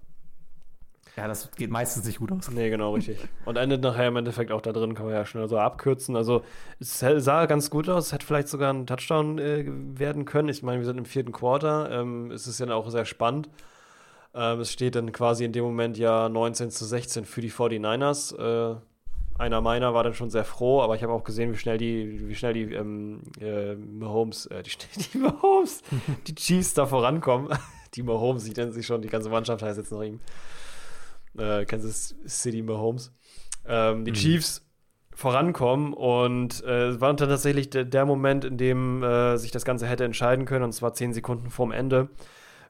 Ja, das geht meistens nicht gut aus. Nee, genau, richtig. Und endet nachher im Endeffekt auch da drin, kann man ja schnell so abkürzen. Also, es sah ganz gut aus. Es hätte vielleicht sogar ein Touchdown äh, werden können. Ich meine, wir sind im vierten Quarter. Ähm, es ist ja auch sehr spannend. Ähm, es steht dann quasi in dem Moment ja 19 zu 16 für die 49ers. Äh, einer meiner war dann schon sehr froh, aber ich habe auch gesehen, wie schnell die, wie schnell die ähm, äh, Mahomes, äh, die, die Mahomes, die Chiefs da vorankommen. die Mahomes, ich nenne sie schon, die ganze Mannschaft heißt jetzt noch ihm äh, Kansas City Mahomes, ähm, die mhm. Chiefs vorankommen und äh, es war dann tatsächlich der, der Moment, in dem äh, sich das Ganze hätte entscheiden können und zwar zehn Sekunden vorm Ende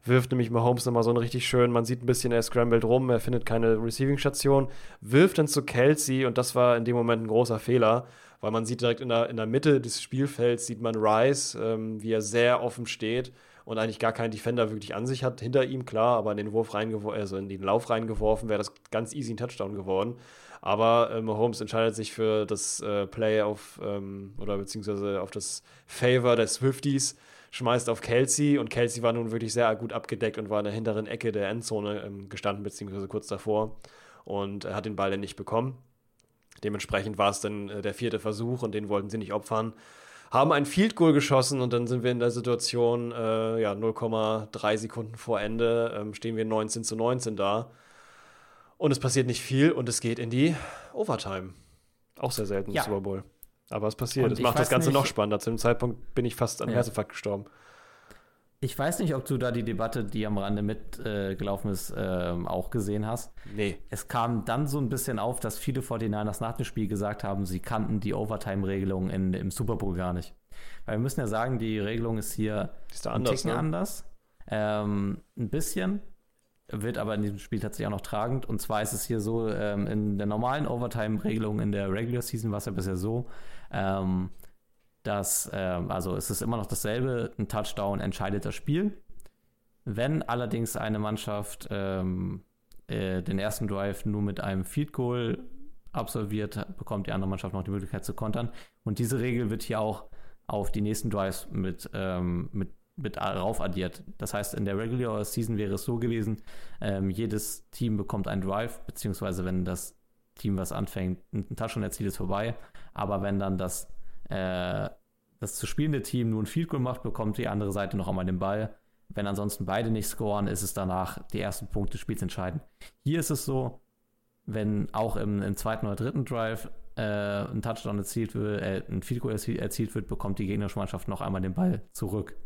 wirft nämlich Mahomes nochmal so einen richtig schön, man sieht ein bisschen, er scrambled rum, er findet keine Receiving-Station, wirft dann zu Kelsey und das war in dem Moment ein großer Fehler, weil man sieht direkt in der, in der Mitte des Spielfelds, sieht man Rice, ähm, wie er sehr offen steht und eigentlich gar keinen Defender wirklich an sich hat. Hinter ihm, klar, aber in den Wurf also in den Lauf reingeworfen, wäre das ganz easy ein Touchdown geworden. Aber äh, Mahomes entscheidet sich für das äh, Play auf, ähm, oder beziehungsweise auf das Favor der Swifties, schmeißt auf Kelsey und Kelsey war nun wirklich sehr gut abgedeckt und war in der hinteren Ecke der Endzone ähm, gestanden, beziehungsweise kurz davor und hat den Ball dann nicht bekommen. Dementsprechend war es dann äh, der vierte Versuch und den wollten sie nicht opfern haben ein Field Goal geschossen und dann sind wir in der Situation, äh, ja, 0,3 Sekunden vor Ende ähm, stehen wir 19 zu 19 da. Und es passiert nicht viel und es geht in die Overtime. Auch sehr selten im ja. Super Bowl. Aber es passiert. Und es macht das Ganze nicht, noch spannender. Zu dem Zeitpunkt bin ich fast an ja. Herzinfarkt gestorben. Ich weiß nicht, ob du da die Debatte, die am Rande mitgelaufen äh, ist, äh, auch gesehen hast. Nee. Es kam dann so ein bisschen auf, dass viele 49ers nach dem Spiel gesagt haben, sie kannten die Overtime-Regelung im Super Bowl gar nicht. Weil wir müssen ja sagen, die Regelung ist hier ist ein anders, Ticken ne? anders. Ähm, ein bisschen. Wird aber in diesem Spiel tatsächlich auch noch tragend. Und zwar ist es hier so, ähm, in der normalen Overtime-Regelung in der Regular Season war es ja bisher so, ähm, dass, äh, also es ist immer noch dasselbe, ein Touchdown entscheidet das Spiel. Wenn allerdings eine Mannschaft ähm, äh, den ersten Drive nur mit einem Field Goal absolviert, bekommt die andere Mannschaft noch die Möglichkeit zu kontern. Und diese Regel wird hier auch auf die nächsten Drives mit, ähm, mit, mit raufaddiert. Das heißt, in der Regular Season wäre es so gewesen, ähm, jedes Team bekommt einen Drive, beziehungsweise wenn das Team, was anfängt, einen Touchdown erzielt, ist vorbei. Aber wenn dann das äh, das zu spielende Team nur ein Field Goal macht, bekommt die andere Seite noch einmal den Ball. Wenn ansonsten beide nicht scoren, ist es danach die ersten Punkte des Spiels entscheidend. Hier ist es so, wenn auch im, im zweiten oder dritten Drive äh, ein Touchdown erzielt wird, äh, ein Field Goal erzielt wird, bekommt die gegnerische Mannschaft noch einmal den Ball zurück.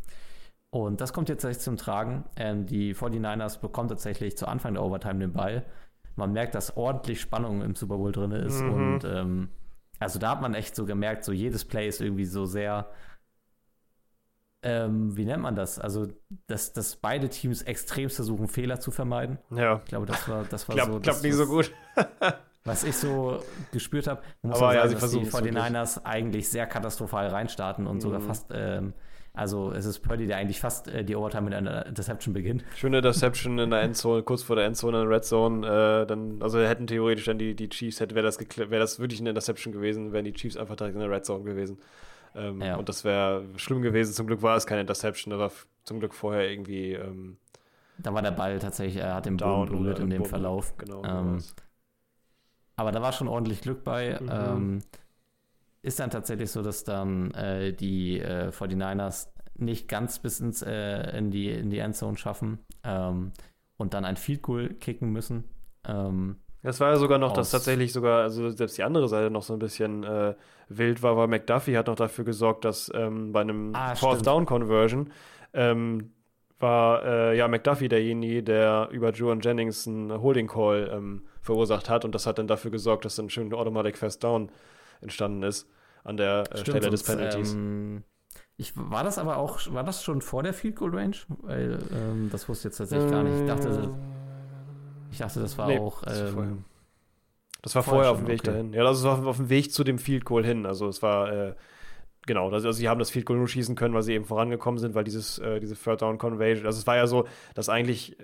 Und das kommt jetzt tatsächlich zum Tragen. Ähm, die 49ers bekommen tatsächlich zu Anfang der Overtime den Ball. Man merkt, dass ordentlich Spannung im Super Bowl drin ist mhm. und ähm, also da hat man echt so gemerkt, so jedes Play ist irgendwie so sehr, ähm, wie nennt man das? Also, dass, dass beide Teams extrem versuchen, Fehler zu vermeiden. Ja. Ich glaube, das war, das war Klapp, so. Klappt nicht so gut. was ich so gespürt habe, muss Aber man sagen, ja, sie dass die 49ers eigentlich sehr katastrophal reinstarten und mhm. sogar fast ähm, also es ist Purdy, der eigentlich fast äh, die Overtime mit einer Interception beginnt. Schöne Interception in der Endzone, kurz vor der Endzone in der Red Zone. Äh, dann, also hätten theoretisch dann die, die Chiefs, hätte wäre das, wär das wirklich eine Interception gewesen, wären die Chiefs einfach direkt in der Red Zone gewesen. Ähm, ja. Und das wäre schlimm gewesen. Zum Glück war es keine Interception, da war zum Glück vorher irgendwie. Ähm, da war der Ball tatsächlich, er hat den Boden berührt in dem Boden, Verlauf. Genau. Ähm, aber da war schon ordentlich Glück bei. Mhm. Ist dann tatsächlich so, dass dann äh, die äh, 49ers nicht ganz bis ins, äh, in, die, in die Endzone schaffen ähm, und dann ein Field Goal kicken müssen. Ähm, Das war ja sogar noch, dass tatsächlich sogar, also selbst die andere Seite noch so ein bisschen äh, wild war, weil McDuffie hat noch dafür gesorgt, dass ähm, bei einem Ah, Fourth. Down Conversion ähm, war äh, ja McDuffie derjenige, der über Juan Jennings einen Holding Call ähm, verursacht hat und das hat dann dafür gesorgt, dass dann schön Automatic First Down entstanden ist an der äh, Stimmt, Stelle des Penalties. Ähm, ich, war das aber auch, war das schon vor der Field Goal Range? Weil ähm, das wusste ich jetzt tatsächlich gar nicht. Ich dachte, ich dachte, das war Nee, auch. das war vorher. Ähm, Das war Vorher auf dem Weg okay. dahin. Ja, das war auf dem Weg zu dem Field Goal hin. Also es war äh, genau, also sie haben das Field Goal nur schießen können, weil sie eben vorangekommen sind, weil dieses äh, diese Third Down Conversion, also es war ja so, dass eigentlich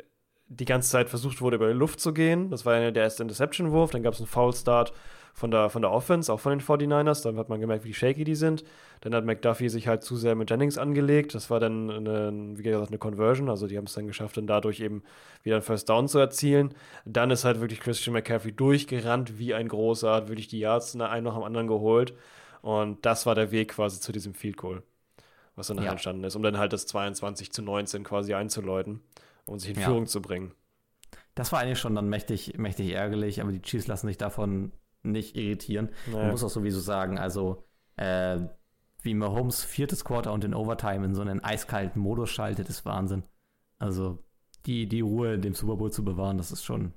die ganze Zeit versucht wurde, über die Luft zu gehen. Das war ja der erste Interception-Wurf, dann gab es einen Foul Start von der, von der Offense, auch von den 49ers. Dann hat man gemerkt, wie shaky die sind. Dann hat McDuffie sich halt zu sehr mit Jennings angelegt. Das war dann, eine, wie gesagt, eine Conversion. Also die haben es dann geschafft, dann dadurch eben wieder einen First Down zu erzielen. Dann ist halt wirklich Christian McCaffrey durchgerannt wie ein großer, hat wirklich die Yards ne, einen nach dem anderen geholt. Und das war der Weg quasi zu diesem Field Goal, was dann Ja. entstanden ist, um dann halt das 22 zu 19 quasi einzuläuten und sich in Ja. Führung zu bringen. das war eigentlich schon dann mächtig, mächtig ärgerlich, aber die Chiefs lassen sich davon nicht irritieren. Man Naja. muss auch sowieso sagen, also äh, wie Mahomes viertes Quarter und in Overtime in so einen eiskalten Modus schaltet, ist Wahnsinn. Also die, die Ruhe dem Super Bowl zu bewahren, das ist schon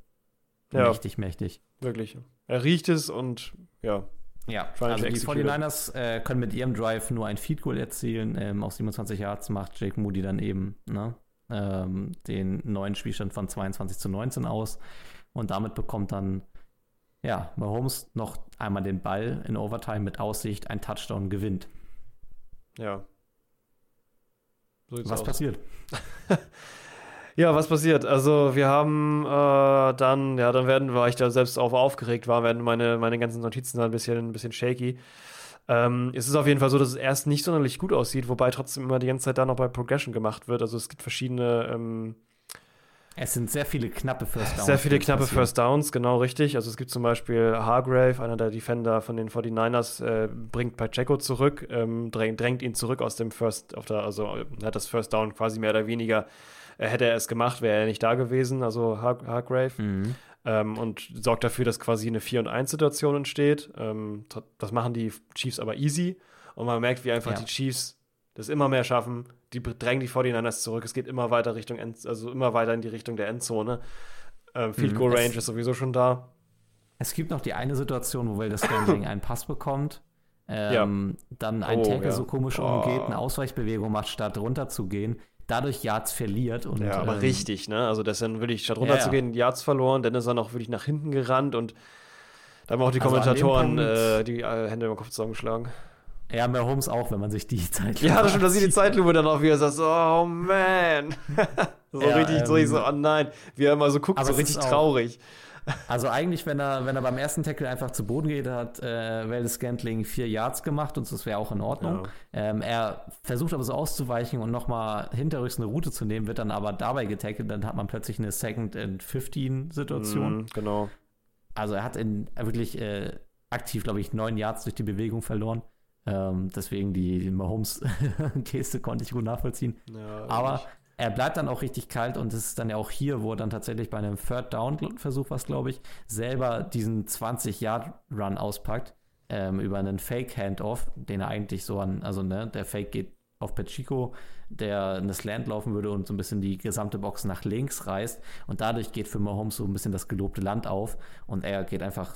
Ja. mächtig, mächtig. Wirklich. Er riecht es und ja, Ja, also die execute it. 49ers äh, können mit ihrem Drive nur ein Feed Goal erzielen. Ähm, aus 27 Yards macht Jake Moody dann eben ne, ähm, den neuen Spielstand von 22 zu 19 aus. Und damit bekommt dann ja, Mahomes noch einmal den Ball in Overtime mit Aussicht, ein Touchdown gewinnt. ja. So Was aus. passiert? Ja, was passiert? Also wir haben äh, dann, ja, dann werden, weil ich da selbst auch aufgeregt war, werden meine, meine ganzen Notizen dann ein bisschen, ein bisschen shaky. Ähm, es ist auf jeden Fall so, dass es erst nicht sonderlich gut aussieht, wobei trotzdem immer die ganze Zeit da noch bei Progression gemacht wird. Also es gibt verschiedene, ähm, Es sind sehr viele knappe First Downs. sehr viele knappe passieren. First Downs, genau richtig. Also es gibt zum Beispiel Hargrave, einer der Defender von den 49ers, äh, bringt Pacheco zurück, ähm, drängt, drängt ihn zurück aus dem First, auf der, also äh, hat das First Down quasi mehr oder weniger, äh, hätte er es gemacht, wäre er nicht da gewesen, also Har Hargrave. Mhm. ähm, und sorgt dafür, dass quasi eine 4 und 1 Situation entsteht. Ähm, das machen die Chiefs aber easy und man merkt, wie einfach Ja. die Chiefs das immer mehr schaffen. Die drängen die 49ers zurück. Es geht immer weiter Richtung End, also immer weiter in die Richtung der Endzone. Ähm, Field Mhm. Goal Es- Range ist sowieso schon da. Es gibt noch die eine Situation, wo Will Scantling einen Pass bekommt, ähm, dann ein Oh, Tackle ja. so komisch Oh. umgeht, eine Ausweichbewegung macht, statt runterzugehen, dadurch Yards verliert. Und, Ja, aber ähm, richtig, ne? Also das dann wirklich statt Ja, runterzugehen, Yards verloren, dann ist er noch wirklich nach hinten gerannt und da haben auch die Also Kommentatoren Punkt- äh, die äh, Hände im Kopf zusammengeschlagen. Ja, Mahomes auch, wenn man sich die Zeit Ja, das stimmt, da sieht die Zeitlupe dann auch wieder so, oh man. so Ja, richtig, so, ich ähm, so, oh nein. Wie er immer so guckt, so richtig traurig. Also eigentlich, wenn er, wenn er beim ersten Tackle einfach zu Boden geht, hat äh, Valdez Scantling vier Yards gemacht und das wäre auch in Ordnung. Ähm, er versucht aber so auszuweichen und nochmal hinterrücks eine Route zu nehmen, wird dann aber dabei getackelt, dann hat man plötzlich eine Second and 15 Situation. Mhm, genau. Also er hat in wirklich äh, aktiv, glaube ich, neun Yards durch die Bewegung verloren. Ähm, deswegen die, die Mahomes-Geste konnte ich gut nachvollziehen. Ja, Aber wirklich. er bleibt dann auch richtig kalt und es ist dann ja auch hier, wo er dann tatsächlich bei einem Third Down-Versuch, was glaube ich, selber diesen 20-Yard-Run auspackt ähm, über einen Fake-Handoff, den er eigentlich so an, also ne, der Fake geht auf Pachico, der eine Slant laufen würde und so ein bisschen die gesamte Box nach links reißt und dadurch geht für Mahomes so ein bisschen das gelobte Land auf und er geht einfach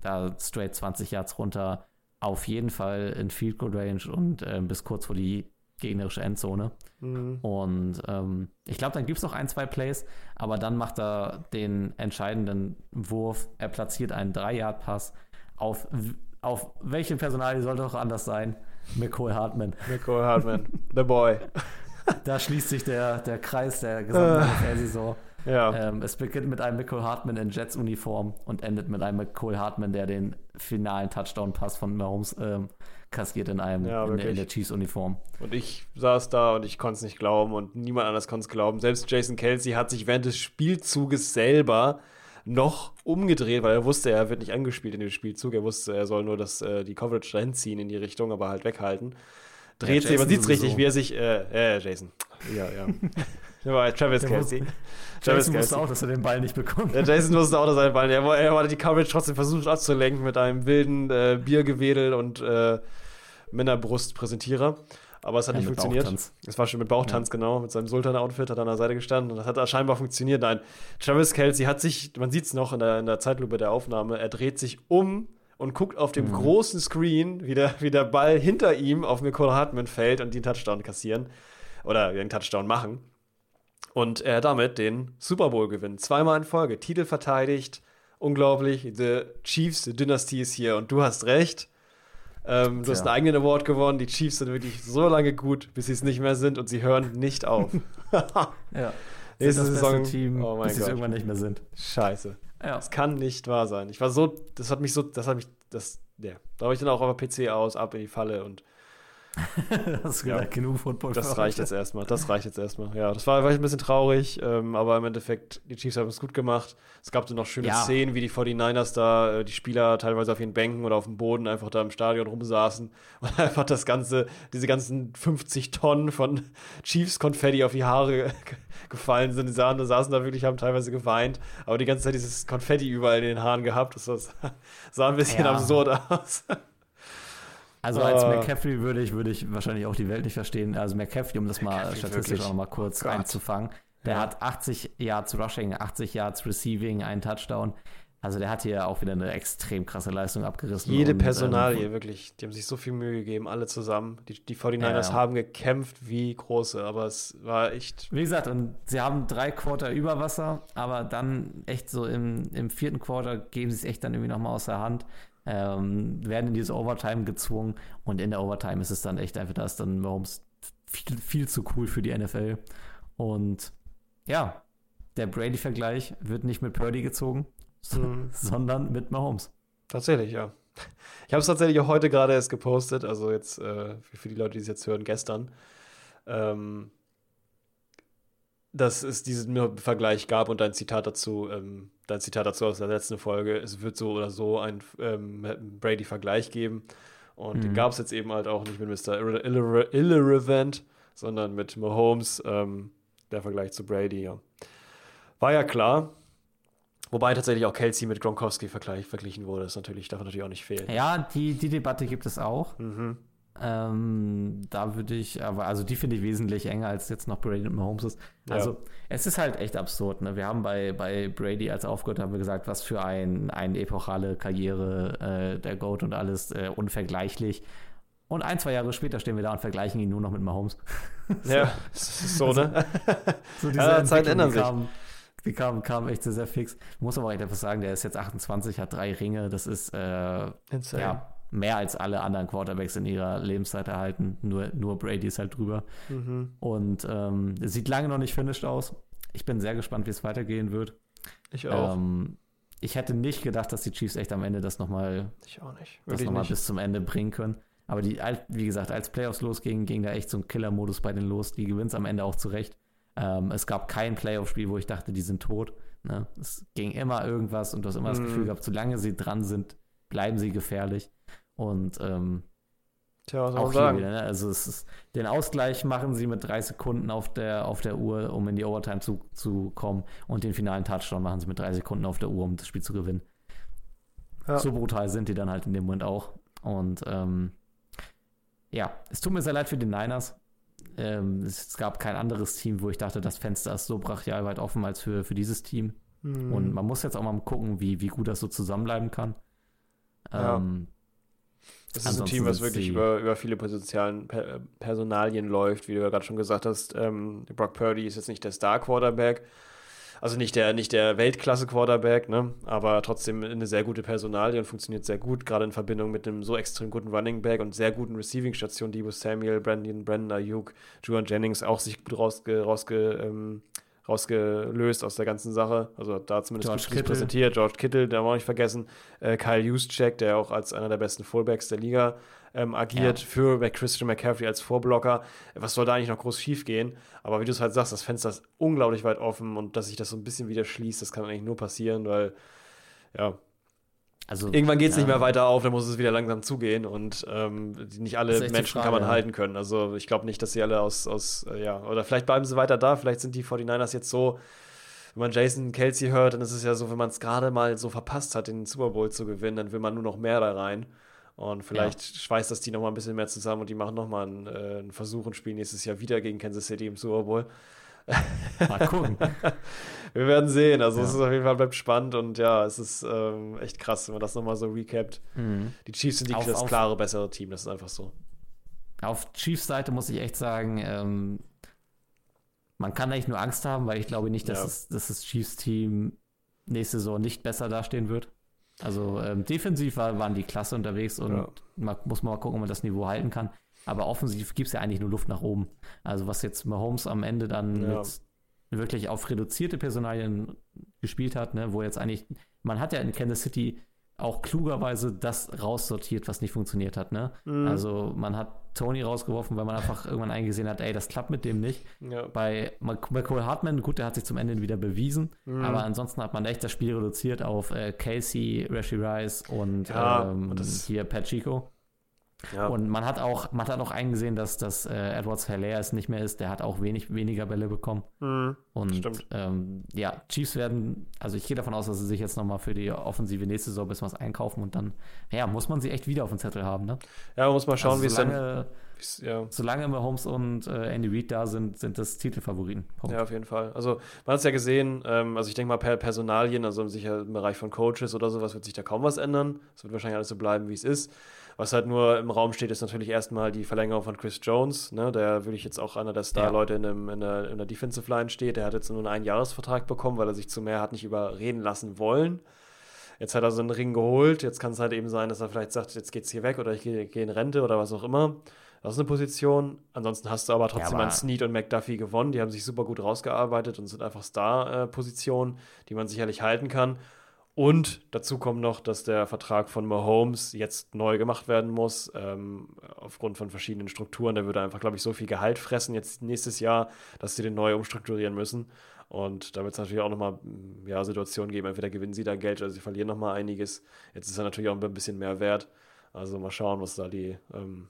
da straight 20 Yards runter, auf jeden Fall in Field Goal Range und ähm, bis kurz vor die gegnerische Endzone. Mhm. Und ähm, ich glaube, dann gibt es noch ein, zwei Plays, aber dann macht er den entscheidenden Wurf. Er platziert einen 3-Yard-Pass auf, auf welche Personalie sollte auch anders sein? McCoy Hartman. Nicole Hartman, the boy. Da schließt sich der, der Kreis der gesamten NFL-Saison. Ja, Ähm, es beginnt mit einem McCoy Hartman in Jets-Uniform und endet mit einem McCoy Hartman, der den finalen Touchdown-Pass von Mahomes ähm, kassiert in einem Ja, in, der, der Chiefs-Uniform. und ich saß da und ich konnte es nicht glauben und niemand anders konnte es glauben. Selbst Jason Kelsey hat sich während des Spielzuges selber noch umgedreht, weil er wusste, er wird nicht angespielt in dem Spielzug. Er wusste, er soll nur das, äh, die Coverage dahin ziehen in die Richtung, aber halt weghalten. Dreht Ja, sich, man sieht es richtig, wie er sich, äh, äh, Jason. Ja, ja. War Travis Der Kelsey. wusste- Travis Jason wusste Kelce. auch, dass er den Ball nicht bekommt. Der Jason wusste auch, dass er den Ball. Er, er hatte die Coverage trotzdem versucht abzulenken mit einem wilden äh, Biergewedel und äh, Männerbrustpräsentierer. Aber es hat Ja, nicht funktioniert. Bauchtanz. Es war schon mit Bauchtanz, genau, mit seinem Sultan-Outfit, hat er an der Seite gestanden und das hat scheinbar funktioniert. Nein, Travis Kelsey hat sich, man sieht es noch in der, in der Zeitlupe der Aufnahme, er dreht sich um und guckt auf dem großen Screen, wie der, wie der Ball hinter ihm auf Nicole Hartman fällt und die einen Touchdown kassieren oder den Touchdown machen. Und er damit den Super Bowl gewinnt. Zweimal in Folge. Titel verteidigt. Unglaublich. The Chiefs Dynasty ist hier. Und du hast recht. Ähm, du hast einen eigenen Award gewonnen. Die Chiefs sind wirklich so lange gut, bis sie es nicht mehr sind. Und sie hören nicht auf. Ja. Nächste das Saison- Team, Oh mein bis sie es irgendwann nicht mehr sind. Scheiße. Ja. Das kann nicht wahr sein. Ich war so, das hat mich so, das hat mich, das, ja. Da war ich dann auch auf der PC aus, ab in die Falle und Das ist Ja. genug Football. Das reicht jetzt erstmal. Das reicht jetzt erstmal. Ja, das war, war ein bisschen traurig, ähm, aber im Endeffekt, die Chiefs haben es gut gemacht. Es gab dann noch schöne Ja. Szenen, wie die 49ers da, äh, die Spieler teilweise auf ihren Bänken oder auf dem Boden einfach da im Stadion rumsaßen und einfach das ganze, diese ganzen 50 Tonnen von Chiefs-Konfetti auf die Haare ge- gefallen sind. Die sahen, saßen da wirklich, haben teilweise geweint, aber die ganze Zeit dieses Konfetti überall in den Haaren gehabt. Das, das sah ein bisschen Ja. absurd aus. Also als Ah. McCaffrey würde ich, würde ich wahrscheinlich auch die Welt nicht verstehen. Also McCaffrey, um das mal McCaffrey, statistisch wirklich. auch noch mal kurz Gott. einzufangen, der Ja. hat 80 Yards Rushing, 80 Yards Receiving, einen Touchdown. Also der hat hier auch wieder eine extrem krasse Leistung abgerissen. Jede und, Personalie, Ähm, wirklich. Die haben sich so viel Mühe gegeben, alle zusammen. Die, die 49ers Ja. haben gekämpft wie große, aber es war echt. wie gesagt, und sie haben drei Quarter über Wasser, aber dann echt so im, im vierten Quarter geben sie es echt dann irgendwie nochmal aus der Hand. Ähm, werden in diese Overtime gezwungen und in der Overtime ist es dann echt einfach, da ist dann Mahomes viel, viel zu cool für die NFL. Und ja, der Brady-Vergleich wird nicht mit Purdy gezogen, Mhm. sondern mit Mahomes. Tatsächlich, ja. Ich habe es tatsächlich auch heute gerade erst gepostet, also jetzt äh, für, für die Leute, die es jetzt hören, gestern. Ähm, dass es diesen Vergleich gab und ein Zitat dazu, ähm, dein Zitat dazu aus der letzten Folge, es wird so oder so ein ähm, Brady-Vergleich geben. Und den Mhm. gab es jetzt eben halt auch nicht mit Mr. Irre Irre Irrelevant, sondern mit Mahomes, ähm, der Vergleich zu Brady, ja. War ja klar. Wobei tatsächlich auch Kelsey mit Gronkowski verglichen wurde. Das natürlich, darf natürlich auch nicht fehlen. Ja, die, die Debatte gibt es auch. Mhm. Ähm, da würde ich, aber also die finde ich wesentlich enger als jetzt noch Brady und Mahomes ist. Ja. Also es ist halt echt absurd. Ne? Wir haben bei, bei Brady als aufgehört, haben wir gesagt, was für ein, eine epochale Karriere äh, der Goat und alles äh, unvergleichlich. Und ein, zwei Jahre später stehen wir da und vergleichen ihn nur noch mit Mahomes. Ja, das ist so, ne? So Ja, Zeiten Entwicklung, ändern sich. Kam, die kam, kam echt sehr, sehr fix. Muss aber auch einfach sagen, der ist jetzt 28, hat drei Ringe. Das ist äh, Insane. ja, mehr als alle anderen Quarterbacks in ihrer Lebenszeit erhalten. Nur, nur Brady ist halt drüber. Mhm. Und ähm, es sieht lange noch nicht finished aus. Ich bin sehr gespannt, wie es weitergehen wird. Ich auch. Ähm, ich hätte nicht gedacht, dass die Chiefs echt am Ende das nochmal noch mal bis zum Ende bringen können. Aber die, wie gesagt, als Playoffs losgingen, ging da echt so ein Killer-Modus bei denen los. Die gewinnt am Ende auch zurecht. Ähm, es gab kein Playoff-Spiel, wo ich dachte, die sind tot. Ne? Es ging immer irgendwas und du hast immer das Mhm. Gefühl gehabt, solange sie dran sind, bleiben sie gefährlich. Und ähm, Tja, was auch sagen? wieder, ne? Also es ist, den Ausgleich machen sie mit drei Sekunden auf der, auf der Uhr, um in die Overtime zu, zu kommen. Und den finalen Touchdown machen sie mit drei Sekunden auf der Uhr, um das Spiel zu gewinnen. Ja. So brutal sind die dann halt in dem Moment auch. Und ähm, ja, es tut mir sehr leid für die Niners. Ähm, es gab kein anderes Team, wo ich dachte, das Fenster ist so brachial weit offen als für, für dieses Team. Mhm. Und man muss jetzt auch mal gucken, wie, wie gut das so zusammenbleiben kann. Ja. Ähm, Das ist ein Ansonsten Team, was wirklich über, über viele potenziellen per Personalien läuft, wie du ja gerade schon gesagt hast. Ähm, Brock Purdy ist jetzt nicht der Star-Quarterback, also nicht der, nicht der Weltklasse-Quarterback, ne? aber trotzdem eine sehr gute Personalie und funktioniert sehr gut, gerade in Verbindung mit einem so extrem guten Running Back und sehr guten Receiving-Stationen, Debo Samuel, Brandon, Brandon Ayuk, Juan Jennings auch sich gut rausge, rausge, ähm, rausgelöst aus der ganzen Sache. Also da zumindest George gut Kittle. präsentiert. George Kittle, der war auch nicht vergessen. Äh, Kyle Juszczyk, der auch als einer der besten Fullbacks der Liga ähm, agiert, Ja. für Christian McCaffrey als Vorblocker. Was soll da eigentlich noch groß schief gehen? Aber wie du es halt sagst, das Fenster ist unglaublich weit offen und dass sich das so ein bisschen wieder schließt, das kann eigentlich nur passieren, weil, ja, Also, Irgendwann geht es ja, nicht mehr weiter auf, dann muss es wieder langsam zugehen und ähm, nicht alle Menschen Frage, kann man ja. halten können. Also ich glaube nicht, dass sie alle aus, aus äh, ja, oder vielleicht bleiben sie weiter da, vielleicht sind die 49ers jetzt so, wenn man Jason Kelsey hört, dann ist es ja so, wenn man es gerade mal so verpasst hat, den Super Bowl zu gewinnen, dann will man nur noch mehr da rein. Und vielleicht schweißt das die noch mal ein bisschen mehr zusammen und die machen noch mal einen, äh, einen Versuch und spielen nächstes Jahr wieder gegen Kansas City im Super Bowl. Mal gucken. Wir werden sehen. Also Ja. es ist auf jeden Fall bleibt spannend und ja, es ist ähm, echt krass, wenn man das noch mal so recapt. Mhm. Die Chiefs sind die, Auf- das auf- klare bessere Team, das ist einfach so. Auf Chiefs Seite muss ich echt sagen, ähm, man kann eigentlich nur Angst haben, weil ich glaube nicht, dass, Ja. es, dass das Chiefs Team nächste Saison nicht besser dastehen wird. Also ähm, defensiv war, waren die klasse unterwegs und Ja. man, muss mal gucken, ob man das Niveau halten kann. Aber offensiv gibt es ja eigentlich nur Luft nach oben. Also was jetzt Mahomes am Ende dann Ja. mit wirklich auf reduzierte Personalien gespielt hat, ne, wo jetzt eigentlich, man hat ja in Kansas City auch klugerweise das raussortiert, was nicht funktioniert hat. Ne? Mhm. Also man hat Tony rausgeworfen, weil man einfach irgendwann eingesehen hat, ey, das klappt mit dem nicht. Ja. Bei Mc- McCall Hartman, gut, der hat sich zum Ende wieder bewiesen, Mhm. aber ansonsten hat man echt das Spiel reduziert auf äh, Casey, Rashi Rice und, Ja, ähm, das- hier Pat Chico. Ja. Und man hat auch, man hat auch eingesehen, dass, dass äh, Edwards Hilaire es nicht mehr ist. Der hat auch wenig, weniger Bälle bekommen. Mhm. Und ähm, ja, Chiefs werden, also ich gehe davon aus, dass sie sich jetzt nochmal für die Offensive nächste Saison bis was einkaufen und dann, ja, muss man sie echt wieder auf dem Zettel haben, ne? ja, man muss mal schauen, also wie es dann. Ja. solange Mahomes und äh, Andy Reid da sind, sind das Titelfavoriten. Punkt. ja, auf jeden Fall. Also, man hat es ja gesehen, ähm, also ich denke mal, per Personalien, also sicher im Bereich von Coaches oder sowas, wird sich da kaum was ändern. Es wird wahrscheinlich alles so bleiben, wie es ist. Was halt nur im Raum steht, ist natürlich erstmal die Verlängerung von Chris Jones, ne, der wirklich jetzt auch einer der Star-Leute in, in, der, in der Defensive Line steht. Der hat jetzt nur einen Einjahresvertrag bekommen, weil er sich zu mehr hat nicht überreden lassen wollen. Jetzt hat er so einen Ring geholt. Jetzt kann es halt eben sein, dass er vielleicht sagt, jetzt geht's hier weg oder ich gehe gehe in Rente oder was auch immer. Das ist eine Position. Ansonsten hast du aber trotzdem aber- an Snead und McDuffie gewonnen. Die haben sich super gut rausgearbeitet und sind einfach Star-Positionen, die man sicherlich halten kann. Und dazu kommt noch, dass der Vertrag von Mahomes jetzt neu gemacht werden muss, ähm, aufgrund von verschiedenen Strukturen. Der würde einfach, glaube ich, so viel Gehalt fressen jetzt nächstes Jahr, dass sie den neu umstrukturieren müssen. Und da wird es natürlich auch nochmal ja, Situationen geben, entweder gewinnen sie da Geld oder sie verlieren nochmal einiges. Jetzt ist er natürlich auch ein bisschen mehr wert. Also mal schauen, was da die. Ähm,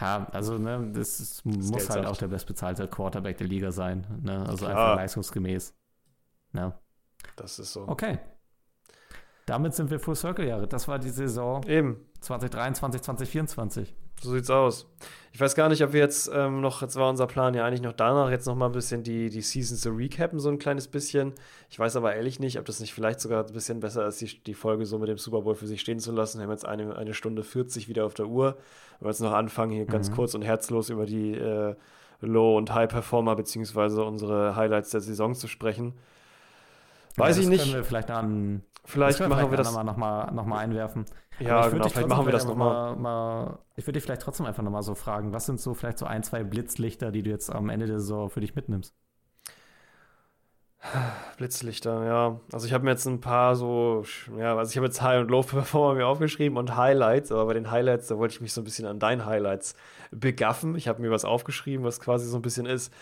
Ja, also ne, das ist, muss Geld halt sagt. auch der bestbezahlte Quarterback der Liga sein. Ne? Also Klar. einfach leistungsgemäß. Ne? Das ist so. Okay. Damit sind wir Full Circle Jahre. Das war die Saison Eben, 2023, 2024. so sieht's aus. Ich weiß gar nicht, ob wir jetzt ähm, noch, jetzt war unser Plan ja eigentlich noch danach, jetzt noch mal ein bisschen die, die Season zu recappen, so ein kleines bisschen. Ich weiß aber ehrlich nicht, ob das nicht vielleicht sogar ein bisschen besser ist, die, die Folge so mit dem Super Bowl für sich stehen zu lassen. Wir haben jetzt eine, eine Stunde 40 wieder auf der Uhr. Wenn wir jetzt noch anfangen, hier ganz Mhm. kurz und herzlos über die äh, Low- und High-Performer beziehungsweise unsere Highlights der Saison zu sprechen. Weiß Ja, ich nicht. Können wir vielleicht an, Vielleicht machen wir das. nochmal noch mal, noch mal einwerfen. Ja, genau, vielleicht machen wir das nochmal. mal, mal. Ich würde dich vielleicht trotzdem einfach nochmal so fragen, was sind so vielleicht so ein, zwei Blitzlichter, die du jetzt am Ende der Saison für dich mitnimmst? Blitzlichter, ja. Also ich habe mir jetzt ein paar so, ja, also ich habe jetzt High und Low Performer mir aufgeschrieben und Highlights, aber bei den Highlights, da wollte ich mich so ein bisschen an deinen Highlights begaffen. Ich habe mir was aufgeschrieben, was quasi so ein bisschen ist.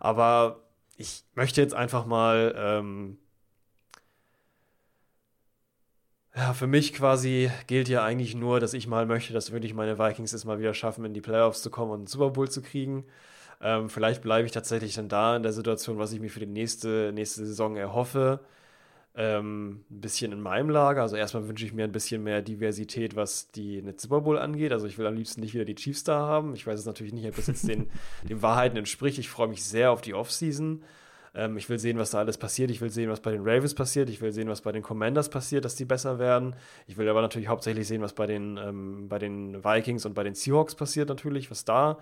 Aber ich möchte jetzt einfach mal, ähm, ja, für mich quasi gilt ja eigentlich nur, dass ich mal möchte, dass wirklich meine Vikings es mal wieder schaffen, in die Playoffs zu kommen und einen Super Bowl zu kriegen. Ähm, vielleicht bleibe ich tatsächlich dann da in der Situation, was ich mir für die nächste, nächste Saison erhoffe. Ähm, ein bisschen in meinem Lager. Also erstmal wünsche ich mir ein bisschen mehr Diversität, was die den Super Bowl angeht. Also ich will am liebsten nicht wieder die Chiefs da haben. Ich weiß es natürlich nicht, ob das jetzt den, den Wahrheiten entspricht. Ich freue mich sehr auf die Offseason. Ähm, ich will sehen, was da alles passiert. Ich will sehen, was bei den Ravens passiert. Ich will sehen, was bei den Commanders passiert, dass die besser werden. Ich will aber natürlich hauptsächlich sehen, was bei den, ähm, bei den Vikings und bei den Seahawks passiert, natürlich, was da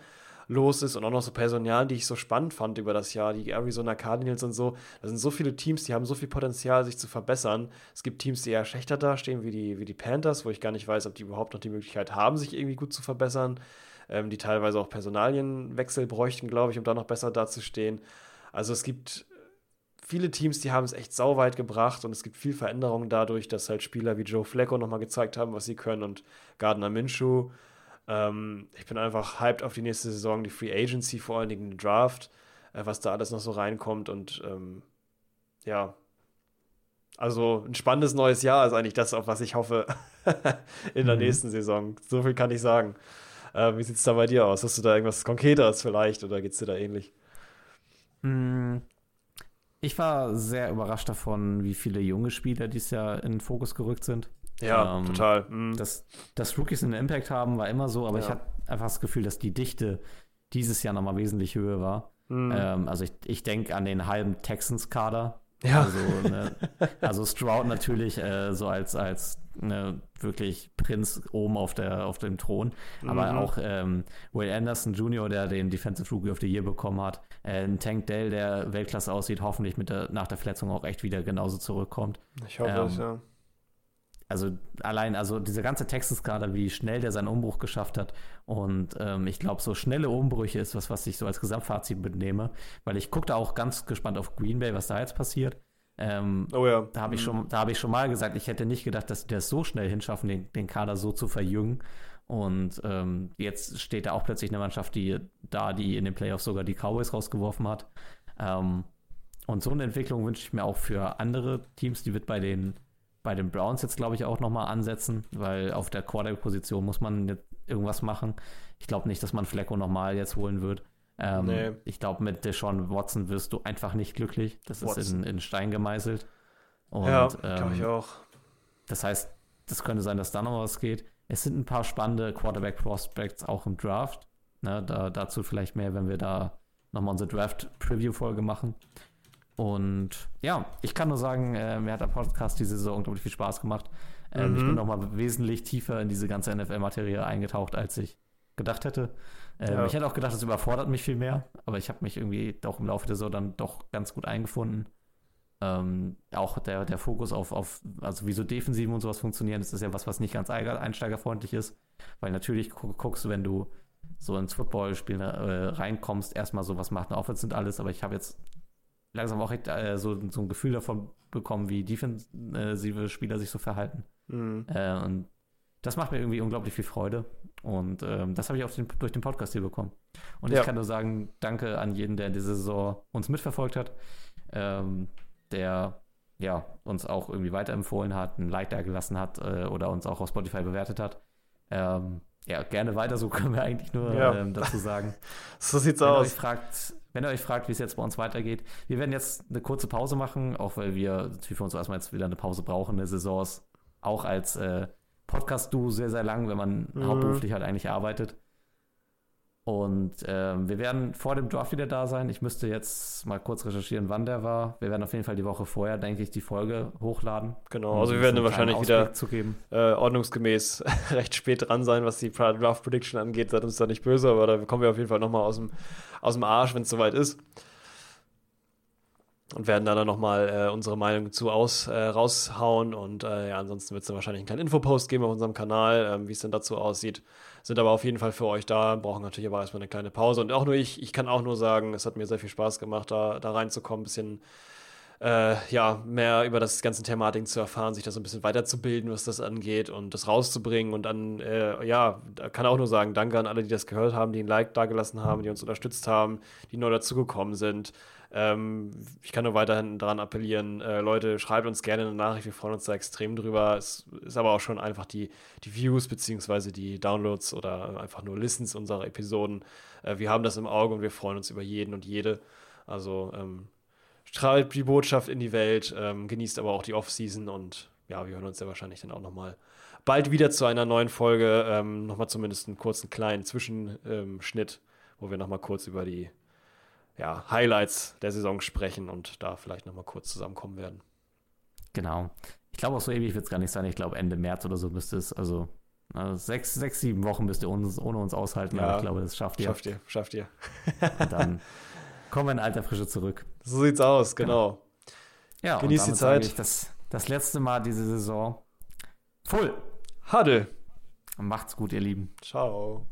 los ist und auch noch so Personalien, die ich so spannend fand über das Jahr, die Arizona Cardinals und so. Da sind so viele Teams, die haben so viel Potenzial, sich zu verbessern. Es gibt Teams, die eher schlechter dastehen, wie die, wie die Panthers, wo ich gar nicht weiß, ob die überhaupt noch die Möglichkeit haben, sich irgendwie gut zu verbessern. Ähm, die teilweise auch Personalienwechsel bräuchten, glaube ich, um da noch besser dazustehen. Also es gibt viele Teams, die haben es echt sauweit gebracht und es gibt viel Veränderung dadurch, dass halt Spieler wie Joe Flacco nochmal gezeigt haben, was sie können und Gardner Minshew. Ähm, ich bin einfach hyped auf die nächste Saison, die Free Agency, vor allen Dingen den Draft, äh, was da alles noch so reinkommt und ähm, ja, Also ein spannendes neues Jahr ist eigentlich das, auf was ich hoffe in der mhm. nächsten Saison. So viel kann ich sagen. Äh, wie sieht es da bei dir aus? Hast du da irgendwas Konkreteres vielleicht oder geht es dir da ähnlich? Mm, ich war sehr überrascht davon, wie viele junge Spieler dieses Jahr in den Fokus gerückt sind. Ja, ähm, total. Mhm. Dass, dass Rookies einen Impact haben, war immer so, aber ja. ich hatte einfach das Gefühl, dass die Dichte dieses Jahr nochmal wesentlich höher war. Mhm. Ähm, also ich, ich denke an den halben Texans-Kader. Ja. Also, ne, also Stroud natürlich äh, so als, als ne, wirklich Prinz oben auf, der, auf dem Thron. Aber mhm. auch ähm, Will Anderson Jr., der den Defensive Rookie of the Year bekommen hat. Äh, ein Tank Dell, der Weltklasse aussieht, hoffentlich mit der, nach der Verletzung auch echt wieder genauso zurückkommt. Ich hoffe ähm, es, ja also allein, also dieser ganze Texas-Kader, wie schnell der seinen Umbruch geschafft hat. Und ähm, ich glaube, so schnelle Umbrüche ist was, was ich so als Gesamtfazit mitnehme, weil ich gucke da auch ganz gespannt auf Green Bay, was da jetzt passiert. Ähm, oh ja. Da habe ich, mhm. schon, hab ich schon mal gesagt, ich hätte nicht gedacht, dass die das so schnell hinschaffen, den, den Kader so zu verjüngen. Und ähm, jetzt steht da auch plötzlich eine Mannschaft, die da, die in den Playoffs sogar die Cowboys rausgeworfen hat. Ähm, und so eine Entwicklung wünsche ich mir auch für andere Teams, die wird bei den bei den Browns jetzt, glaube ich, auch nochmal ansetzen, weil auf der Quarterback-Position muss man jetzt irgendwas machen. Ich glaube nicht, dass man Flecko nochmal jetzt holen wird. Ähm, nee. Ich glaube, mit Deshaun Watson wirst du einfach nicht glücklich. Das Watson. ist in, in, Stein gemeißelt. Und, ja, glaube ich ähm, auch. Das heißt, das könnte sein, dass da noch was geht. Es sind ein paar spannende Quarterback-Prospects auch im Draft. Ne, da, dazu vielleicht mehr, wenn wir da nochmal unsere Draft-Preview-Folge machen. Und ja, ich kann nur sagen, äh, mir hat der Podcast diese Saison unglaublich viel Spaß gemacht. Ähm, mhm. Ich bin nochmal wesentlich tiefer in diese ganze NFL-Materie eingetaucht, als ich gedacht hätte. Ähm, ja. Ich hätte auch gedacht, das überfordert mich viel mehr, aber ich habe mich irgendwie auch im Laufe der Saison dann doch ganz gut eingefunden. Ähm, auch der, der Fokus auf, auf, also wie so Defensiven und sowas funktionieren, das ist ja was, was nicht ganz einsteigerfreundlich ist. Weil natürlich guckst du, wenn du so ins Footballspiel äh, reinkommst, erstmal so, was macht eine Offense und alles, aber ich habe jetzt langsam auch äh, so, so ein Gefühl davon bekommen, wie defensive Spieler sich so verhalten. Mhm. Äh, und das macht mir irgendwie unglaublich viel Freude. Und ähm, das habe ich auch den, durch den Podcast hier bekommen. Und ja. ich kann nur sagen, danke an jeden, der diese Saison uns mitverfolgt hat, ähm, der ja, uns auch irgendwie weiterempfohlen hat, ein Like da gelassen hat äh, oder uns auch auf Spotify bewertet hat. Ähm, ja, gerne weiter, so können wir eigentlich nur ja. ähm, dazu sagen. so sieht's Wenn aus. Euch fragt, wenn ihr euch fragt, wie es jetzt bei uns weitergeht, wir werden jetzt eine kurze Pause machen, auch weil wir natürlich für uns erstmal jetzt wieder eine Pause brauchen. Eine Saison ist auch als äh, Podcast-Du sehr, sehr lang, wenn man mhm. hauptberuflich halt eigentlich arbeitet. Und ähm, wir werden vor dem Draft wieder da sein. Ich müsste jetzt mal kurz recherchieren, wann der war. Wir werden auf jeden Fall die Woche vorher, denke ich, die Folge hochladen. Genau, also wir werden wahrscheinlich wieder äh, ordnungsgemäß recht spät dran sein, was die Draft Prediction angeht. Seid uns da nicht böse, aber da kommen wir auf jeden Fall nochmal aus dem, aus dem Arsch, wenn es soweit ist und werden dann, dann nochmal äh, unsere Meinung zu aus, äh, raushauen. Und äh, ja, ansonsten wird es dann wahrscheinlich einen kleinen Infopost geben auf unserem Kanal, ähm, wie es denn dazu aussieht. Sind aber auf jeden Fall für euch da, brauchen natürlich aber erstmal eine kleine Pause. Und auch nur ich, ich kann auch nur sagen, es hat mir sehr viel Spaß gemacht, da, da reinzukommen, ein bisschen äh, ja, mehr über das ganze Thematik zu erfahren, sich da so ein bisschen weiterzubilden, was das angeht und das rauszubringen. Und dann, äh, ja, kann auch nur sagen, danke an alle, die das gehört haben, die ein Like dagelassen haben, die uns unterstützt haben, die neu dazugekommen sind. Ähm, ich kann nur weiterhin daran appellieren, äh, Leute, schreibt uns gerne eine Nachricht, wir freuen uns da extrem drüber. Es ist aber auch schon einfach die, die Views beziehungsweise die Downloads oder einfach nur Listens unserer Episoden. Äh, wir haben das im Auge und wir freuen uns über jeden und jede. Also ähm, strahlt die Botschaft in die Welt, ähm, genießt aber auch die Off-Season und ja, wir hören uns ja wahrscheinlich dann auch nochmal bald wieder zu einer neuen Folge. Ähm, nochmal zumindest einen kurzen kleinen Zwischenschnitt, wo wir nochmal kurz über die ja, Highlights der Saison sprechen und da vielleicht nochmal kurz zusammenkommen werden. Genau. Ich glaube, auch so ewig wird es gar nicht sein. Ich glaube, Ende März oder so müsste es, also na, sechs, sechs, sieben Wochen müsst ihr uns, ohne uns aushalten, ja, aber ich glaube, das schafft ihr. Schafft ihr, schafft ihr. und dann kommen wir in alter Frische zurück. So sieht's aus, genau. genau. Ja, Genießt die Zeit. Das, das letzte Mal diese Saison. Full. Huddle. Macht's gut, ihr Lieben. Ciao.